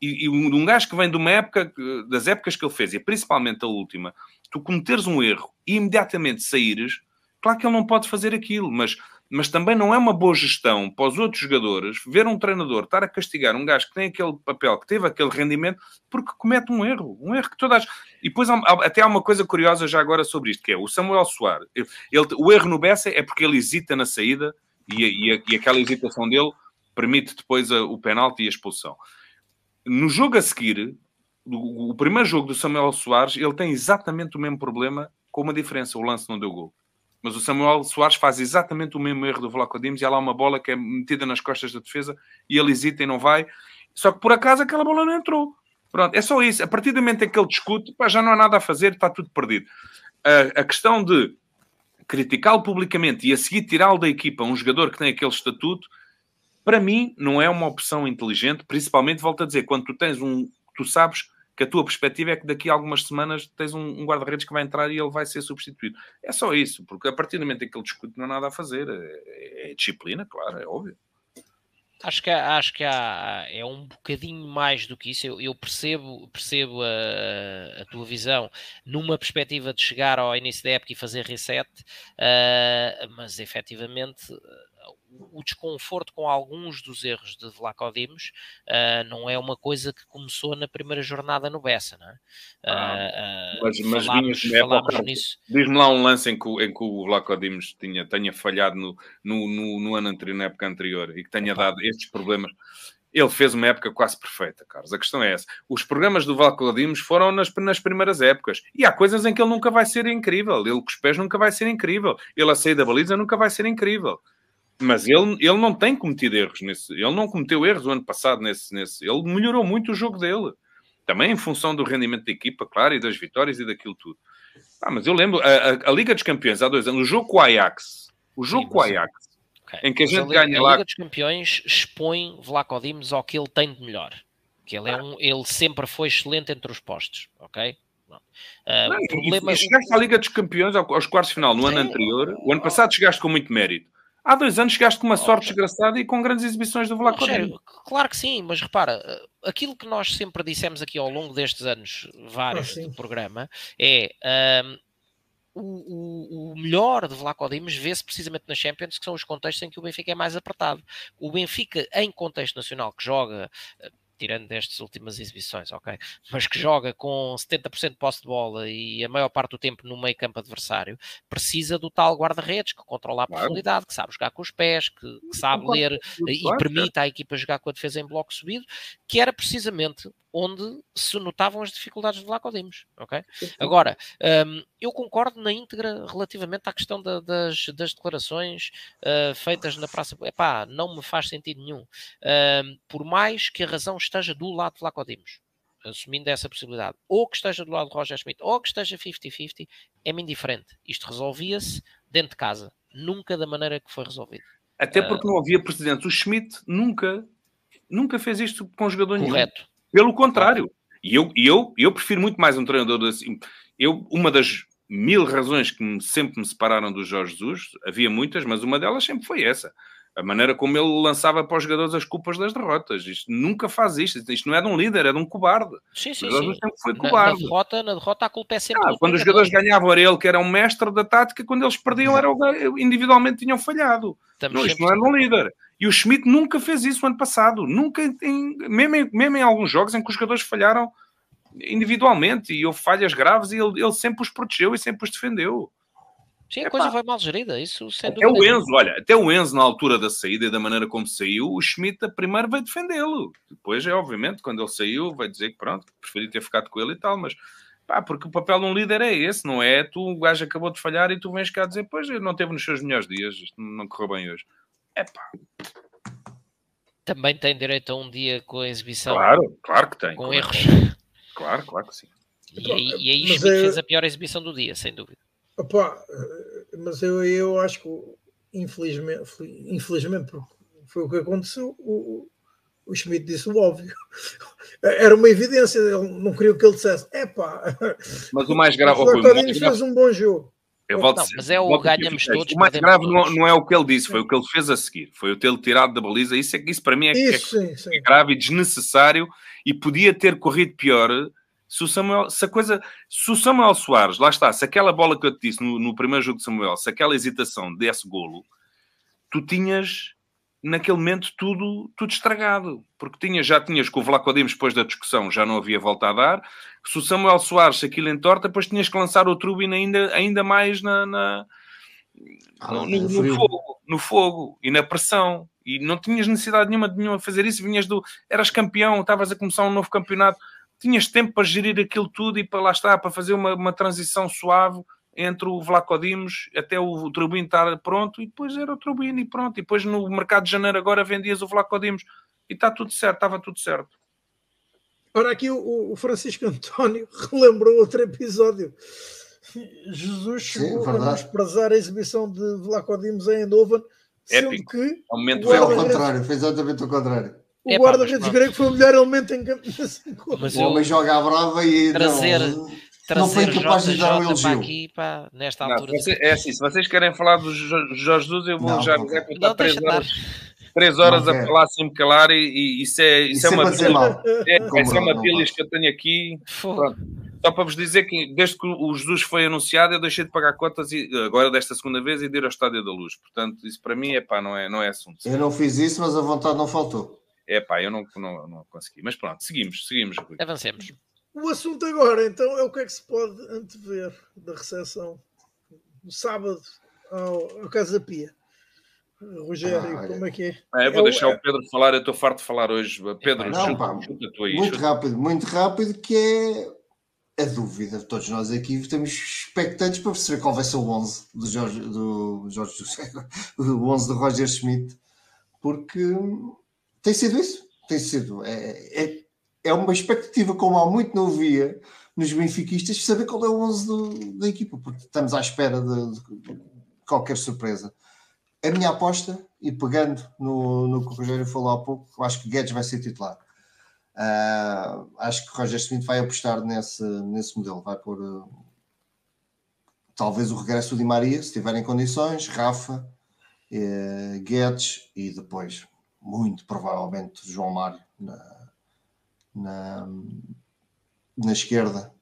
E, e um, um gajo que vem de uma época, das épocas que ele fez, e principalmente a última, tu cometeres um erro e imediatamente saíres, claro que ele não pode fazer aquilo, mas mas também não é uma boa gestão para os outros jogadores ver um treinador estar a castigar um gajo que tem aquele papel, que teve aquele rendimento, porque comete um erro. Um erro que todas. E depois até há uma coisa curiosa já agora sobre isto, que é o Samuel Soares. Ele, o erro no Bessa é porque ele hesita na saída e, e, e aquela hesitação dele permite depois a, o penalti e a expulsão. No jogo a seguir, o, o primeiro jogo do Samuel Soares, ele tem exatamente o mesmo problema, com uma diferença: o lance não deu gol. Mas o Samuel Soares faz exatamente o mesmo erro do Vlaco Dimos e há lá uma bola que é metida nas costas da defesa e ele hesita e não vai. Só que por acaso aquela bola não entrou. Pronto, é só isso. A partir do momento em que ele discute, pá, já não há nada a fazer, está tudo perdido. A, a questão de criticá-lo publicamente e a seguir tirá-lo da equipa um jogador que tem aquele estatuto, para mim não é uma opção inteligente, principalmente, volto a dizer, quando tu tens um, tu sabes que a tua perspectiva é que daqui a algumas semanas tens um, um guarda-redes que vai entrar e ele vai ser substituído. É só isso, porque a partir do momento em que ele discute não há nada a fazer. É, é disciplina, claro, é óbvio. Acho que, acho que há, é um bocadinho mais do que isso. Eu, eu percebo, percebo a, a, tua visão numa perspectiva de chegar ao início da época e fazer reset, uh, mas efetivamente o desconforto com alguns dos erros de Vlaco Dimos uh, não é uma coisa que começou na primeira jornada no Bessa, não é? Ah, uh, mas mas falámos, falámos nisso. Diz-me lá um lance em que, em que o Vlaco Dimos tinha, tenha falhado no, no, no, no, ano anterior, na época anterior, e que tenha Opa. dado estes problemas. Ele fez uma época quase perfeita, Carlos. A questão é essa. Os programas do Vlaco Dimos foram nas, nas primeiras épocas. E há coisas em que ele nunca vai ser incrível. Ele com os pés nunca vai ser incrível. Ele a sair da baliza nunca vai ser incrível. Mas ele, ele não tem cometido erros nesse. Ele não cometeu erros o ano passado nesse, nesse. Ele melhorou muito o jogo dele. Também em função do rendimento da equipa, claro, e das vitórias e daquilo tudo. Ah, mas eu lembro, a, a, a Liga dos Campeões há dois anos, o jogo com o Ajax, o jogo Sim, com o Ajax, okay. em que a gente a ganha lá. A Liga dos Campeões expõe Vlaco Dimos ao que ele tem de melhor. Que ele, é um, ele sempre foi excelente entre os postos, ok? Uh, não, problema... e chegaste à Liga dos Campeões aos quartos de final no Sim. ano anterior. O ano passado chegaste com muito mérito. Há dois anos chegaste com uma sorte desgraçada e com grandes exibições do Vlaco Claro que sim, mas repara, aquilo que nós sempre dissemos aqui ao longo destes anos vários ah, do programa é um, o, o, melhor de Vlaco Dimos vê-se precisamente nas Champions, que são os contextos em que o Benfica é mais apertado. O Benfica, em contexto nacional, que joga eh, tirando destas últimas exibições, ok? Mas que joga com 70% de posse de bola e a maior parte do tempo no meio campo adversário, precisa do tal guarda-redes que controla a claro. profundidade, que sabe jogar com os pés, que, que sabe ler e permite à equipa jogar com a defesa em bloco subido, que era precisamente onde se notavam as dificuldades de Vlaco Dimos, ok? Agora, um, eu concordo na íntegra relativamente à questão da, das, das, declarações uh, feitas na praça. Epá, não me faz sentido nenhum. Uh, por mais que a razão esteja do lado de Vlaco Dimos, assumindo essa possibilidade, ou que esteja do lado de Roger Schmidt, ou que esteja 50-50, é-me indiferente. Isto resolvia-se dentro de casa, nunca da maneira que foi resolvido. Até porque uh, não havia precedentes. O Schmidt nunca, nunca fez isto com um jogador correto. nenhum. Correto. Pelo contrário. E eu, eu, eu prefiro muito mais um treinador assim. Eu, uma das mil razões que sempre me separaram do Jorge Jesus, havia muitas, mas uma delas sempre foi essa. A maneira como ele lançava para os jogadores as culpas das derrotas. Isto nunca faz isto. Isto não é de um líder, é de um cobarde. Sim, sim, sim. Foi cobarde. Na, derrota, na derrota a culpa é sempre. Ah, quando os jogadores ganhavam era ele que era um mestre da tática, quando eles perdiam era o, individualmente tinham falhado. não, isto não é de um líder. E o Schmidt nunca fez isso ano passado. Nunca, em, mesmo, em, mesmo em alguns jogos em que os jogadores falharam individualmente e houve falhas graves e ele, ele sempre os protegeu e sempre os defendeu. Sim, a coisa foi mal gerida, isso sem até o Enzo, olha, até o Enzo na altura da saída e da maneira como saiu, o Schmidt primeiro vai defendê-lo. Depois, é obviamente, quando ele saiu, vai dizer que pronto, preferi ter ficado com ele e tal, mas pá, porque o papel de um líder é esse, não é? Tu, o gajo acabou de falhar e tu vens cá dizer, pois, não teve nos seus melhores dias, não correu bem hoje. Epá. Também tem direito a um dia com a exibição. Claro, claro que tem. Com claro erros. Claro, claro que sim. E aí, e aí Schmidt é... fez a pior exibição do dia, sem dúvida. Opa, mas eu, eu acho que infelizmente, infelizmente foi o que aconteceu, o, o Schmidt disse o óbvio. Era uma evidência, ele não queria que ele dissesse. É pá. Mas o mais grave. O Flacodinho fez um bom jogo. Eu volto não, mas é o ganhamos todos. O mais grave não, não, é o que ele disse, foi o que ele fez a seguir. Foi o tê-lo tirado da baliza. Isso, é, isso para mim é, isso, é, sim, sim. é grave e desnecessário e podia ter corrido pior se o Samuel, se a coisa, se o Samuel Soares, lá está, se aquela bola que eu te disse no, no primeiro jogo de Samuel, se aquela hesitação desse golo, tu tinhas naquele momento tudo, tudo estragado, porque tinha, já tinhas com o Vlaco Dimos depois da discussão, já não havia volta a dar. Se o Samuel Soares, se aquilo entorta, depois tinhas que lançar o Trubin ainda, ainda mais na, na ah, no, no, no fogo, no fogo e na pressão. E não tinhas necessidade nenhuma de nenhuma fazer isso. Vinhas do. Eras campeão, estavas a começar um novo campeonato, tinhas tempo para gerir aquilo tudo e para lá estar, para fazer uma, uma transição suave entre o Vlaco Dimos até o Trubin estar pronto e depois era o Trubin e pronto. E depois no mercado de janeiro agora vendias o Vlaco Dimos e está tudo certo, estava tudo certo. Ora, aqui o, o Francisco António relembrou outro episódio. Jesus chegou Sim, a desprezar a exibição de Vlaco Dimos em Eindhoven, sendo Épico. que é foi ao contrário, fez exatamente o contrário. O guarda-redes grego foi o melhor elemento em campo. o homem joga à brava e trazer, não, não foi capaz de dar um elogio. Aqui, pá, nesta não, altura. Você, é assim, se vocês querem falar do Jorge Jesus, eu vou não, já que está três horas, três horas a falar sem me calar e, e isso é, isso, é uma pila, é, essa é uma pilha que eu tenho aqui. Só para vos dizer que desde que o Jesus foi anunciado, eu deixei de pagar contas e, agora desta segunda vez e de ir ao Estádio da Luz. Portanto, isso para mim é pá, não é, não é assunto. Eu não fiz isso, mas a vontade não faltou. É pá, eu não, não, não consegui. Mas pronto, seguimos, seguimos. Avancemos. O assunto agora, então, é o que é que se pode antever da recepção no sábado ao, ao Casa Pia. Rogério, ah, como é que é? Ah, eu vou é deixar o, o Pedro falar, eu estou farto de falar hoje. Pedro, não, chuta, pá, chuta aí, muito rápido, muito rápido, que é a dúvida. Todos nós aqui estamos expectantes para perceber qual vai ser o 11 do Jorge, do Jorge José, o 11 do Roger Schmidt, porque tem sido isso, tem sido. É, é, é uma expectativa como há muito não via nos benfiquistas saber qual é o 11 do, da equipa, porque estamos à espera de, de, qualquer surpresa. A minha aposta, e pegando no, no que o Rogério falou há pouco, acho que Guedes vai ser titular. Uh, acho que o Roger Smith vai apostar nesse, nesse modelo, vai pôr uh, talvez o regresso Di Maria, se tiver em condições, Rafa, uh, Guedes e depois, muito provavelmente, João Mário na, na, na esquerda,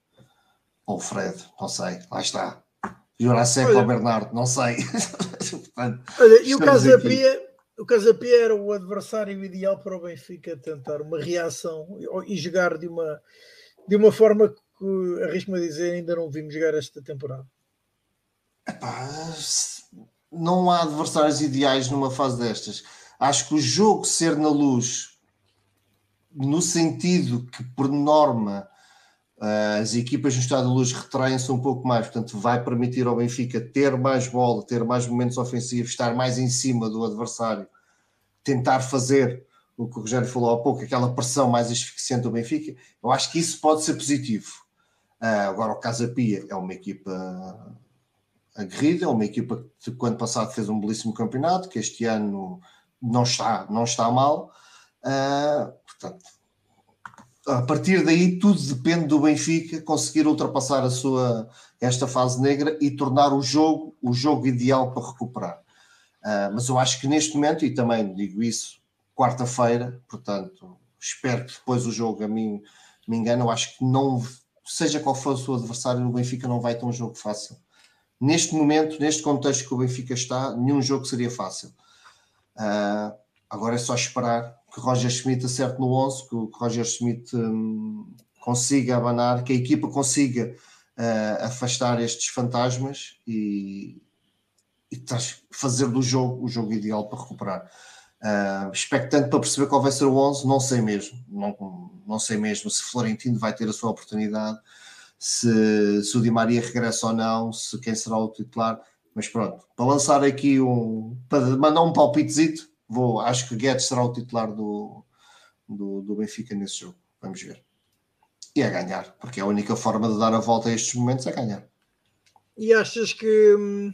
ou Fred, não sei, lá está. Jurasek ou Bernardo, não sei. Olha, e o Casapia, o Casapia era o adversário ideal para o Benfica tentar uma reação e jogar de uma, de uma forma que, arrisco-me a dizer, ainda não vimos jogar esta temporada. Epá, não há adversários ideais numa fase destas. Acho que o jogo ser na luz no sentido que, por norma, eh, as equipas no estado de luz retraem-se um pouco mais, portanto, vai permitir ao Benfica ter mais bola, ter mais momentos ofensivos, estar mais em cima do adversário, tentar fazer o que o Rogério falou há pouco, aquela pressão mais asfixiante do Benfica. Eu acho que isso pode ser positivo. Uh, agora, o Casa Pia é uma equipa aguerrida, é uma equipa que, no ano passado, fez um belíssimo campeonato, que este ano não está, não está mal. Uh, portanto, a partir daí tudo depende do Benfica conseguir ultrapassar a sua esta fase negra e tornar o jogo o jogo ideal para recuperar. Uh, mas eu acho que neste momento, e também digo isso quarta-feira, portanto, espero que depois o jogo a mim me engane, eu acho que não, seja qual for o seu adversário, o Benfica não vai ter um jogo fácil. Neste momento, neste contexto que o Benfica está, nenhum jogo seria fácil. Uh, agora é só esperar que Roger Schmidt acerte no 11, que o Roger Schmidt um, consiga abanar, que a equipa consiga uh, afastar estes fantasmas e, e fazer do jogo o jogo ideal para recuperar. Uh, expectante para perceber qual vai ser o 11, não sei mesmo. Não, não sei mesmo se Florentino vai ter a sua oportunidade, se, se o Di Maria regressa ou não, se quem será o titular. Mas pronto, para lançar aqui um. para mandar um palpitezito, vou, acho que Guedes será o titular do, do, do Benfica nesse jogo. Vamos ver. E é ganhar, porque é a única forma de dar a volta a estes momentos é ganhar. E achas que hum,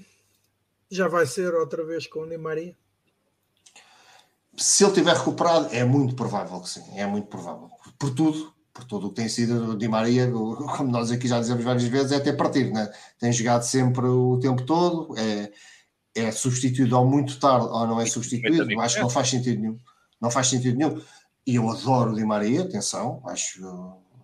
já vai ser outra vez com o Di Maria? Se ele tiver recuperado, é muito provável que sim, é muito provável. Por tudo, por tudo o que tem sido o Di Maria, como nós aqui já dizemos várias vezes, é até partir, né? tem jogado sempre o tempo todo, é, é substituído ou muito tarde ou não é substituído, acho que não faz sentido nenhum. Não faz sentido nenhum. E eu adoro o Di Maria, atenção, acho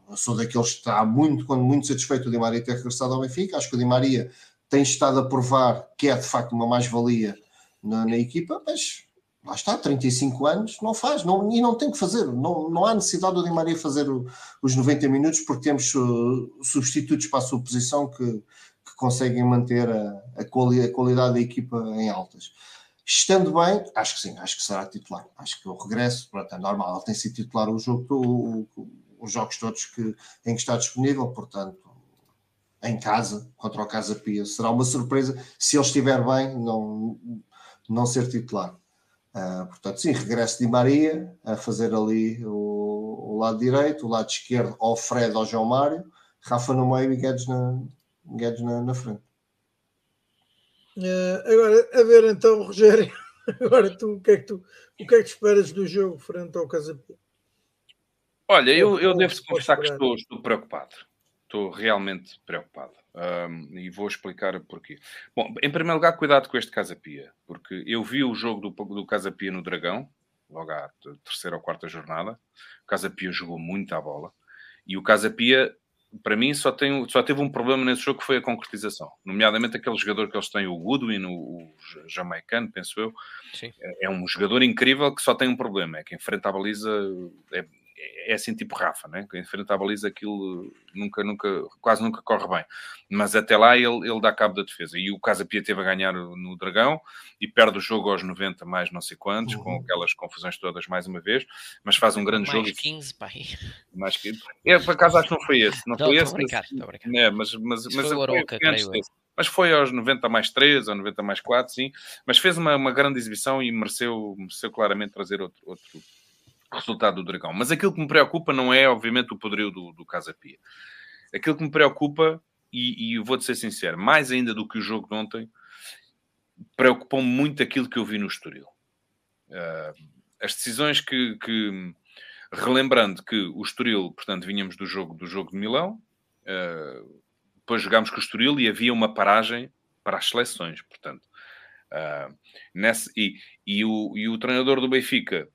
eu sou daqueles que está muito, quando muito satisfeito o Di Maria ter regressado ao Benfica. Acho que o Di Maria tem estado a provar que é de facto uma mais-valia na, na, equipa, mas lá está, 35 anos, não faz, não, e não tem que fazer, não, não há necessidade do Di Maria fazer o, os 90 minutos, porque temos uh, substitutos para a sua posição que, que conseguem manter a, a, quali, a, qualidade da equipa em altas. Estando bem, acho que sim, acho que será titular. Acho que o regresso, pronto, é normal, ele tem sido titular o jogo, o, os jogos todos que, em que está disponível, portanto, em casa, contra o Casa Pia. Será uma surpresa se ele estiver bem, não, não ser titular. Uh, portanto, sim, regresso de Maria a fazer ali o, o, lado direito, o lado esquerdo ao Fred, ao João Mário, Rafa no meio e Guedes na, Guedes na, na frente. Uh, agora, a ver então, Rogério, agora tu, o que é que tu, o que é que esperas do jogo frente ao Casa Pia? Olha, eu, eu devo confessar que estou, estou preocupado. Estou realmente preocupado. Um, e vou explicar porquê. Bom, em primeiro lugar, cuidado com este Casa Pia, porque eu vi o jogo do, do Casa Pia no Dragão, logo à terceira ou quarta jornada. O Casa Pia jogou muito à bola. E o Casa Pia, para mim, só, tem, só teve um problema nesse jogo que foi a concretização. Nomeadamente aquele jogador que eles têm, o Goodwin, o, o jamaicano, penso eu. Sim. É, é um jogador incrível que só tem um problema, é que enfrenta a baliza, é, é assim tipo Rafa, né? que enfrenta a baliza aquilo nunca, nunca, quase nunca corre bem. Mas até lá ele, ele dá cabo da defesa. E o Casa Pia teve a ganhar no Dragão e perde o jogo aos 90 mais não sei quantos, uhum. com aquelas confusões todas mais uma vez, mas faz um grande mais jogo. Mais 15, pai. Mais 15. É, por acaso acho que não foi esse. Não, não foi esse. Brincar, mas, é, mas, mas, mas foi mas foi aos 90 mais 3 ou 90 mais 4, sim. Mas fez uma, uma grande exibição e mereceu, mereceu claramente trazer outro, outro, resultado do Dragão. Mas aquilo que me preocupa não é, obviamente, o poderio do, do Casa Pia. Aquilo que me preocupa, e, e vou-te ser sincero, mais ainda do que o jogo de ontem, preocupou-me muito aquilo que eu vi no Estoril. Uh, as decisões que, que, relembrando que o Estoril, portanto, vinhamos do jogo do jogo de Milão, uh, depois jogámos com o Estoril e havia uma paragem para as seleções, portanto. Uh, nesse, e, e, o, e o treinador do Benfica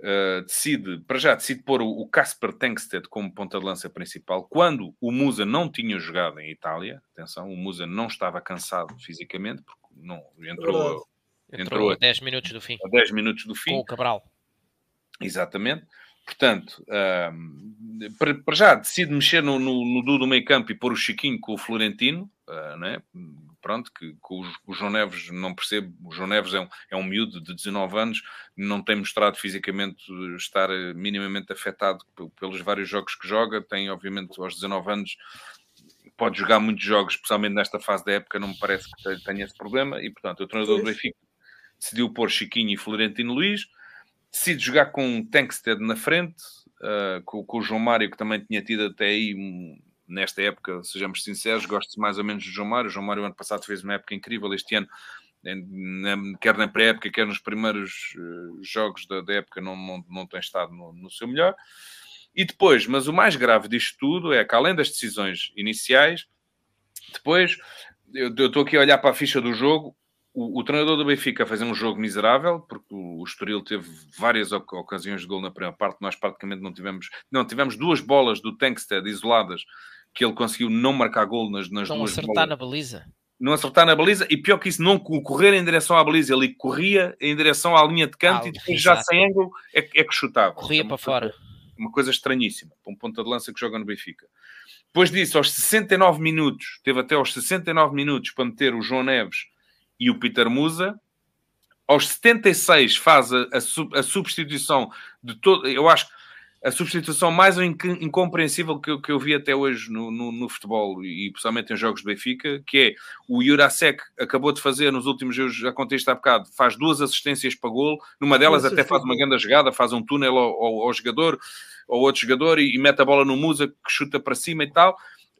uh, decide, para já, decide pôr o, Casper Tengsted como ponta de lança principal, quando o Musa não tinha jogado em Itália. Atenção, o Musa não estava cansado fisicamente, porque não, entrou, entrou, entrou a 10 minutos do fim. A 10 minutos do fim. Com o Cabral. Exatamente. Portanto, uh, para, para, já decide mexer no, no, no do meio campo e pôr o Chiquinho com o Florentino, uh, né? Pronto, que, o, João Neves não percebe, o João Neves é um, é um miúdo de 19 anos, não tem mostrado fisicamente estar minimamente afetado pelos vários jogos que joga, tem obviamente aos 19 anos pode jogar muitos jogos, especialmente nesta fase da época, não me parece que tenha esse problema, e portanto o treinador do Benfica decidiu pôr Chiquinho e Florentino Luís, decide jogar com Tankstead na frente, uh, com, com, o João Mário, que também tinha tido até aí, um, nesta época, sejamos sinceros, gosto mais ou menos do João Mário. O João Mário, ano passado, fez uma época incrível. Este ano, quer na pré-época, quer nos primeiros uh, jogos da, da, época, não, não, não tem estado no, no seu melhor. E depois, mas o mais grave disto tudo é que, além das decisões iniciais, depois eu estou aqui a olhar para a ficha do jogo o, o, treinador do Benfica fez um jogo miserável, porque o, o Estoril teve várias ocasiões de gol na primeira parte, nós praticamente não tivemos... Não, tivemos duas bolas do Tankstead isoladas, que ele conseguiu não marcar gol nas, nas não duas acertar bolas. na baliza. Não acertar na baliza, e pior que isso, não correr em direção à baliza, ele corria em direção à linha de canto ah, e depois já sem ângulo é, é que chutava. Corria é para coisa, fora. Uma coisa estranhíssima, para um ponta de lança que joga no Benfica. Depois disso, aos 69 minutos, teve até aos 69 minutos para meter o João Neves e o Peter Musa. Aos 76 faz a, a, a substituição de todo. Eu acho a substituição mais incompreensível que eu, que eu vi até hoje no, no, no, futebol e principalmente em jogos de Benfica, que é o Jurasek acabou de fazer nos últimos jogos, já contei isto há bocado, faz duas assistências para gol, numa delas até faz uma grande jogada, faz um túnel ao, ao, ao jogador, ao outro jogador e, e, mete a bola no Musa que chuta para cima e tal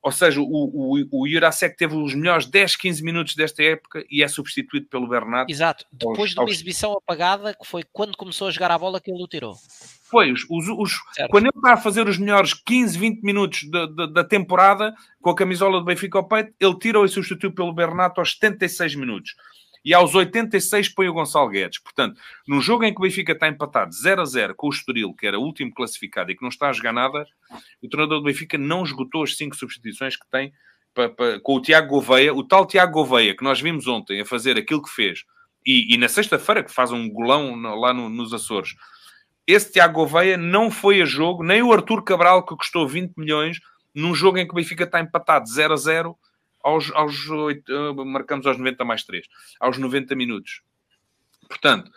ou seja, o, o, o Jurasek teve os melhores 10, 15 minutos desta época e é substituído pelo Bernardo. Exato, depois de uma exibição apagada, que foi quando começou a jogar a bola que ele o tirou. Foi, os, os, quando ele está a fazer os melhores 15, 20 minutos da, da, da temporada, com a camisola do Benfica ao peito, ele tira e substitui pelo Bernardo aos 76 minutos e aos 86 põe o Gonçalo Guedes. Portanto, num jogo em que o Benfica está empatado 0 a 0 com o Estoril, que era o último classificado e que não está a jogar nada, o treinador do Benfica não esgotou as cinco substituições que tem para, para, com o Tiago Gouveia. O tal Tiago Gouveia, que nós vimos ontem a fazer aquilo que fez, e, e na sexta-feira, que faz um golão lá no, nos Açores, esse Tiago Gouveia não foi a jogo, nem o Arthur Cabral, que custou 20 milhões, num jogo em que o Benfica está empatado 0 a 0 aos, aos 8, eh, marcamos aos 90 mais 3, aos 90 minutos. Portanto,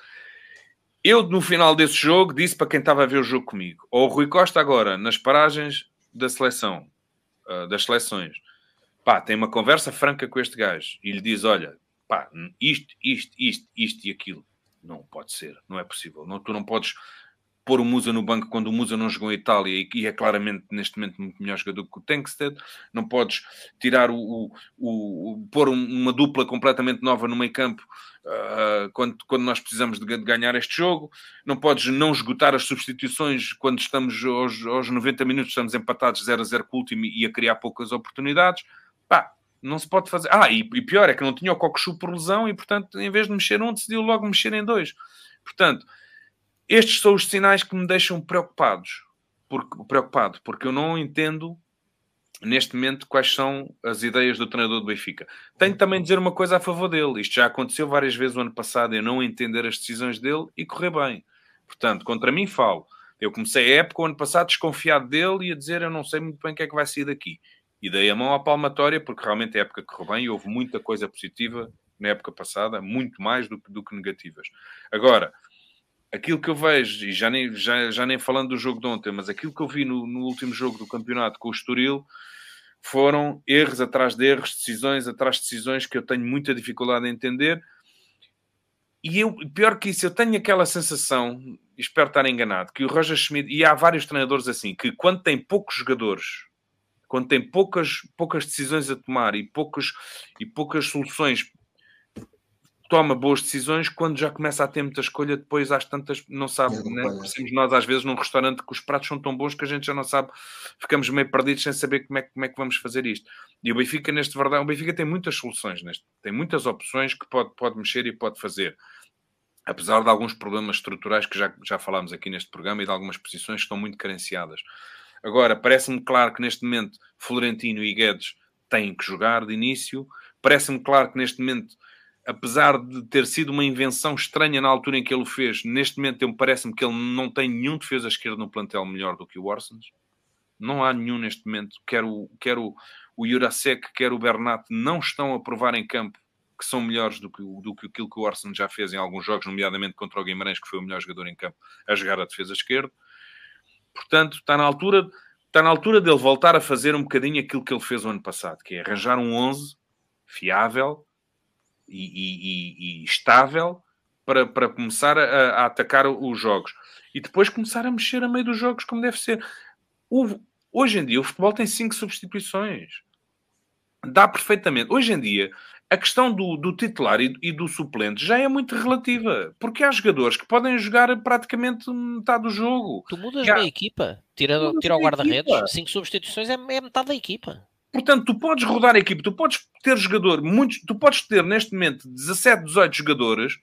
eu no final desse jogo disse para quem estava a ver o jogo comigo, ou o Rui Costa agora, nas paragens da seleção, uh, das seleções, pá, tem uma conversa franca com este gajo e lhe diz: Olha, pá, isto, isto, isto, isto e aquilo. Não pode ser, não é possível. Não, tu não podes pôr o Musa no banco quando o Musa não jogou em Itália e, é claramente neste momento muito melhor jogador que o Tankstead. Não podes tirar o, o, o pôr uma dupla completamente nova no meio campo uh, quando, quando nós precisamos de, de, ganhar este jogo. Não podes não esgotar as substituições quando estamos aos, aos 90 minutos, estamos empatados 0 a 0 com o último e a criar poucas oportunidades. Pá, não se pode fazer. Ah, e, e pior é que não tinha o Cockchu por lesão e, portanto, em vez de mexer um, decidiu logo mexer em dois. Portanto, estes são os sinais que me deixam preocupados, porque, preocupado, porque eu não entendo neste momento quais são as ideias do treinador do Benfica. Tenho também de dizer uma coisa a favor dele. Isto já aconteceu várias vezes o ano passado, eu não entender as decisões dele e correr bem. Portanto, contra mim falo. Eu comecei a época o ano passado desconfiado dele e a dizer eu não sei muito bem o que é que vai sair daqui. E dei a mão à palmatória porque realmente a época correu bem e houve muita coisa positiva na época passada, muito mais do do que negativas. Agora, aquilo que eu vejo, e já nem, já, já nem falando do jogo de ontem, mas aquilo que eu vi no, no último jogo do campeonato com o Estoril foram erros atrás de erros, decisões atrás de decisões que eu tenho muita dificuldade em entender. E eu, pior que isso, eu tenho aquela sensação, espero estar enganado, que o Roger Schmidt, e há vários treinadores assim, que quando tem poucos jogadores, quando tem poucas, poucas decisões a tomar e poucas, e poucas soluções toma boas decisões quando já começa a ter muita escolha, depois às tantas, não sabe, é, né? Parecemos nós às vezes num restaurante que os pratos são tão bons que a gente já não sabe, ficamos meio perdidos sem saber como é, como é que vamos fazer isto. E o Benfica, neste verdade, o Benfica tem muitas soluções, neste, tem muitas opções que pode, pode mexer e pode fazer. Apesar de alguns problemas estruturais que já, já falámos aqui neste programa e de algumas posições que estão muito carenciadas. Agora, parece-me claro que neste momento Florentino e Guedes têm que jogar de início. Parece-me claro que neste momento apesar de ter sido uma invenção estranha na altura em que ele o fez, neste momento parece-me que ele não tem nenhum defesa esquerda no plantel melhor do que o Orsens. Não há nenhum neste momento. Quer o, quer o, Jurasek, quer o Bernat não estão a provar em campo que são melhores do que, do que aquilo que o Orsens já fez em alguns jogos, nomeadamente contra o Guimarães, que foi o melhor jogador em campo, a jogar a defesa esquerda. Portanto, está na altura, está na altura dele voltar a fazer um bocadinho aquilo que ele fez o ano passado, que é arranjar um 11 fiável, e, e, e estável para, para começar a, a, atacar os jogos e depois começar a mexer a meio dos jogos como deve ser. O, hoje em dia o futebol tem cinco substituições. Dá perfeitamente. Hoje em dia a questão do, do titular e, e, do suplente já é muito relativa, porque há jogadores que podem jogar praticamente metade do jogo. Tu mudas há... a equipa, tira, tira o guarda-redes, cinco substituições é, é metade da equipa. Portanto, tu podes rodar a equipe, tu podes ter jogador, muitos, tu podes ter neste momento 17, 18 jogadores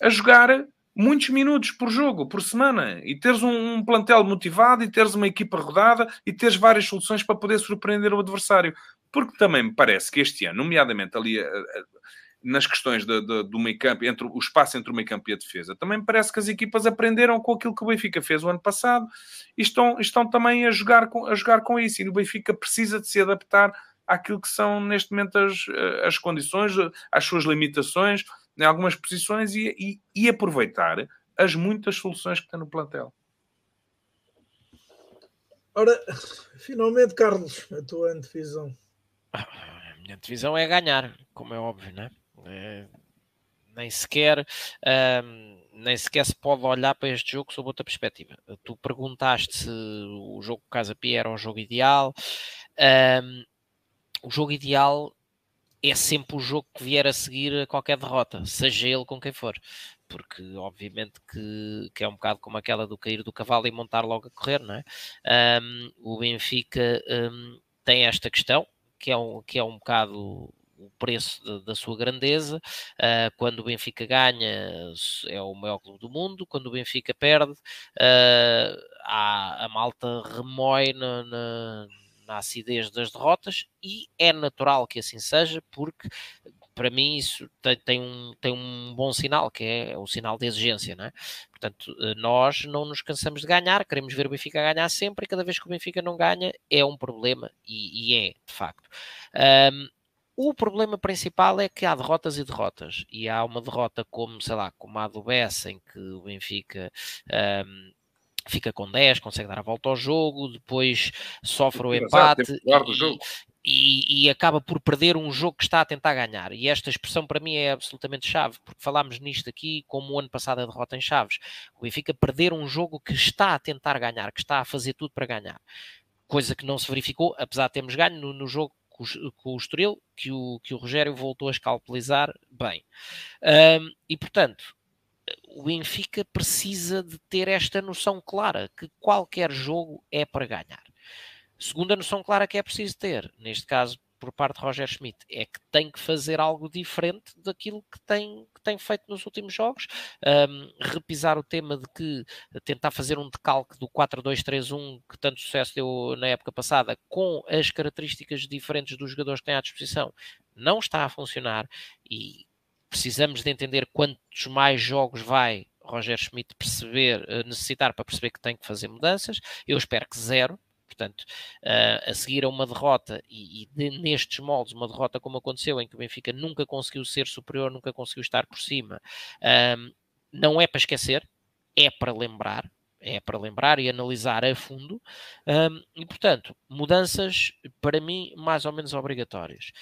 a jogar muitos minutos por jogo, por semana, e teres um, um, plantel motivado, e teres uma equipa rodada, e teres várias soluções para poder surpreender o adversário. Porque também me parece que este ano, nomeadamente ali nas questões de, de, do meio campo, entre o espaço entre o meio campo e a defesa, também parece que as equipas aprenderam com aquilo que o Benfica fez o ano passado e estão, estão também a jogar, com, a jogar com isso. E o Benfica precisa de se adaptar àquilo que são neste momento as, as condições, às suas limitações em algumas posições e, e, e aproveitar as muitas soluções que tem no plantel. Ora, finalmente, Carlos, a tua antevisão. A minha antevisão é ganhar, como é óbvio, não é? É, nem sequer um, nem sequer se pode olhar para este jogo sob outra perspectiva. Tu perguntaste se o jogo Casa Pia era um jogo ideal. Um, o jogo ideal é sempre o jogo que vier a seguir a qualquer derrota, seja ele com quem for. Porque, obviamente, que, que é um bocado como aquela do cair do cavalo e montar logo a correr, não é? Um, o Benfica tem esta questão, que é um, que é um bocado o preço de, da sua grandeza. Uh, quando o Benfica ganha, é o maior clube do mundo. Quando o Benfica perde, uh, há, a malta remói na, na, na acidez das derrotas e é natural que assim seja, porque para mim isso tem, tem, um, tem um bom sinal, que é o sinal de exigência, não é? Portanto, eh, nós não nos cansamos de ganhar, queremos ver o Benfica ganhar sempre e cada vez que o Benfica não ganha é um problema e, e é, de facto. Um, o problema principal é que há derrotas e derrotas, e há uma derrota como, sei lá, como a do Bessa, em que o Benfica um, fica com 10, consegue dar a volta ao jogo, depois sofre o empate e, e, acaba por perder um jogo que está a tentar ganhar. E esta expressão para mim é absolutamente chave, porque falámos nisto aqui como o ano passado a derrota em Chaves. O Benfica perder um jogo que está a tentar ganhar, que está a fazer tudo para ganhar. Coisa que não se verificou, apesar de termos ganho no, no jogo com, com o Estoril, que o, que o Rogério voltou a escalpelizar bem. Um, e, portanto, o Benfica precisa de ter esta noção clara, que qualquer jogo é para ganhar. Segunda noção clara que é preciso ter, neste caso por parte de Roger Schmidt, é que tem que fazer algo diferente daquilo que tem, que tem feito nos últimos jogos. Um, repisar o tema de que tentar fazer um decalque do 4-2-3-1 que tanto sucesso deu na época passada, com as características diferentes dos jogadores que têm à disposição, não está a funcionar e precisamos de entender quantos mais jogos vai Roger Schmidt perceber, eh, necessitar para perceber que tem que fazer mudanças. Eu espero que zero, Portanto, uh, a seguir a uma derrota, e, e de, nestes moldes, uma derrota como aconteceu, em que o Benfica nunca conseguiu ser superior, nunca conseguiu estar por cima, uh, não é para esquecer, é para lembrar, é para lembrar e analisar a fundo, um, e portanto, mudanças para mim mais ou menos obrigatórias.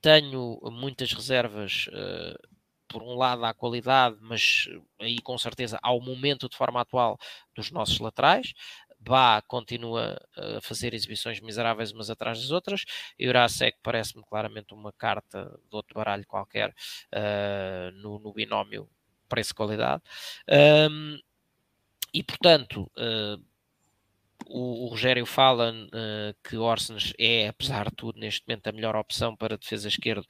Tenho muitas reservas. Uh, por um lado à qualidade, mas aí com certeza ao momento de forma atual dos nossos laterais. Bá continua a fazer exibições miseráveis umas atrás das outras. Eurasec parece-me claramente uma carta de outro baralho qualquer uh, no, no, binómio preço-qualidade. Um, e portanto, uh, o, o, Rogério fala uh, que Orsens é, apesar de tudo, neste momento a melhor opção para defesa esquerda.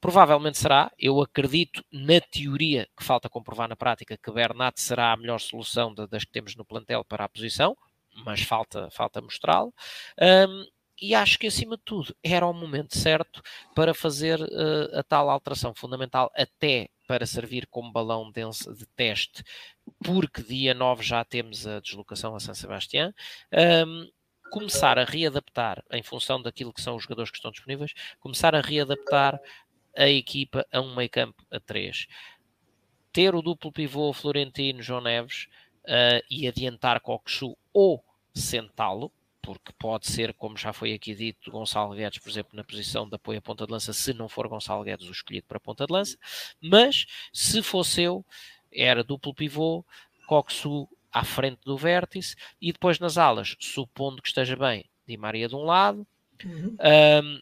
Provavelmente será. Eu acredito, na teoria, que falta comprovar na prática, que Bernat será a melhor solução de, das que temos no plantel para a posição mas falta, falta mostrá-lo. Um, e acho que, acima de tudo, era o momento certo para fazer uh, a tal alteração fundamental, até para servir como balão de, teste, porque dia 9 já temos a deslocação a São Sebastião. Um, começar a readaptar, em função daquilo que são os jogadores que estão disponíveis, começar a readaptar a equipa a um meio campo a 3. Ter o duplo pivô Florentino, João Neves, uh, e adiantar Coxu ou sentá-lo, porque pode ser, como já foi aqui dito, Gonçalo Guedes, por exemplo, na posição de apoio à ponta de lança, se não for Gonçalo Guedes o escolhido para a ponta de lança, mas se fosse eu, era duplo pivô, Coxu à frente do vértice e depois nas alas, supondo que esteja bem, Di Maria de um lado, uhum. um,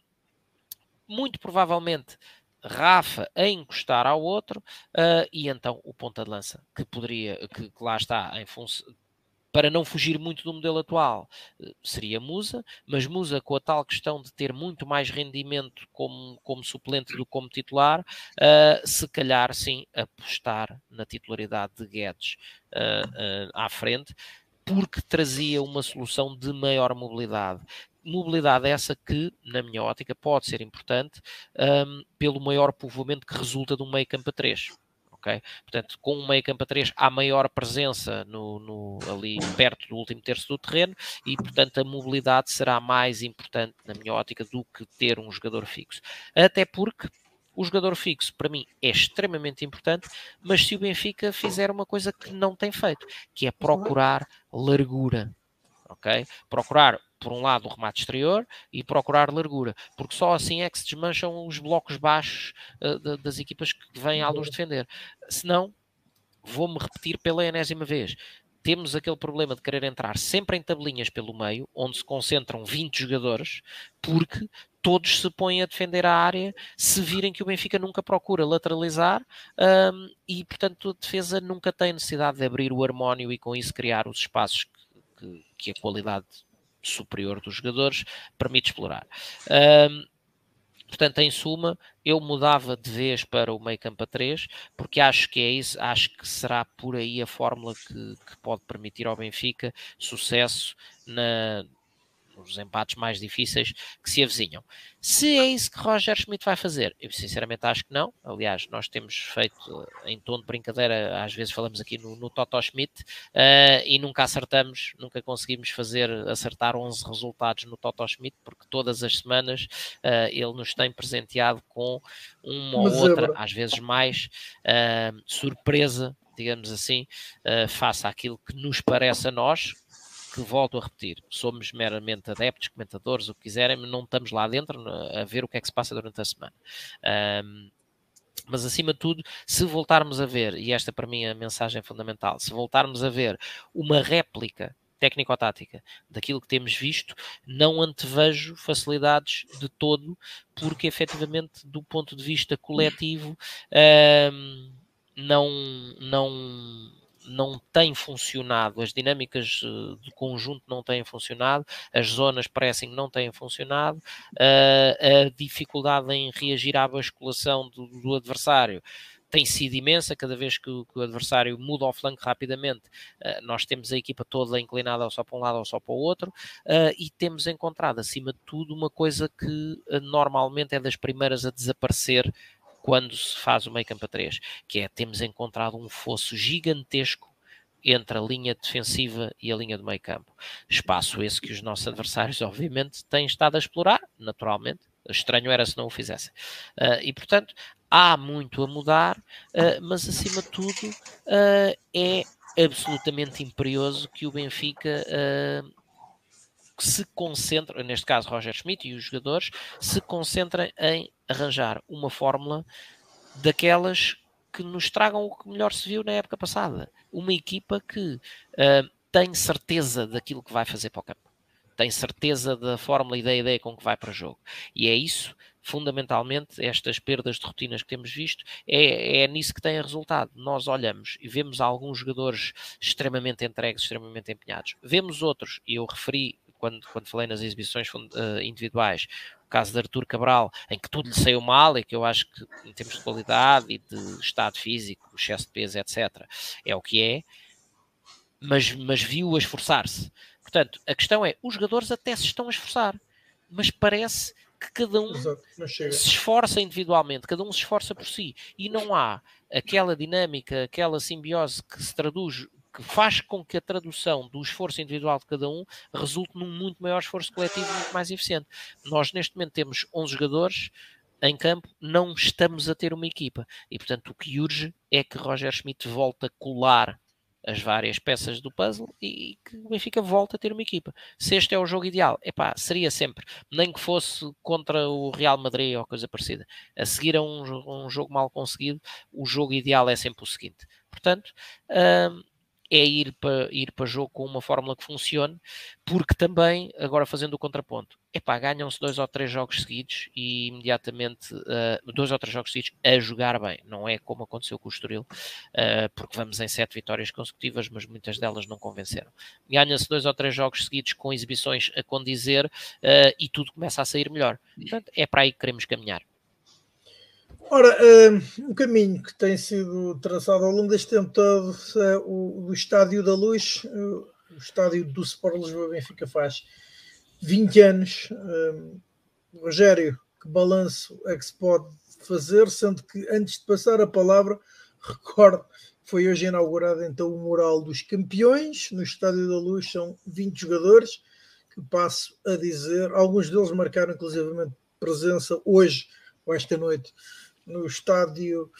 muito provavelmente Rafa a encostar ao outro uh, e então o ponta de lança que poderia, que, que lá está em função para não fugir muito do modelo atual, ah, seria Musa, mas Musa com a tal questão de ter muito mais rendimento como, como suplente do que como titular, uh, se calhar sim apostar na titularidade de Guedes à frente, porque trazia uma solução de maior mobilidade mobilidade essa que, na minha ótica, pode ser importante um, pelo maior povoamento que resulta de um meio campo a 3. Okay? Portanto, com um meio campo a 3 há maior presença no, no, ali perto do último terço do terreno e, portanto, a mobilidade será mais importante, na minha ótica, do que ter um jogador fixo. Até porque o jogador fixo, para mim, é extremamente importante, mas se o Benfica fizer uma coisa que não tem feito, que é procurar largura. ok? Procurar por um lado, o remate exterior e procurar largura, porque só assim é que se desmancham os blocos baixos uh, de, das equipas que vêm à luz defender. Senão, vou-me repetir pela enésima vez, temos aquele problema de querer entrar sempre em tabelinhas pelo meio, onde se concentram 20 jogadores, porque todos se põem a defender a área se virem que o Benfica nunca procura lateralizar um, e, portanto, a defesa nunca tem necessidade de abrir o harmónio e com isso criar os espaços que, que, que a qualidade superior dos jogadores permite explorar. Um, Portanto, em suma, eu mudava de vez para o meio campo a 3, porque acho que é isso, acho que será por aí a fórmula que, que pode permitir ao Benfica sucesso na, os empates mais difíceis que se avizinham. Se é isso que Roger Schmidt vai fazer, eu sinceramente acho que não. Aliás, nós temos feito em tom de brincadeira, às vezes falamos aqui no, no Toto Schmidt uh, e nunca acertamos, nunca conseguimos fazer acertar 11 resultados no Toto Schmidt, porque todas as semanas uh, ele nos tem presenteado com uma ou outra, às vezes mais, uh, surpresa digamos assim, uh, face àquilo que nos parece a nós, que volto a repetir, somos meramente adeptos, comentadores, o que quiserem, não estamos lá dentro a ver o que é que se passa durante a semana. Um, mas acima de tudo, se voltarmos a ver, e esta para mim é a mensagem fundamental, se voltarmos a ver uma réplica técnico-tática daquilo que temos visto, não antevejo facilidades de todo, porque efetivamente, do ponto de vista coletivo, um, não, não, não tem funcionado, as dinâmicas eh, do conjunto não têm funcionado, as zonas pressing não têm funcionado, uh, a dificuldade em reagir à basculação do, do adversário tem sido imensa, cada vez que o, que o, adversário muda ao flanco rapidamente, uh, nós temos a equipa toda inclinada ou só para um lado ou só para o outro, uh, e temos encontrado, acima de tudo, uma coisa que uh, normalmente é das primeiras a desaparecer quando se faz o meio campo a 3, que é temos encontrado um fosso gigantesco entre a linha defensiva e a linha do meio campo. Espaço esse que os nossos adversários, obviamente, têm estado a explorar, naturalmente. Estranho era se não o fizessem. Uh, e, portanto, há muito a mudar, uh, mas, acima de tudo, uh, é absolutamente imperioso que o Benfica se concentre, neste caso Roger Schmidt e os jogadores, se concentrem em arranjar uma fórmula daquelas que nos tragam o que melhor se viu na época passada. Uma equipa que uh, tem certeza daquilo que vai fazer para o campo. Tem certeza da fórmula e da ideia com que vai para o jogo. E é isso, fundamentalmente, estas perdas de rotinas que temos visto, é, é nisso que tem resultado. Nós olhamos e vemos alguns jogadores extremamente entregues, extremamente empenhados. Vemos outros, e eu referi quando, quando falei nas exibições uh, individuais, caso de Artur Cabral, em que tudo lhe saiu mal e que eu acho que em termos de qualidade e de estado físico, excesso de peso, etc., é o que é, mas, mas viu-a esforçar-se. Portanto, a questão é, os jogadores até se estão a esforçar, mas parece que cada um Exato, se esforça individualmente, cada um se esforça por si, e não há aquela dinâmica, aquela simbiose que se traduz que faz com que a tradução do esforço individual de cada um resulte num muito maior esforço coletivo muito mais eficiente. Nós, neste momento, temos 11 jogadores em campo, não estamos a ter uma equipa. E, portanto, o que urge é que Roger Schmidt volte a colar as várias peças do puzzle e que o Benfica volte a ter uma equipa. Se este é o jogo ideal, epá, seria sempre, nem que fosse contra o Real Madrid ou coisa parecida. A seguir a um, um jogo mal conseguido, o jogo ideal é sempre o seguinte. Portanto, hum, é ir para, ir para jogo com uma fórmula que funcione, porque também, agora fazendo o contraponto, epá, ganham-se dois ou três jogos seguidos e imediatamente, uh, dois ou três jogos seguidos a jogar bem, não é como aconteceu com o Estoril, uh, porque vamos em sete vitórias consecutivas, mas muitas delas não convenceram. Ganha-se dois ou três jogos seguidos com exibições a condizer uh, e tudo começa a sair melhor. Portanto, é para aí que queremos caminhar. Ora, um, um caminho que tem sido traçado ao longo deste tempo todo é o do Estádio da Luz, o estádio do Sport Lisboa Benfica faz 20 anos. Um, Rogério, que balanço é que se pode fazer, sendo que antes de passar a palavra, recordo foi hoje inaugurado então o mural dos campeões no Estádio da Luz, são 20 jogadores que passo a dizer, alguns deles marcaram inclusivamente presença hoje ou esta noite no Estádio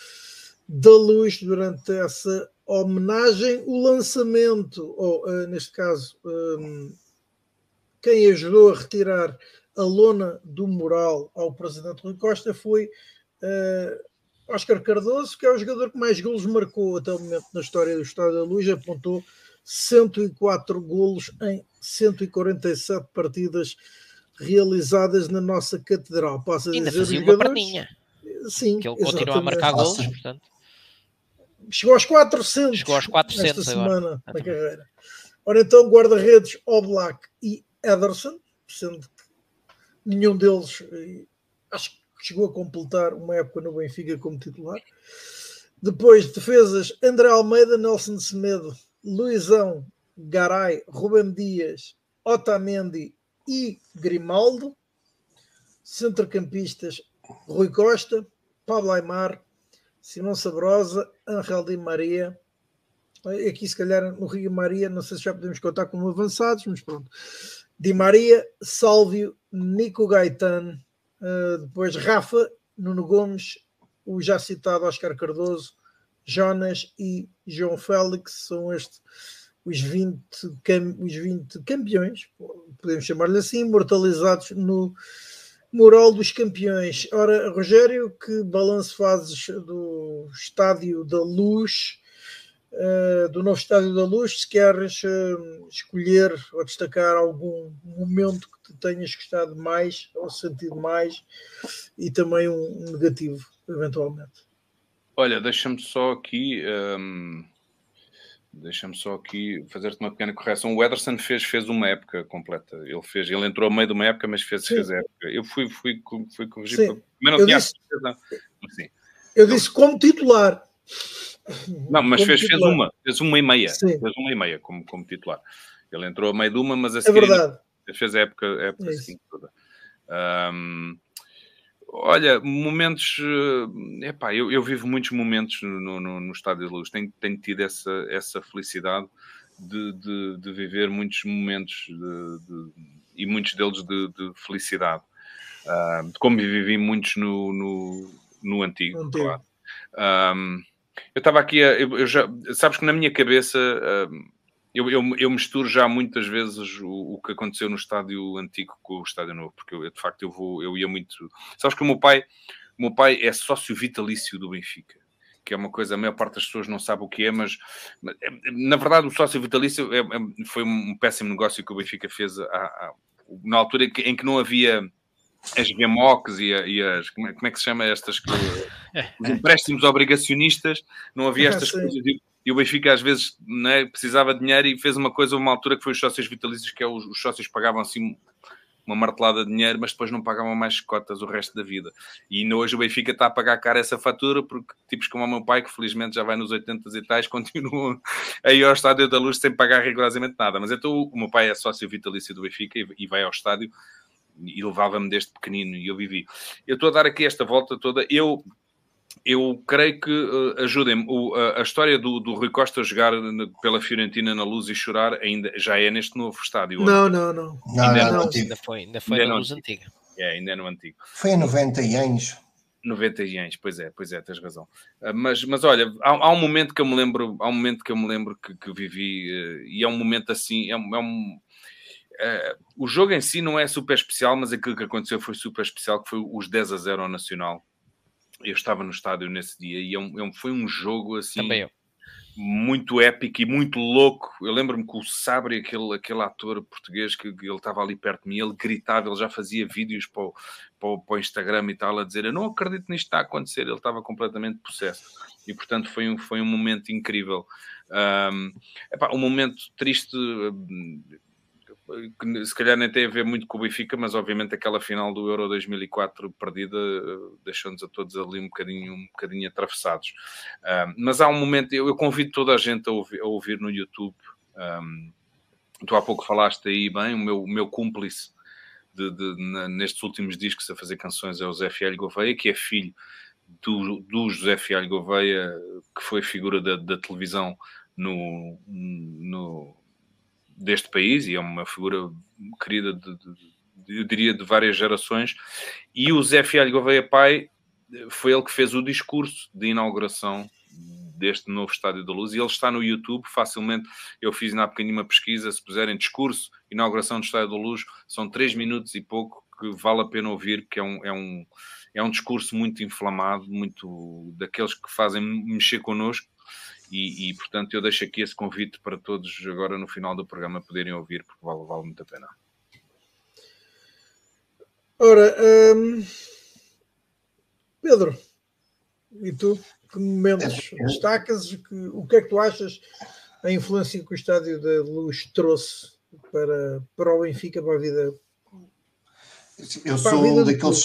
da Luz durante essa homenagem. O lançamento, ou uh, neste caso, um, quem ajudou a retirar a lona do mural ao presidente Rui Costa foi uh, Oscar Cardoso, que é o jogador que mais golos marcou até o momento na história do Estádio da Luz, apontou 104 golos em 147 partidas realizadas na nossa catedral. Posso Ainda dizer fazia uma perninha. Sim, que ele continua a marcar golos, portanto. Chegou aos 400, Chegou aos 400 esta agora. semana na carreira. Ora então, guarda-redes Oblak e Ederson, sendo que nenhum deles eh, acho que chegou a completar uma época no Benfica como titular. Depois, defesas André Almeida, Nelson Semedo, Luizão, Garay, Rubem Dias, Otamendi e Grimaldo. Centrocampistas Rui Costa, Pablo Aymar, Simão Sabrosa, Angel Di Maria. Aqui, se calhar, no Rio Maria, não sei se já podemos contar como avançados, mas pronto. Di Maria, Sálvio, Nico Gaetano, uh, depois Rafa, Nuno Gomes, o já citado Oscar Cardoso, Jonas e João Félix são estes os 20, cam os 20 campeões, podemos chamar-lhe assim, imortalizados no mural dos campeões. Ora, Rogério, que balanço fazes do Estádio da Luz, uh, do novo Estádio da Luz, se queres uh, escolher ou destacar algum momento que te tenhas gostado mais ou sentido mais e também um negativo, eventualmente. Olha, deixa-me só aqui. Um, deixa-me só aqui fazer-te uma pequena correção. O Ederson fez, fez uma época completa. Ele fez, ele entrou a meio de uma época, mas fez, fez a época. Eu fui, fui, fui corrigir. Sim. Mas não tinha disse, certeza. Sim. Eu disse como titular. Não, mas fez, fez uma, fez uma e meia. Sim. Fez uma e meia como, como titular. Ele entrou a meio de uma, mas a seguir é verdade. fez a época, a época é assim toda. Um, Olha, momentos. Eh, epá, eu, eu vivo muitos momentos no, no, no Estádio de Luz. Tenho, tenho tido essa, essa felicidade de, de, de viver muitos momentos de, e muitos deles de, felicidade. Uh, como vivi muitos no, no, no antigo, claro. Um, eu estava aqui a. Eu, eu, já, sabes que na minha cabeça. Uh, eu, eu, eu, misturo já muitas vezes o, o, que aconteceu no estádio antigo com o estádio novo, porque eu, de facto eu vou, eu ia muito. Sabes que o meu pai, o meu pai é sócio vitalício do Benfica, que é uma coisa, a maior parte das pessoas não sabe o que é, mas na verdade o sócio vitalício é, é, foi um péssimo negócio que o Benfica fez a, a, na altura em que, em que não havia as GMOCs e, e, as. Como é, como é, que se chama estas? Que, os empréstimos obrigacionistas, não havia estas coisas e o Benfica às vezes né, precisava de dinheiro e fez uma coisa uma altura que foi os sócios vitalícios, que é os, os sócios pagavam assim uma martelada de dinheiro, mas depois não pagavam mais cotas o resto da vida. E ainda hoje o Benfica está a pagar cara essa fatura, porque tipos como o meu pai, que felizmente já vai nos 80 e tais, continuam aí ao Estádio da Luz sem pagar rigorosamente nada. Mas então o meu pai é sócio vitalício do Benfica e, vai ao estádio e levava-me desde pequenino e eu vivi. Eu estou a dar aqui esta volta toda. Eu eu creio que uh, ajudem-me. a história do, do Rui Costa jogar pela Fiorentina na luz e chorar ainda já é neste novo estádio. Não, não, não. não, ainda, não, não. ainda foi, ainda foi ainda na luz antiga. É, ainda é no antigo. Foi em 90 anos. 90 anos, pois é, pois é, tens razão. Uh, mas, mas olha, há, há, um momento que eu me lembro, há um momento que eu me lembro que, que vivi, uh, e é um momento assim, é, um. É um uh, o jogo em si não é super especial, mas aquilo que aconteceu foi super especial, que foi os 10 a 0 ao Nacional eu estava no estádio nesse dia e é é foi um jogo assim muito épico e muito louco. Eu lembro-me que o Sabre, aquele, aquele ator português que, que ele estava ali perto de mim, ele gritava, ele já fazia vídeos para o, para, o, para o Instagram e tal, a dizer: Eu não acredito nisto está a acontecer. Ele estava completamente possesso e, portanto, foi um, foi um momento incrível. Um, epá, um momento triste que se calhar nem tem a ver muito com o Benfica, mas obviamente aquela final do Euro 2004 perdida eh, deixou-nos a todos ali um bocadinho, um bocadinho atravessados. Um, mas há um momento, eu, eu, convido toda a gente a ouvir, a ouvir no YouTube. Um, tu há pouco falaste aí bem, o meu, o meu cúmplice de, de, nestes últimos discos a fazer canções é o Zé Fialho Gouveia, que é filho do, do José Fialho Gouveia, que foi figura da, da televisão no, no deste país e é uma figura querida de, de, eu diria de várias gerações e o Zé Fialho Gouveia Pai foi ele que fez o discurso de inauguração deste novo Estádio da Luz e ele está no YouTube facilmente, eu fiz na pequenina uma pesquisa, se puserem discurso, inauguração do Estádio da Luz, são três minutos e pouco que vale a pena ouvir, porque é um, é um, é um discurso muito inflamado, muito daqueles que fazem mexer connosco E, e, portanto eu deixo aqui esse convite para todos agora no final do programa poderem ouvir, porque vale, vale muito a pena. Ora, hum, Pedro, e tu, que momentos é, é. destacas? Que, o que é que tu achas a influência que o Estádio da Luz trouxe para, para o Benfica, para a vida? Eu sou vida daqueles,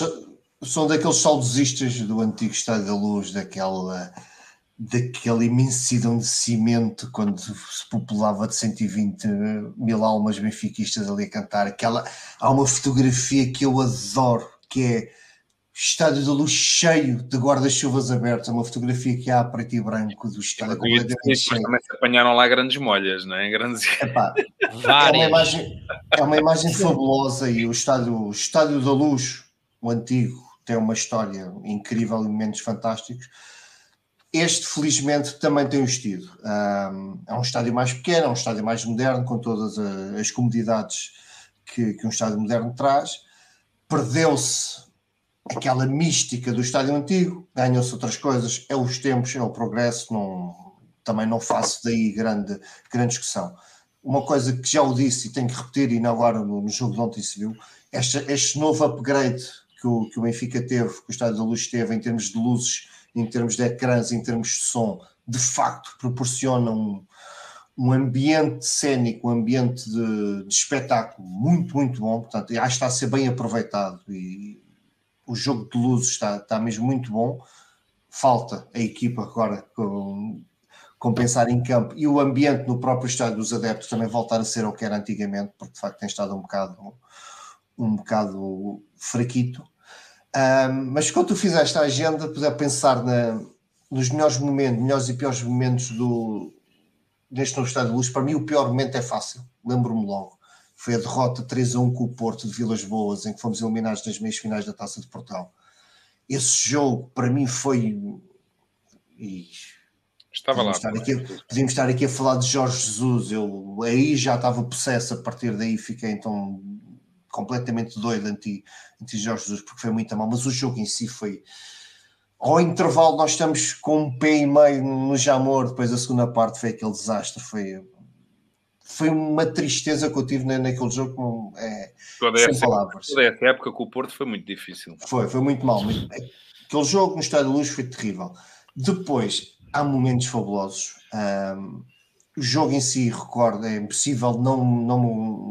sou daqueles saudosistas do antigo Estádio da Luz, daquela daquela imensidão de cimento quando se populava de 120 mil almas benfiquistas ali a cantar. Aquela, há uma fotografia que eu adoro, que é Estádio da Luz cheio de guarda-chuvas abertos, é uma fotografia que há preto e branco do estádio cheio. Também se apanharam lá grandes molhas, não é? Grandes... Epá, é uma imagem, é uma imagem fabulosa e o estádio, o estádio da Luz, o antigo, tem uma história incrível e momentos fantásticos. Este, felizmente, também tem estilo. Um, é um estádio mais pequeno, é um estádio mais moderno, com todas as comodidades que, que um estádio moderno traz. Perdeu-se aquela mística do estádio antigo, ganham-se outras coisas, é os tempos, é o progresso, não, também não faço daí grande, grande discussão. Uma coisa que já o disse e tenho que repetir, e agora no, no jogo de ontem se viu, este, este novo upgrade que o, que o Benfica teve, que o Estádio da Luz teve em termos de luzes em termos de ecrãs, em termos de som, de facto proporciona um, um ambiente cênico, um ambiente de, de, espetáculo muito, muito bom. Portanto, acho que está a ser bem aproveitado e o jogo de luzes está, está mesmo muito bom. Falta a equipa agora com, com pensar em campo e o ambiente no próprio estádio dos adeptos também voltar a ser o que era antigamente, porque de facto tem estado um bocado, um bocado fraquito. Um, mas quando tu fizeste a agenda, puder pensar na, nos melhores momentos, melhores e piores momentos do, deste novo estado de luz, para mim o pior momento é fácil, lembro-me logo. Foi a derrota 3 a 1 com o Porto de Vilas Boas, em que fomos eliminados nas meias finais da Taça de Portugal. Esse jogo, para mim, foi. E... Estava podíamos lá. Estar aqui, podíamos estar aqui a falar de Jorge Jesus. Eu aí já estava possesso, a partir daí fiquei então completamente doido anti, anti Jorge Jesus, porque foi muito mal, mas o jogo em si foi. Ao intervalo, nós estamos com um pé e meio no Jamor, depois a segunda parte foi aquele desastre, foi, foi uma tristeza que eu tive naquele jogo, é, toda sem essa, palavras. Toda essa época com o Porto foi muito difícil. Foi, foi muito mal. Aquele jogo no Estádio de Luz foi terrível. Depois, há momentos fabulosos. Um, o jogo em si, recordo, é impossível não, não,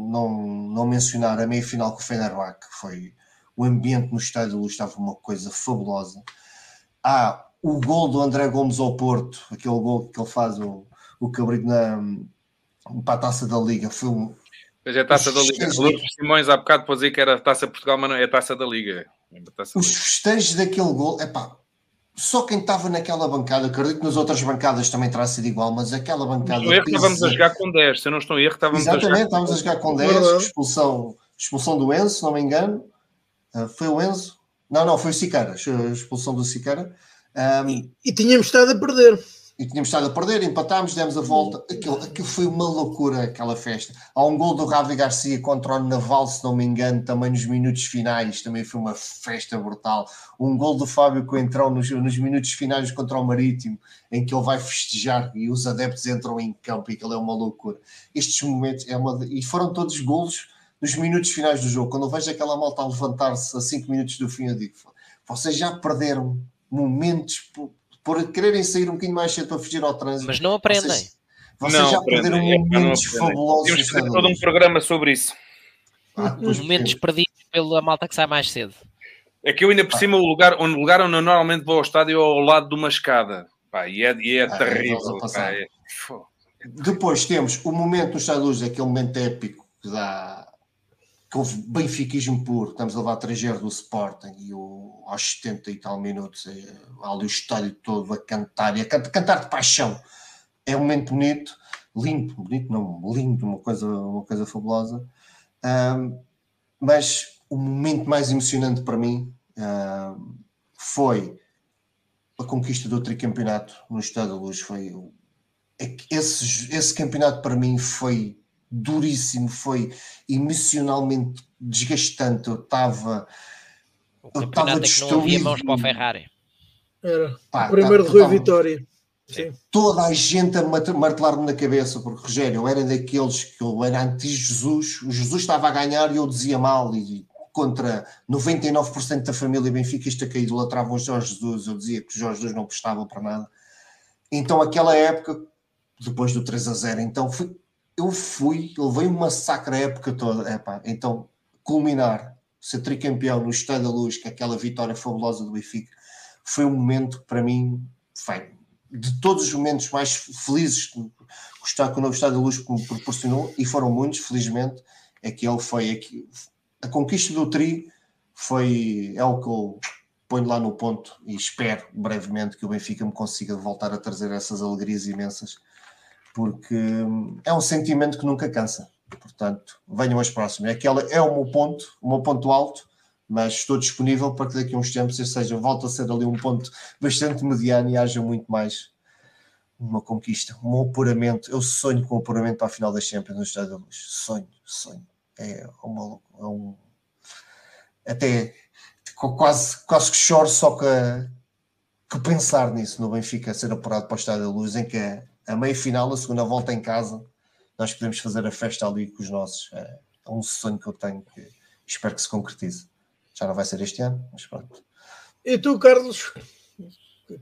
não, não mencionar a meia-final com o Fenerbahçe, que foi o ambiente no estádio de luz estava uma coisa fabulosa. Há o gol do André Gomes ao Porto, aquele gol que ele faz o, o cabrito na, para a taça da Liga, foi um. Mas é a taça da Liga. O Lucas Simões há bocado pôs aí que era a taça Portugal, mas não é a taça da Liga. É taça Os festejos daquele gol, é pá, só quem estava naquela bancada, acredito que nas outras bancadas também terá sido igual, mas aquela bancada. No erro estávamos a jogar com 10, se eu não estou erro, estávamos Exatamente, a jogar... estávamos a jogar com 10, expulsão, expulsão do Enzo, se não me engano. Uh, foi o Enzo? Não, não, foi o Sicara, expulsão do Sicara. Um, e, e tínhamos estado a perder e tínhamos estado a perder, empatámos, demos a volta. Aquilo, aquilo foi uma loucura, aquela festa. Há um gol do Ravi Garcia contra o Naval, se não me engano, também nos minutos finais, também foi uma festa brutal. Um gol do Fábio Coentrão nos, nos minutos finais contra o Marítimo, em que ele vai festejar e os adeptos entram em campo e aquilo é uma loucura. Estes momentos, é uma, e foram todos golos nos minutos finais do jogo. Quando eu vejo aquela malta a levantar-se a 5 minutos do fim, eu digo: vocês já perderam momentos por quererem sair um bocadinho mais cedo para fugir ao trânsito. Mas não aprendem. Vocês, vocês não já aprendem. perderam é, momentos fabulosos. Temos fazer todo um programa sobre isso. Ah, Os momentos eu... perdidos pela malta que sai mais cedo. É que eu ainda por cima, o lugar, o lugar onde eu normalmente vou ao estádio é ao lado de uma escada. Pá, e é, e é ah, terrível. Pá, é... Depois temos o momento no Estádio Luz, aquele momento épico que dá que houve benfiquismo puro, estamos a levar 3 do Sporting e o, aos 70 e tal minutos, é, ali o estádio todo a cantar, e a cantar, cantar de paixão. É um momento bonito, lindo, bonito não, lindo, uma coisa, uma coisa fabulosa. Um, mas o momento mais emocionante para mim um, foi a conquista do tricampeonato no Estado da Luz. Foi, é esse, esse campeonato para mim foi duríssimo, foi emocionalmente desgastante. Eu estava. Eu estava destruído. Não havia mãos para o Ferrari. Era. Pá, o primeiro tá, de Rui Vitória. Sim. Toda a gente a martelar-me na cabeça, porque Rogério, eu era daqueles que eu era anti-Jesus, o Jesus estava a ganhar e eu dizia mal, e contra 99% da família benfiquista que idolatravam o Jorge Jesus, eu dizia que o Jorge Jesus não prestava para nada. Então, aquela época, depois do 3 a 0, então fui, eu fui, levei um massacre a época toda. Epá, então, culminar, ser tricampeão no Estádio da Luz, que é aquela vitória fabulosa do Benfica, foi um momento para mim, foi, de todos os momentos mais felizes que o novo Estado da Luz me proporcionou, e foram muitos, felizmente, aquele foi aqui, a conquista do Tri foi é o que eu ponho lá no ponto e espero brevemente que o Benfica me consiga voltar a trazer essas alegrias imensas, porque é um sentimento que nunca cansa. Portanto, venham as próximas. Aquela é o meu ponto, o meu ponto alto, mas estou disponível para que daqui a uns tempos, ou seja, volte a ser ali um ponto bastante mediano e haja muito mais uma conquista, um apuramento. Eu sonho com o apuramento para a final das Champions no Estádio da Luz. Sonho, sonho. É, uma, é um. Até quase, quase que choro só que, que pensar nisso no Benfica ser apurado para o Estádio da Luz, em que a, a meia final, a segunda volta em casa, nós podemos fazer a festa ali com os nossos. É, é um sonho que eu tenho que espero que se concretize. Já não vai ser este ano, mas pronto. E tu, Carlos,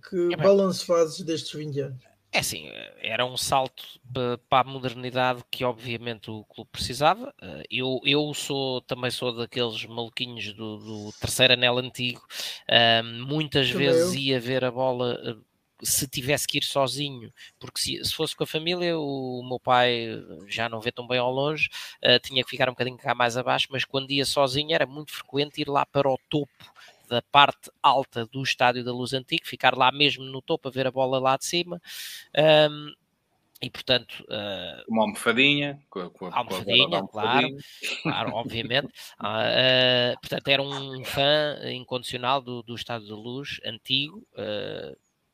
que é balanço fazes destes 20 anos? É assim, era um salto para a modernidade que obviamente o clube precisava. Eh, eu, eu sou também sou daqueles maluquinhos do, do terceiro anel antigo. muitas também vezes eu. ia ver a bola eh, se tivesse que ir sozinho, porque se, se, fosse com a família, o, meu pai já não vê tão bem ao longe, uh, tinha que ficar um bocadinho cá mais abaixo, mas quando ia sozinho era muito frequente ir lá para o topo da parte alta do estádio da Luz Antigo, ficar lá mesmo no topo a ver a bola lá de cima. Um, e portanto. Uh, uma almofadinha. Com, com, almofadinha, com claro, claro, obviamente. Uh, uh, portanto, era um fã incondicional do, do Estádio da Luz antigo.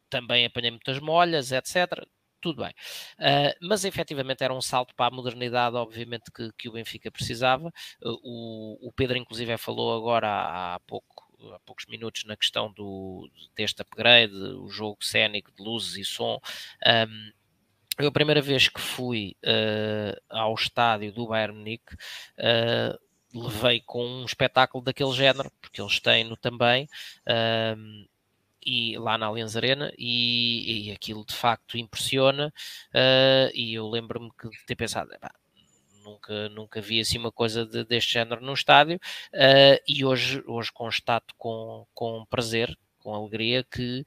Também apanhei muitas molhas, etc tudo bem. Uh, mas efetivamente era um salto para a modernidade, obviamente, que, que o Benfica precisava. Uh, o, o, Pedro, inclusive, falou agora há, há pouco há poucos minutos na questão do, deste upgrade, o jogo cénico de luzes e som. Um, eu a primeira vez que fui uh, ao estádio do Bayern Munique uh, levei com um espetáculo daquele género, porque eles têm-no também, e lá na Allianz Arena, e, e aquilo de facto impressiona, uh, e eu lembro-me de ter pensado, nunca, nunca vi assim uma coisa de, deste género no estádio uh, e hoje, hoje constato com, com prazer com alegria que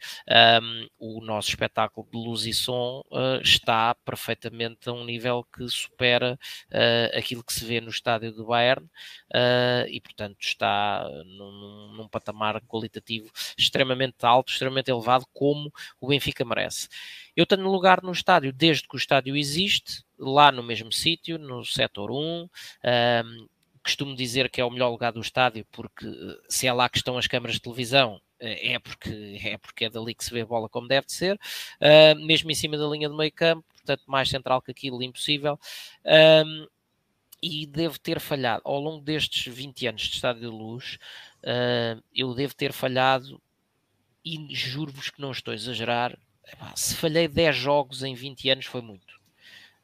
um, o nosso espetáculo de luz e som uh, está perfeitamente a um nível que supera uh, aquilo que se vê no estádio do Bayern uh, e, portanto, está num, num, patamar qualitativo extremamente alto, extremamente elevado, como o Benfica merece. Eu tenho lugar no estádio desde que o estádio existe, lá no mesmo sítio, no setor 1. Um, costumo dizer que é o melhor lugar do estádio, porque se é lá que estão as câmaras de televisão, é porque, é porque é dali que se vê a bola como deve ser, uh, mesmo em cima da linha do meio campo, portanto mais central que aquilo, impossível. Um, e devo ter falhado, ao longo destes 20 anos de Estádio de Luz, uh, eu devo ter falhado, e juro-vos que não estou a exagerar, se falhei 10 jogos em 20 anos foi muito.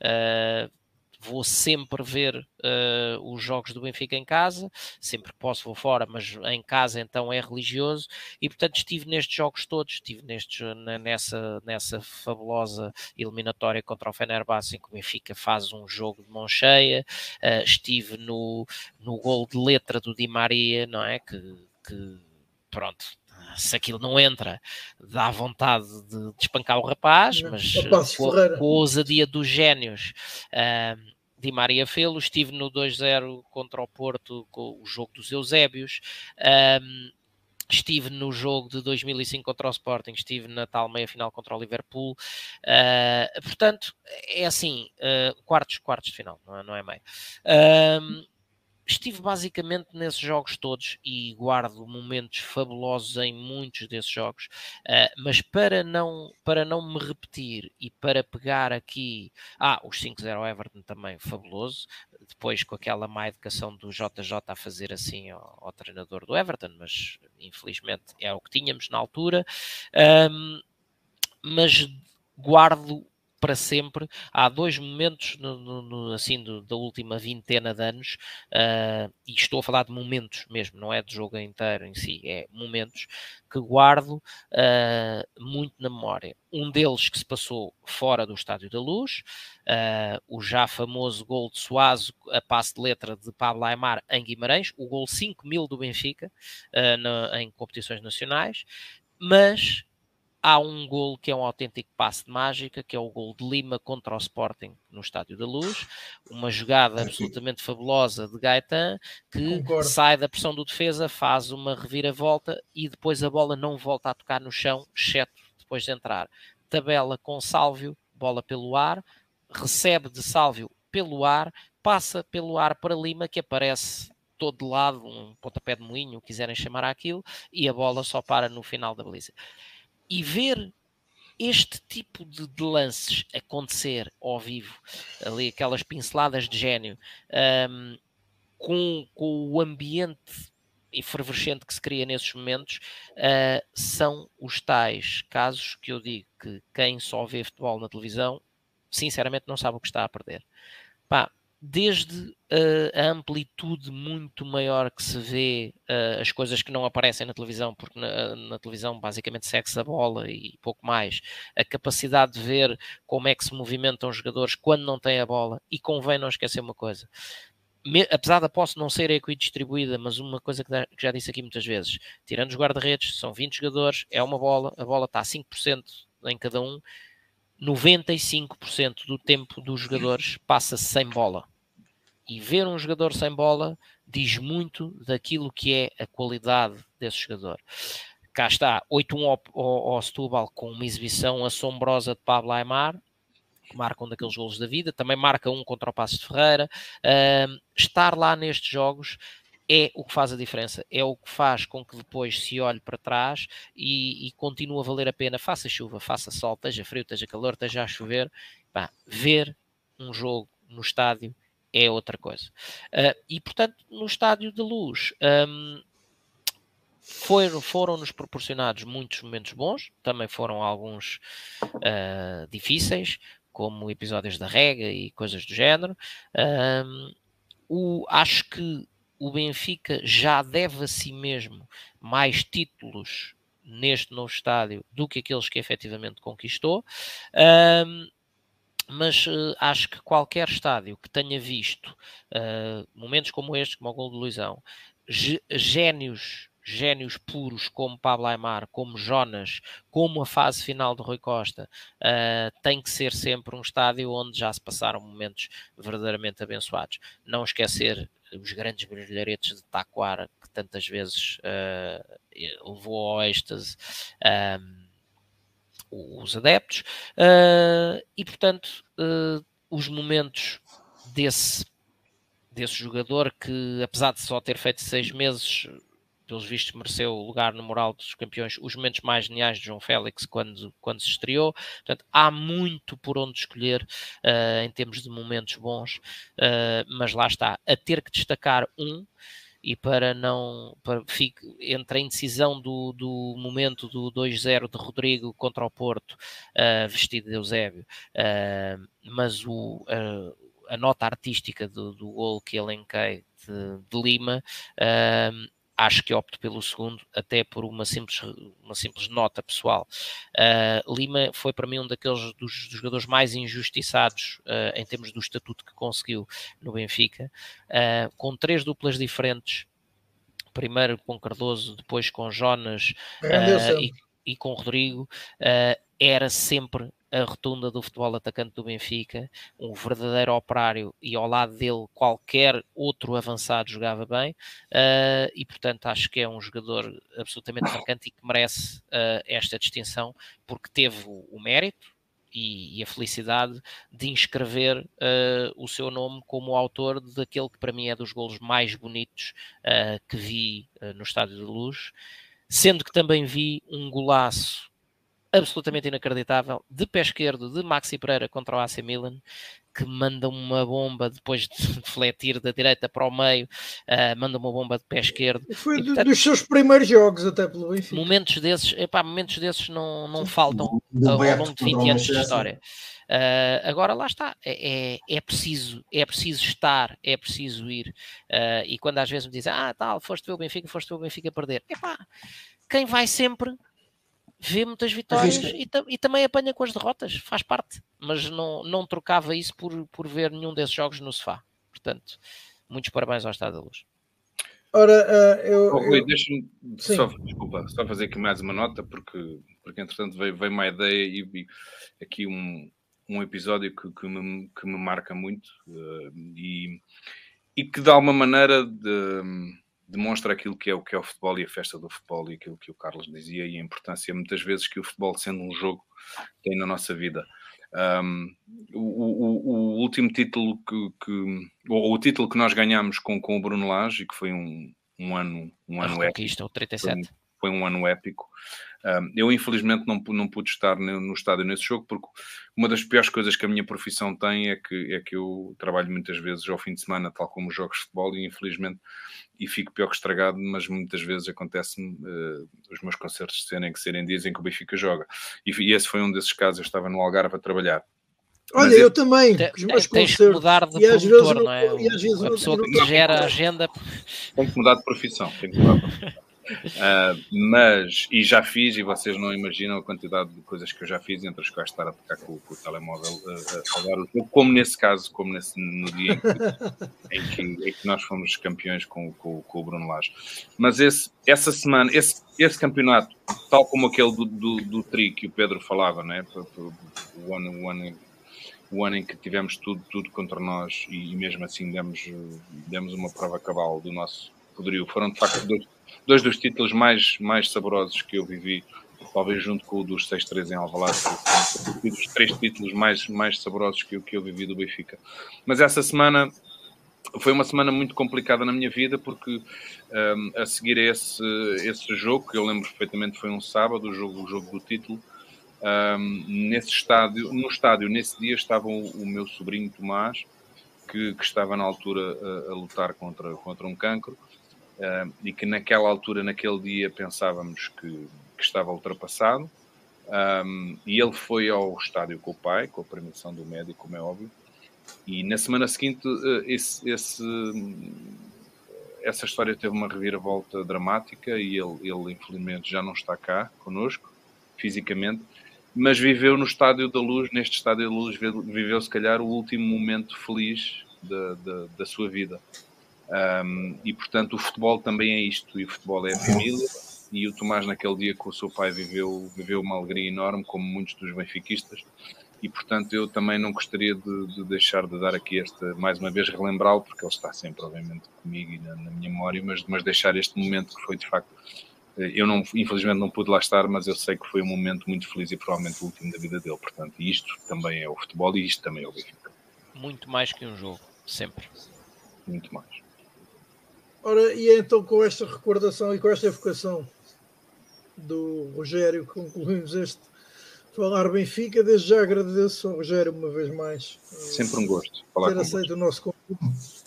Uh, vou sempre ver uh, os jogos do Benfica em casa, sempre que posso vou fora, mas em casa então é religioso, e portanto estive nestes jogos todos, estive nestes, nessa, nessa fabulosa eliminatória contra o Fenerbahçe, em que o Benfica faz um jogo de mão cheia, uh, estive no, no gol de letra do Di Maria, não é, que, que pronto, se aquilo não entra, dá vontade de, de espancar o rapaz, mas com, com, a ousadia dos génios. Uh, Di Maria fê-lo, estive no 2-0 contra o Porto, com o jogo dos Eusébios, um, estive no jogo de 2005 contra o Sporting, estive na tal meia-final contra o Liverpool, uh, portanto, é assim, uh, quartos, quartos de final, não é, não é meio. Um, estive basicamente nesses jogos todos e guardo momentos fabulosos em muitos desses jogos, uh, mas para não, para não me repetir e para pegar aqui, ah, os 5-0 Everton também fabuloso, depois com aquela má educação do JJ a fazer assim ao, ao treinador do Everton, mas infelizmente é o que tínhamos na altura, um, mas guardo para sempre. Há dois momentos, no, no, no, assim, do, da última vintena de anos, uh, e estou a falar de momentos mesmo, não é de jogo inteiro em si, é momentos que guardo uh, muito na memória. Um deles que se passou fora do Estádio da Luz, uh, o já famoso gol de Suazo, a passe de letra de Pablo Aymar em Guimarães, o gol 5 mil do Benfica na, em competições nacionais, mas há um gol que é um autêntico passe de mágica, que é o gol de Lima contra o Sporting no Estádio da Luz, uma jogada absolutamente fabulosa de Gaetan, que Concordo. sai da pressão do defesa, faz uma reviravolta e depois a bola não volta a tocar no chão, exceto depois de entrar. Tabela com Sálvio, bola pelo ar, recebe de Sálvio pelo ar, passa pelo ar para Lima, que aparece todo de lado, um pontapé de moinho, quiserem chamar aquilo, e a bola só para no final da baliza e ver este tipo de, de, lances acontecer ao vivo, ali aquelas pinceladas de gênio, um, com, com, o ambiente efervescente que se cria nesses momentos, uh, são os tais casos que eu digo que quem só vê futebol na televisão, sinceramente não sabe o que está a perder. Pá, desde uh, a amplitude muito maior que se vê uh, as coisas que não aparecem na televisão, porque na, na televisão basicamente segue-se a bola e pouco mais, a capacidade de ver como é que se movimentam os jogadores quando não têm a bola, e convém não esquecer uma coisa. Me, apesar da posse não ser equidistribuída, mas uma coisa que, que já disse aqui muitas vezes, tirando os guarda-redes, são 20 jogadores, é uma bola, a bola está a 5% em cada um, 95% do tempo dos jogadores passa-se sem bola. E ver um jogador sem bola diz muito daquilo que é a qualidade desse jogador. Cá está, 8-1 ao, ao, Setúbal com uma exibição assombrosa de Pablo Aymar, que marca um daqueles golos da vida, também marca um contra o Passos de Ferreira. Uh, estar lá nestes jogos é o que faz a diferença, é o que faz com que depois se olhe para trás e, e continue a valer a pena, faça chuva, faça sol, esteja frio, esteja calor, esteja a chover, pá, ver um jogo no estádio é outra coisa. Uh, e portanto, no estádio de luz. Um, foram, foram-nos proporcionados muitos momentos bons, também foram alguns uh, difíceis, como episódios da rega e coisas do género. Um, o, acho que o Benfica já deve a si mesmo mais títulos neste novo estádio do que aqueles que efetivamente conquistou. Um, mas uh, acho que qualquer estádio que tenha visto uh, momentos como este, como o gol de Luizão, génios génios puros como Pablo Aymar, como Jonas, como a fase final de Rui Costa, uh, tem que ser sempre um estádio onde já se passaram momentos verdadeiramente abençoados. Não esquecer os grandes brilharetes de Taquara, que tantas vezes uh, levou ao êxtase um, os adeptos, uh, e portanto, os momentos desse desse jogador que, apesar de só ter feito seis meses, pelos vistos, mereceu o lugar no moral dos campeões, os momentos mais geniais de João Félix quando, quando se estreou. Portanto, há muito por onde escolher uh, em termos de momentos bons, uh, mas lá está, a ter que destacar um e para não para, fique, entre a indecisão do, do momento do 2-0 de Rodrigo contra o Porto, uh, vestido de Eusébio, uh, mas o, uh, a nota artística do, do gol que elenquei de, de Lima acho que opto pelo segundo, até por uma simples, uma simples nota pessoal. Uh, Lima foi para mim um daqueles dos, dos jogadores mais injustiçados uh, em termos do estatuto que conseguiu no Benfica, uh, com três duplas diferentes. Primeiro com Cardoso, depois com Jonas e, e, com Rodrigo, era sempre a rotunda do futebol atacante do Benfica, um verdadeiro operário e ao lado dele qualquer outro avançado jogava bem uh, e portanto acho que é um jogador absolutamente marcante e que merece uh, esta distinção porque teve o, mérito e, e, a felicidade de inscrever uh, o seu nome como autor daquele que para mim é dos golos mais bonitos que vi no Estádio de Luz, sendo que também vi um golaço absolutamente inacreditável, de pé esquerdo, de Maxi Pereira contra o AC Milan, que manda uma bomba depois de defletir da direita para o meio, uh, manda uma bomba de pé esquerdo. Foi e, portanto, dos seus primeiros jogos até pelo Benfica. Momentos desses, epá, momentos desses não, não faltam ao longo de 20 anos de história. Uh, agora lá está, é, é, é, preciso, é preciso estar, é preciso ir. Uh, e quando às vezes me dizem, ah, tal, foste ver o Benfica, foste ver o Benfica perder. Epá, quem vai sempre vê muitas vitórias e, e, também apanha com as derrotas, faz parte, mas não, não trocava isso por, por ver nenhum desses jogos no sofá. Portanto, muitos parabéns ao Estado da Luz. Ora, uh, eu. Oh, Rui, eu... deixa-me só, desculpa, só fazer aqui mais uma nota, porque, porque entretanto veio, veio uma ideia e, e aqui um, um episódio que, que, me, que me marca muito uh, e, e que de alguma maneira. De, demonstra aquilo que é o que é o futebol e a festa do futebol e aquilo que o Carlos dizia e a importância muitas vezes que o futebol sendo um jogo tem na nossa vida. Um, o, o, o, último título que, que ou o título que nós ganhámos com, com o Bruno Lage, que foi um, um ano um ano épico, o 37. Foi, foi um ano épico eu, infelizmente, não, não pude estar no estádio nesse jogo, porque uma das piores coisas que a minha profissão tem é que, é que eu trabalho muitas vezes ao fim de semana, tal como jogos de futebol, e infelizmente, e fico pior que estragado, mas muitas vezes acontece-me uh, os meus concertos serem que serem dias em que o Benfica joga. E, e, esse foi um desses casos, eu estava no Algarve a trabalhar. Olha, eu, eu também. Os meus tens que mudar de e não é? E às vezes a pessoa que gera a agenda. Tem que mudar de profissão. Tem que mudar de profissão. Uh, mas, e já fiz, e vocês não imaginam a quantidade de coisas que eu já fiz, entre as quais estar a tocar com, com o telemóvel uh, a falar o jogo, como nesse caso, como nesse, no dia em que, em que, em que nós fomos campeões com, com, com, o Bruno Lage. Mas esse, essa semana, esse, esse campeonato, tal como aquele do, do, do tri que o Pedro falava, né? o, ano, o, ano, o ano em que tivemos tudo, tudo contra nós e, e mesmo assim demos, demos uma prova cabal do nosso poderio, foram de facto dois dois dos títulos mais, mais saborosos que eu vivi, talvez junto com o dos 6-3 em Alvalade, os três títulos mais, mais saborosos que que eu vivi do Benfica. Mas essa semana foi uma semana muito complicada na minha vida porque um, a seguir a esse, esse jogo, que eu lembro perfeitamente foi um sábado, o jogo, o jogo do título, um, nesse estádio, no estádio, nesse dia estava o, o meu sobrinho Tomás, que, que, estava na altura a, a lutar contra, contra um cancro, uh, e que naquela altura, naquele dia, pensávamos que, que estava ultrapassado. Um, e ele foi ao estádio com o pai, com a permissão do médico, como é óbvio. E na semana seguinte, uh, esse, esse, essa história teve uma reviravolta dramática e ele, ele, infelizmente, já não está cá conosco, fisicamente, mas viveu no Estádio da Luz, neste Estádio da Luz, viveu se calhar o último momento feliz da, da, da sua vida. Um, e portanto o futebol também é isto, e o futebol é a família. E o Tomás, naquele dia com o seu pai, viveu, viveu uma alegria enorme, como muitos dos benfiquistas. E portanto eu também não gostaria de, de deixar de dar aqui esta, mais uma vez, relembrá-lo, porque ele está sempre, obviamente, comigo e na, na, minha memória, mas, mas deixar este momento que foi de facto. Eu não, infelizmente não pude lá estar, mas eu sei que foi um momento muito feliz e provavelmente o último da vida dele. Portanto, isto também é o futebol e isto também é o Benfica. Muito mais que um jogo, sempre. Muito mais. Ora, e é então com esta recordação e com esta evocação do Rogério concluímos este Falar Benfica. Desde já agradeço ao Rogério uma vez mais. Sempre um gosto falar ter aceito o nosso convite.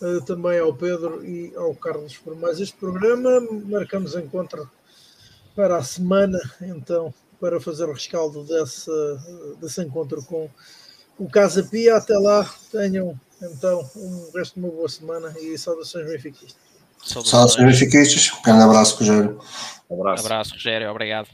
Uh, também ao Pedro e ao Carlos por mais este programa. Marcamos encontro para a semana, então, para fazer o rescaldo desse, desse encontro com o Casa Pia. Até lá, tenham então, um resto de uma boa semana e saudações benfiquistas. Saudações benfiquistas. Um grande abraço, Rogério. Um abraço. abraço, Rogério. Obrigado.